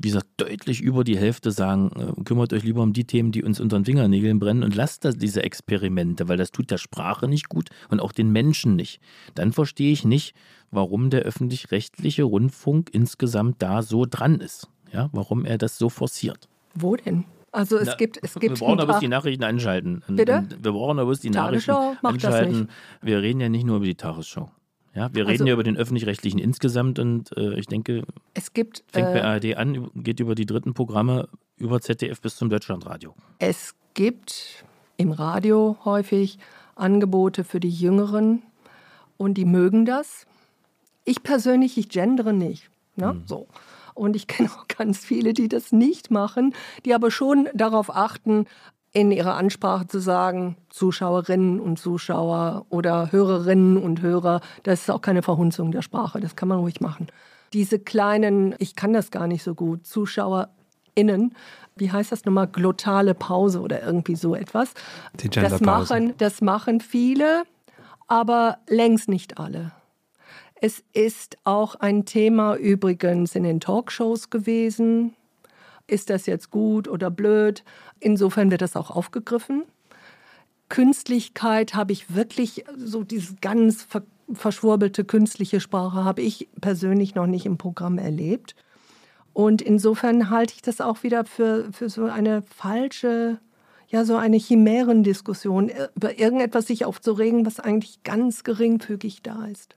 Speaker 2: gesagt, deutlich über die Hälfte sagen, äh, kümmert euch lieber um die Themen, die uns unter den Fingernägeln brennen und lasst das, diese Experimente, weil das tut der Sprache nicht gut und auch den Menschen nicht. Dann verstehe ich nicht, warum der öffentlich-rechtliche Rundfunk insgesamt da so dran ist. Ja, warum er das so forciert.
Speaker 3: Wo denn? Also es Na, gibt es gibt
Speaker 2: Wir brauchen aber die Nachrichten einschalten.
Speaker 3: Bitte?
Speaker 2: Wir brauchen aber die Tagesschau Nachrichten einschalten. Wir reden ja nicht nur über die Tagesschau. Ja, wir reden also, ja über den öffentlich-rechtlichen insgesamt und äh, ich denke,
Speaker 3: es gibt,
Speaker 2: fängt äh, bei ARD an, geht über die dritten Programme über ZDF bis zum Deutschlandradio.
Speaker 3: Es gibt im Radio häufig Angebote für die Jüngeren und die mögen das. Ich persönlich, ich gendere nicht. Ne? Mhm. So. Und ich kenne auch ganz viele, die das nicht machen, die aber schon darauf achten, in ihrer Ansprache zu sagen, Zuschauerinnen und Zuschauer oder Hörerinnen und Hörer, das ist auch keine Verhunzung der Sprache, das kann man ruhig machen. Diese kleinen, ich kann das gar nicht so gut, ZuschauerInnen, wie heißt das nochmal, glottale Pause oder irgendwie so etwas.
Speaker 4: Die
Speaker 3: das machen, das machen viele, aber längst nicht alle. Es ist auch ein Thema übrigens in den Talkshows gewesen. Ist das jetzt gut oder blöd? Insofern wird das auch aufgegriffen. Künstlichkeit habe ich wirklich, so diese ganz ver verschwurbelte künstliche Sprache habe ich persönlich noch nicht im Programm erlebt. Und insofern halte ich das auch wieder für, für so eine falsche, ja, so eine Chimärendiskussion, äh, über irgendetwas sich aufzuregen, was eigentlich ganz geringfügig da ist.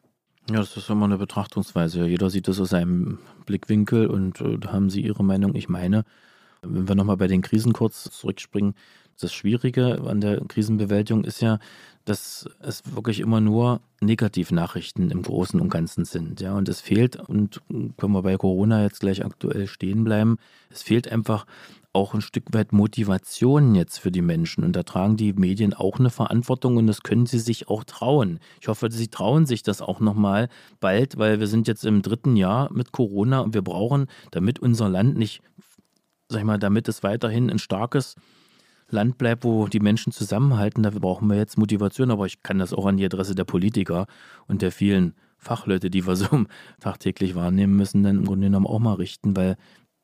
Speaker 2: Ja, das ist immer eine Betrachtungsweise. Jeder sieht das aus seinem Blickwinkel und äh, da haben Sie Ihre Meinung, ich meine. Wenn wir nochmal bei den Krisen kurz zurückspringen, das Schwierige an der Krisenbewältigung ist ja, dass es wirklich immer nur Negativnachrichten im Großen und Ganzen sind. Ja, und es fehlt, und können wir bei Corona jetzt gleich aktuell stehen bleiben, es fehlt einfach auch ein Stück weit Motivation jetzt für die Menschen. Und da tragen die Medien auch eine Verantwortung und das können sie sich auch trauen. Ich hoffe, sie trauen sich das auch nochmal bald, weil wir sind jetzt im dritten Jahr mit Corona und wir brauchen, damit unser Land nicht, sag ich mal, damit es weiterhin ein starkes Land bleibt, wo die Menschen zusammenhalten, dafür brauchen wir jetzt Motivation. Aber ich kann das auch an die Adresse der Politiker und der vielen Fachleute, die wir so tagtäglich wahrnehmen müssen, dann im Grunde genommen auch mal richten, weil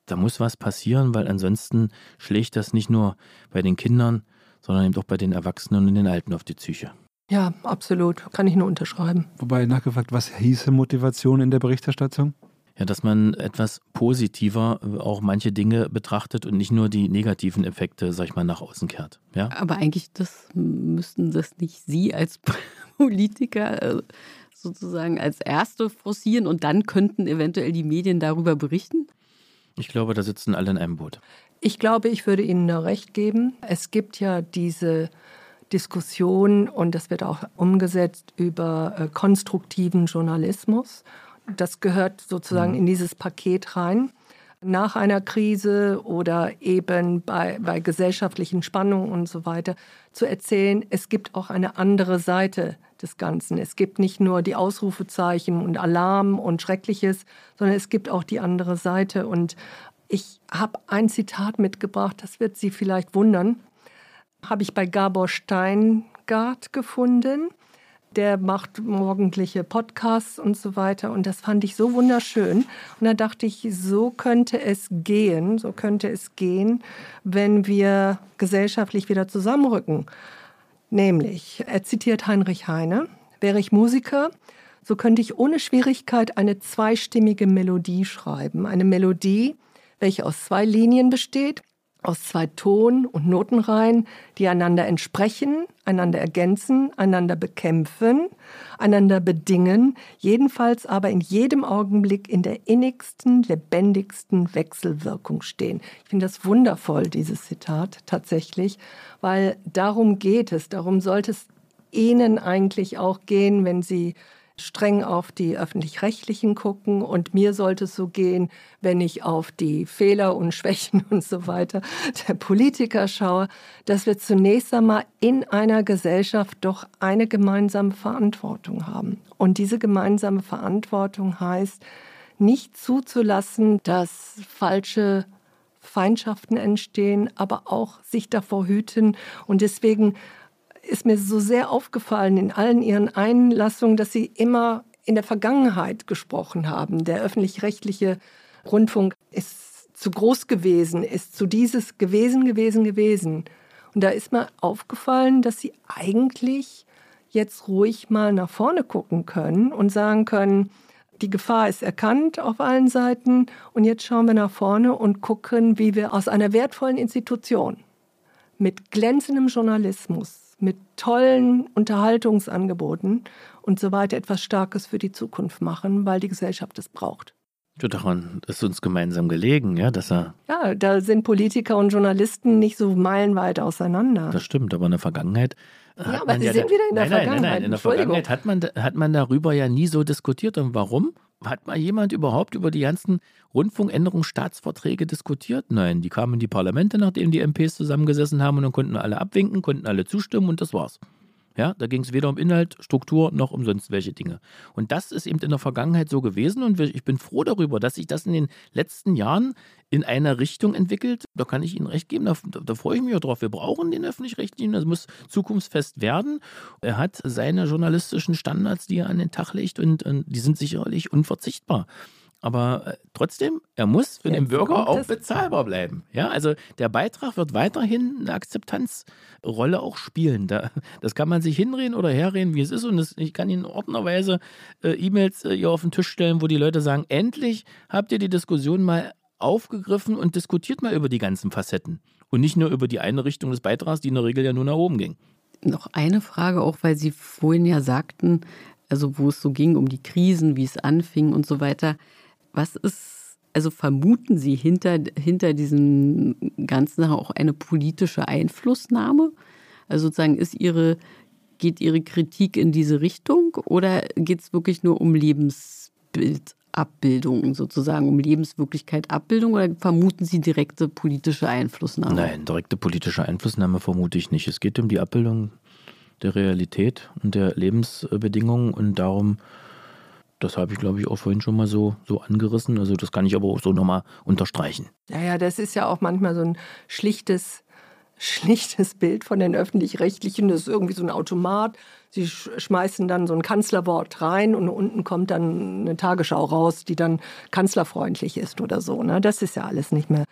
Speaker 2: da muss was passieren, weil ansonsten schlägt das nicht nur bei den Kindern, sondern eben auch bei den Erwachsenen und den Alten auf die Psyche.
Speaker 3: Ja, absolut. Kann ich nur unterschreiben.
Speaker 4: Wobei nachgefragt, was hieße Motivation in der Berichterstattung?
Speaker 2: Ja, dass man etwas positiver auch manche Dinge betrachtet und nicht nur die negativen Effekte, sag ich mal, nach außen kehrt. Ja?
Speaker 5: Aber eigentlich das müssten das nicht Sie als Politiker äh, sozusagen als Erste forcieren und dann könnten eventuell die Medien darüber berichten?
Speaker 2: Ich glaube, da sitzen alle in einem Boot.
Speaker 3: Ich glaube, ich würde Ihnen nur recht geben. Es gibt ja diese Diskussion und das wird auch umgesetzt über äh, konstruktiven Journalismus. Das gehört sozusagen mhm. in dieses Paket rein. Nach einer Krise oder eben bei, bei gesellschaftlichen Spannungen und so weiter zu erzählen, es gibt auch eine andere Seite des Ganzen. Es gibt nicht nur die Ausrufezeichen und Alarm und Schreckliches, sondern es gibt auch die andere Seite. Und ich habe ein Zitat mitgebracht, das wird Sie vielleicht wundern. Habe ich bei Gabor Steingart gefunden. Der macht morgendliche Podcasts und so weiter. Und das fand ich so wunderschön. Und da dachte ich, so könnte es gehen, so könnte es gehen, wenn wir gesellschaftlich wieder zusammenrücken. Nämlich, er zitiert Heinrich Heine, wäre ich Musiker, so könnte ich ohne Schwierigkeit eine zweistimmige Melodie schreiben. Eine Melodie, welche aus zwei Linien besteht, aus zwei Ton- und Notenreihen, die einander entsprechen, einander ergänzen, einander bekämpfen, einander bedingen, jedenfalls aber in jedem Augenblick in der innigsten, lebendigsten Wechselwirkung stehen. Ich finde das wundervoll, dieses Zitat tatsächlich, weil darum geht es, darum sollte es Ihnen eigentlich auch gehen, wenn Sie streng auf die öffentlich-rechtlichen gucken und mir sollte es so gehen, wenn ich auf die Fehler und Schwächen und so weiter der Politiker schaue, dass wir zunächst einmal in einer Gesellschaft doch eine gemeinsame Verantwortung haben. Und diese gemeinsame Verantwortung heißt, nicht zuzulassen, dass falsche Feindschaften entstehen, aber auch sich davor hüten. Und deswegen ist mir so sehr aufgefallen in allen Ihren Einlassungen, dass Sie immer in der Vergangenheit gesprochen haben. Der öffentlich-rechtliche Rundfunk ist zu groß gewesen, ist zu dieses gewesen, gewesen, gewesen. Und da ist mir aufgefallen, dass Sie eigentlich jetzt ruhig mal nach vorne gucken können und sagen können, die Gefahr ist erkannt auf allen Seiten und jetzt schauen wir nach vorne und gucken, wie wir aus einer wertvollen Institution mit glänzendem Journalismus, mit tollen Unterhaltungsangeboten und so weiter etwas Starkes für die Zukunft machen, weil die Gesellschaft es braucht.
Speaker 2: Ja, daran ist uns gemeinsam gelegen, ja, dass er.
Speaker 3: Ja, da sind Politiker und Journalisten nicht so meilenweit auseinander.
Speaker 2: Das stimmt, aber in der Vergangenheit.
Speaker 3: Ja, aber Sie ja sind wieder in der
Speaker 2: nein,
Speaker 3: Vergangenheit.
Speaker 2: Nein, nein, nein. In der Vergangenheit hat man, hat man darüber ja nie so diskutiert. Und warum? Hat mal jemand überhaupt über die ganzen Rundfunkänderungsstaatsverträge diskutiert? Nein, die kamen in die Parlamente, nachdem die MPs zusammengesessen haben und dann konnten alle abwinken, konnten alle zustimmen und das war's. Ja, da ging es weder um Inhalt, Struktur noch um sonst welche Dinge. Und das ist eben in der Vergangenheit so gewesen und ich bin froh darüber, dass sich das in den letzten Jahren in einer Richtung entwickelt. Da kann ich Ihnen recht geben, da, da freue ich mich auch drauf. Wir brauchen den öffentlich-rechtlichen, das muss zukunftsfest werden. Er hat seine journalistischen Standards, die er an den Tag legt und, und die sind sicherlich unverzichtbar. Aber äh, trotzdem, er muss für Jetzt den Bürger auch bezahlbar bleiben. Ja, also der Beitrag wird weiterhin eine Akzeptanzrolle auch spielen. Da, das kann man sich hinreden oder herreden, wie es ist. Und das, ich kann Ihnen ordnerweise äh, E-Mails äh, hier auf den Tisch stellen, wo die Leute sagen: Endlich habt ihr die Diskussion mal aufgegriffen und diskutiert mal über die ganzen Facetten. Und nicht nur über die eine Richtung des Beitrags, die in der Regel ja nur nach oben ging.
Speaker 5: Noch eine Frage, auch weil Sie vorhin ja sagten, also wo es so ging um die Krisen, wie es anfing und so weiter. Was ist, also vermuten Sie hinter, hinter diesem Ganzen auch eine politische Einflussnahme? Also sozusagen ist Ihre, geht Ihre Kritik in diese Richtung oder geht es wirklich nur um Lebensbildabbildung, sozusagen um Lebenswirklichkeit Abbildung oder vermuten Sie direkte politische Einflussnahme?
Speaker 2: Nein, direkte politische Einflussnahme vermute ich nicht. Es geht um die Abbildung der Realität und der Lebensbedingungen und darum, das habe ich, glaube ich, auch vorhin schon mal so, so angerissen. Also das kann ich aber auch so nochmal unterstreichen.
Speaker 3: Ja, ja, das ist ja auch manchmal so ein schlichtes, schlichtes Bild von den öffentlich-rechtlichen. Das ist irgendwie so ein Automat. Sie schmeißen dann so ein Kanzlerwort rein und unten kommt dann eine Tagesschau raus, die dann kanzlerfreundlich ist oder so. Ne? Das ist ja alles nicht mehr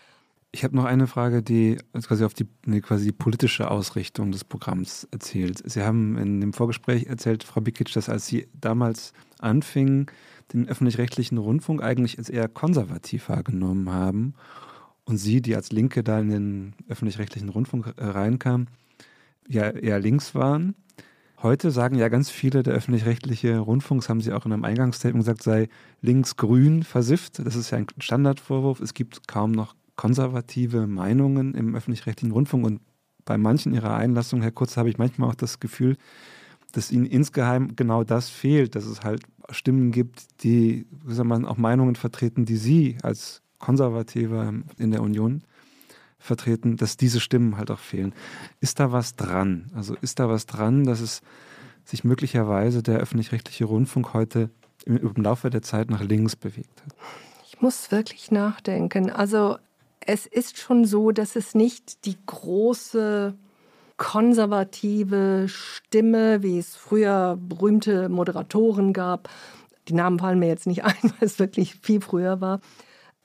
Speaker 4: ich habe noch eine Frage, die quasi auf die, quasi die politische Ausrichtung des Programms erzählt. Sie haben in dem Vorgespräch erzählt, Frau Bikic, dass als Sie damals anfingen, den öffentlich-rechtlichen Rundfunk eigentlich als eher konservativ wahrgenommen haben und Sie, die als Linke da in den öffentlich-rechtlichen Rundfunk äh, reinkamen, ja eher links waren. Heute sagen ja ganz viele, der öffentlich-rechtliche Rundfunk, das haben Sie auch in einem Eingangsstatement gesagt, sei links-grün versifft. Das ist ja ein Standardvorwurf. Es gibt kaum noch konservative Meinungen im öffentlich-rechtlichen Rundfunk und bei manchen ihrer Einlassungen, Herr Kurz, habe ich manchmal auch das Gefühl, dass ihnen insgeheim genau das fehlt, dass es halt Stimmen gibt, die, man, auch Meinungen vertreten, die sie als Konservative in der Union vertreten, dass diese Stimmen halt auch fehlen. Ist da was dran? Also ist da was dran, dass es sich möglicherweise der öffentlich-rechtliche Rundfunk heute im, im Laufe der Zeit nach links bewegt hat?
Speaker 3: Ich muss wirklich nachdenken. Also es ist schon so, dass es nicht die große konservative Stimme, wie es früher berühmte Moderatoren gab. Die Namen fallen mir jetzt nicht ein, weil es wirklich viel früher war.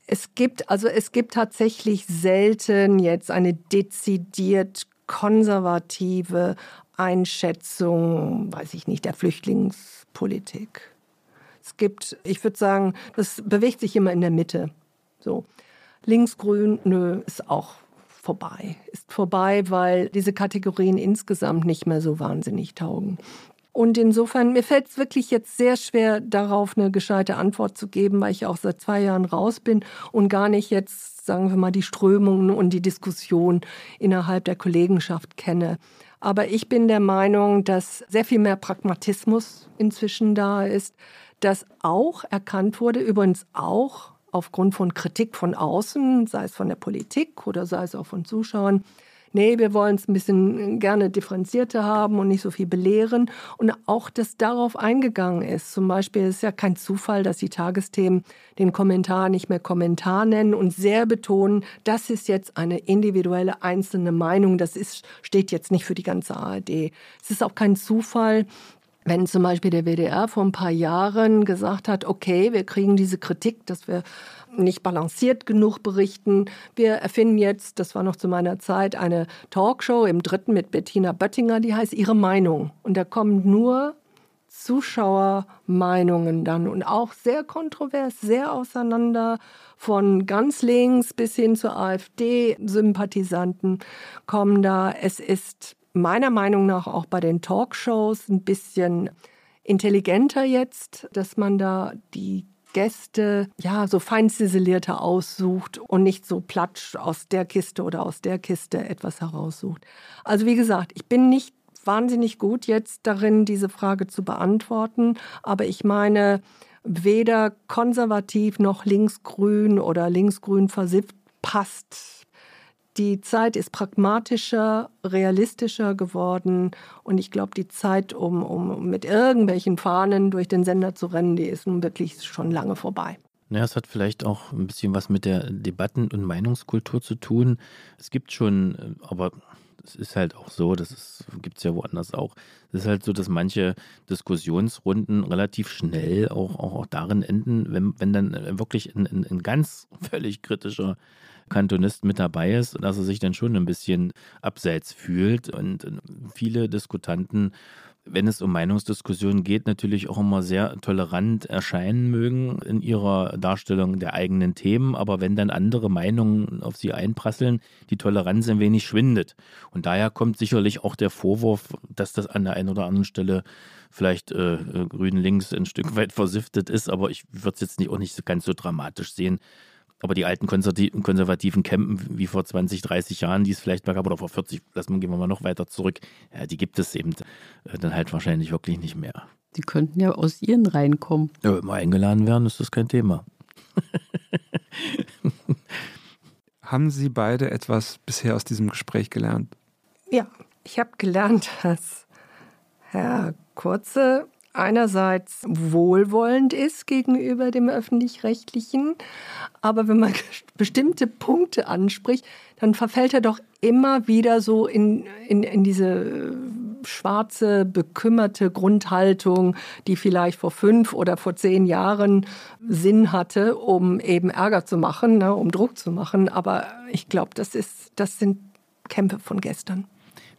Speaker 3: Es gibt also es gibt tatsächlich selten jetzt eine dezidiert konservative Einschätzung, weiß ich nicht, der Flüchtlingspolitik. Es gibt, ich würde sagen, das bewegt sich immer in der Mitte. So. Linksgrün, nö, ist auch vorbei. Ist vorbei, weil diese Kategorien insgesamt nicht mehr so wahnsinnig taugen. Und insofern, mir fällt es wirklich jetzt sehr schwer, darauf eine gescheite Antwort zu geben, weil ich auch seit zwei Jahren raus bin und gar nicht jetzt, sagen wir mal, die Strömungen und die Diskussion innerhalb der Kollegenschaft kenne. Aber ich bin der Meinung, dass sehr viel mehr Pragmatismus inzwischen da ist, dass auch erkannt wurde, übrigens auch aufgrund von Kritik von außen, sei es von der Politik oder sei es auch von Zuschauern, nee, wir wollen es ein bisschen gerne differenzierter haben und nicht so viel belehren. Und auch, dass darauf eingegangen ist. Zum Beispiel ist ja kein Zufall, dass die Tagesthemen den Kommentar nicht mehr Kommentar nennen und sehr betonen, das ist jetzt eine individuelle einzelne Meinung. Das ist, steht jetzt nicht für die ganze ARD. Es ist auch kein Zufall, wenn zum Beispiel der WDR vor ein paar Jahren gesagt hat, okay, wir kriegen diese Kritik, dass wir nicht balanciert genug berichten. Wir erfinden jetzt, das war noch zu meiner Zeit, eine Talkshow im dritten mit Bettina Böttinger, die heißt Ihre Meinung. Und da kommen nur Zuschauermeinungen dann und auch sehr kontrovers, sehr auseinander, von ganz links bis hin zu AfD-Sympathisanten kommen da. Es ist meiner Meinung nach auch bei den Talkshows ein bisschen intelligenter jetzt, dass man da die Gäste ja so fein ziselierter aussucht und nicht so platsch aus der Kiste oder aus der Kiste etwas heraussucht. Also wie gesagt, ich bin nicht wahnsinnig gut jetzt darin, diese Frage zu beantworten, aber ich meine, weder konservativ noch linksgrün oder linksgrün versifft passt. Die Zeit ist pragmatischer, realistischer geworden und ich glaube, die Zeit, um, um mit irgendwelchen Fahnen durch den Sender zu rennen, die ist nun wirklich schon lange vorbei.
Speaker 2: Ja, es hat vielleicht auch ein bisschen was mit der Debatten- und Meinungskultur zu tun. Es gibt schon, äh, aber es ist halt auch so, das gibt es ja woanders auch. Es ist halt so, dass manche Diskussionsrunden relativ schnell auch, auch, auch darin enden, wenn, wenn dann wirklich ein, ein, ein ganz völlig kritischer Kantonist mit dabei ist, dass er sich dann schon ein bisschen abseits fühlt. Und viele Diskutanten wenn es um Meinungsdiskussionen geht, natürlich auch immer sehr tolerant erscheinen mögen in ihrer Darstellung der eigenen Themen. Aber wenn dann andere Meinungen auf sie einprasseln, die Toleranz ein wenig schwindet. Und daher kommt sicherlich auch der Vorwurf, dass das an der einen oder anderen Stelle vielleicht äh, äh grün links ein Stück weit versiftet ist. Aber ich würde es jetzt nicht, auch nicht ganz so dramatisch sehen. Aber die alten konservativen Campen wie vor 20, 30 Jahren, die es vielleicht mal gab, oder vor 40, lassen gehen wir mal noch weiter zurück, ja, die gibt es eben äh, dann halt wahrscheinlich wirklich nicht mehr.
Speaker 5: Die könnten ja aus ihren Reihen kommen.
Speaker 2: Ja, wenn wir eingeladen werden, ist das kein Thema.
Speaker 4: Haben Sie beide etwas bisher aus diesem Gespräch gelernt?
Speaker 3: Ja, ich habe gelernt, dass Herr Kurze einerseits wohlwollend ist gegenüber dem öffentlich-rechtlichen, aber wenn man bestimmte Punkte anspricht, dann verfällt er doch immer wieder so in, in, in diese schwarze, bekümmerte Grundhaltung, die vielleicht vor fünf oder vor zehn Jahren Sinn hatte, um eben Ärger zu machen, ne, um Druck zu machen. Aber ich glaube, das, das sind Kämpfe von gestern.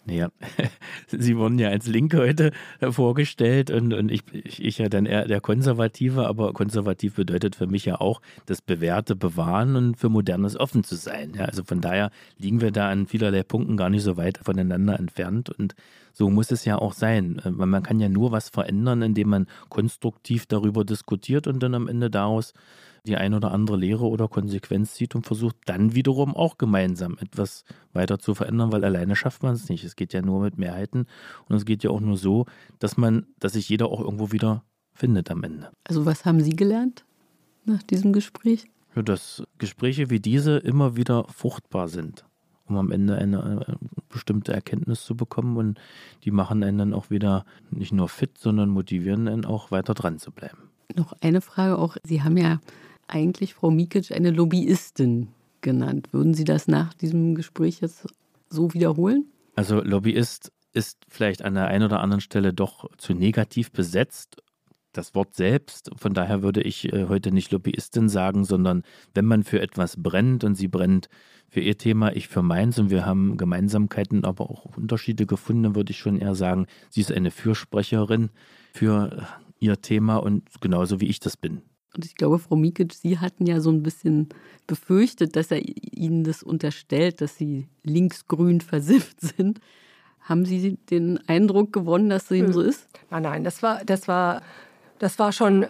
Speaker 2: Naja, Sie wurden ja als Linke heute vorgestellt und, und ich, ich, ich ja dann eher der Konservative, aber konservativ bedeutet für mich ja auch, das Bewährte bewahren und für Modernes offen zu sein. Ja, also von daher liegen wir da an vielerlei Punkten gar nicht so weit voneinander entfernt und so muss es ja auch sein. Weil man kann ja nur was verändern, indem man konstruktiv darüber diskutiert und dann am Ende daraus die ein oder andere Lehre oder Konsequenz zieht und versucht dann wiederum auch gemeinsam etwas weiter zu verändern, weil alleine schafft man es nicht. Es geht ja nur mit Mehrheiten und es geht ja auch nur so, dass man, dass sich jeder auch irgendwo wieder findet am Ende.
Speaker 5: Also was haben Sie gelernt nach diesem Gespräch?
Speaker 2: Ja, dass Gespräche wie diese immer wieder fruchtbar sind, um am Ende eine, eine bestimmte Erkenntnis zu bekommen und die machen einen dann auch wieder nicht nur fit, sondern motivieren einen auch weiter dran zu bleiben.
Speaker 5: Noch eine Frage auch. Sie haben ja eigentlich Frau Mikic eine Lobbyistin genannt. Würden Sie das nach diesem Gespräch jetzt so wiederholen?
Speaker 2: Also Lobbyist ist vielleicht an der einen oder anderen Stelle doch zu negativ besetzt. Das Wort selbst, von daher würde ich äh, heute nicht Lobbyistin sagen, sondern wenn man für etwas brennt und sie brennt für ihr Thema, ich für meins und wir haben Gemeinsamkeiten, aber auch Unterschiede gefunden, würde ich schon eher sagen, sie ist eine Fürsprecherin für ihr Thema und genauso wie ich das bin.
Speaker 5: Und ich glaube, Frau Mikic, Sie hatten ja so ein bisschen befürchtet, dass er Ihnen das unterstellt, dass Sie linksgrün versifft sind. Haben Sie den Eindruck gewonnen, dass es ihm so ist?
Speaker 3: Nein, nein, das war, das war, das war schon.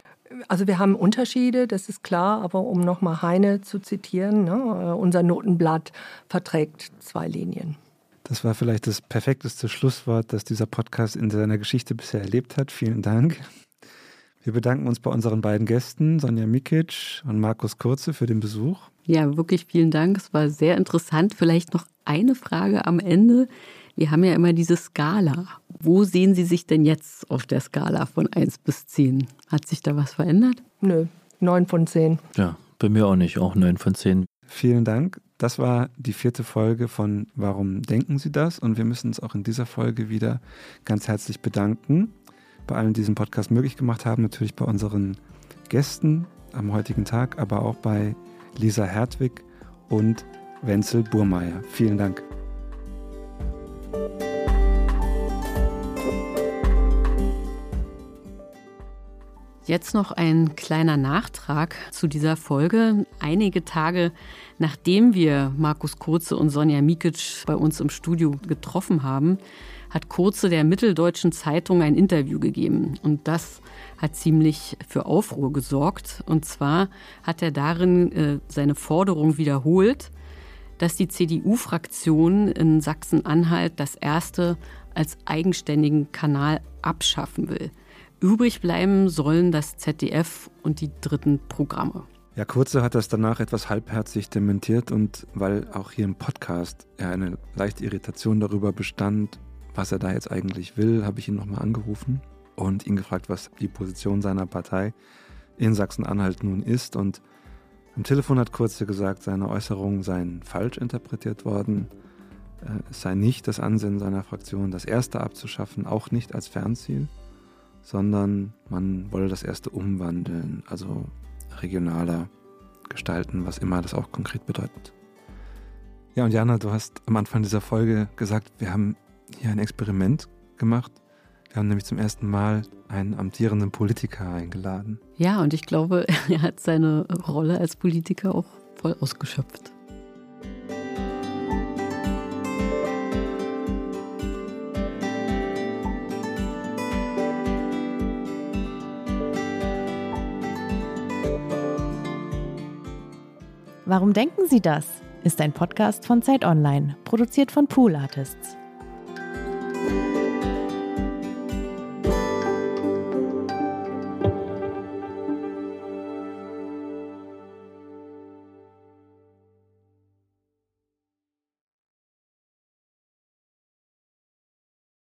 Speaker 3: Also wir haben Unterschiede, das ist klar, aber um nochmal Heine zu zitieren, ne, unser Notenblatt verträgt zwei Linien.
Speaker 4: Das war vielleicht das perfekteste Schlusswort, das dieser Podcast in seiner Geschichte bisher erlebt hat. Vielen Dank. Wir bedanken uns bei unseren beiden Gästen, Sonja Mikic und Markus Kurze, für den Besuch.
Speaker 5: Ja, wirklich vielen Dank. Es war sehr interessant. Vielleicht noch eine Frage am Ende. Wir haben ja immer diese Skala. Wo sehen Sie sich denn jetzt auf der Skala von 1 bis 10? Hat sich da was verändert?
Speaker 3: Nö, 9 von 10.
Speaker 2: Ja, bei mir auch nicht, auch 9 von 10.
Speaker 4: Vielen Dank. Das war die vierte Folge von Warum denken Sie das? Und wir müssen uns auch in dieser Folge wieder ganz herzlich bedanken bei allen, die diesen Podcast möglich gemacht haben. Natürlich bei unseren Gästen am heutigen Tag, aber auch bei Lisa Hertwig und Wenzel Burmeier. Vielen Dank.
Speaker 5: Jetzt noch ein kleiner Nachtrag zu dieser Folge. Einige Tage nachdem wir Markus Kurze und Sonja Mikic bei uns im Studio getroffen haben, hat Kurze der Mitteldeutschen Zeitung ein Interview gegeben. Und das hat ziemlich für Aufruhr gesorgt. Und zwar hat er darin äh, seine Forderung wiederholt, dass die CDU-Fraktion in Sachsen-Anhalt das erste als eigenständigen Kanal abschaffen will. Übrig bleiben sollen das ZDF und die dritten Programme.
Speaker 4: Ja, Kurze hat das danach etwas halbherzig dementiert und weil auch hier im Podcast eine leichte Irritation darüber bestand, was er da jetzt eigentlich will, habe ich ihn nochmal angerufen und ihn gefragt, was die Position seiner Partei in Sachsen-Anhalt nun ist. Und am Telefon hat Kurze gesagt, seine Äußerungen seien falsch interpretiert worden. Äh, es sei nicht das Ansinnen seiner Fraktion, das Erste abzuschaffen, auch nicht als Fernziel, sondern man wolle das Erste umwandeln, also regionaler gestalten, was immer das auch konkret bedeutet. Ja, und Jana, du hast am Anfang dieser Folge gesagt, wir haben hier ein Experiment gemacht. Wir haben nämlich zum ersten Mal einen amtierenden Politiker eingeladen.
Speaker 5: Ja, und ich glaube, er hat seine Rolle als Politiker auch voll ausgeschöpft.
Speaker 1: Warum denken Sie das? ist ein Podcast von Zeit Online, produziert von Pool Artists.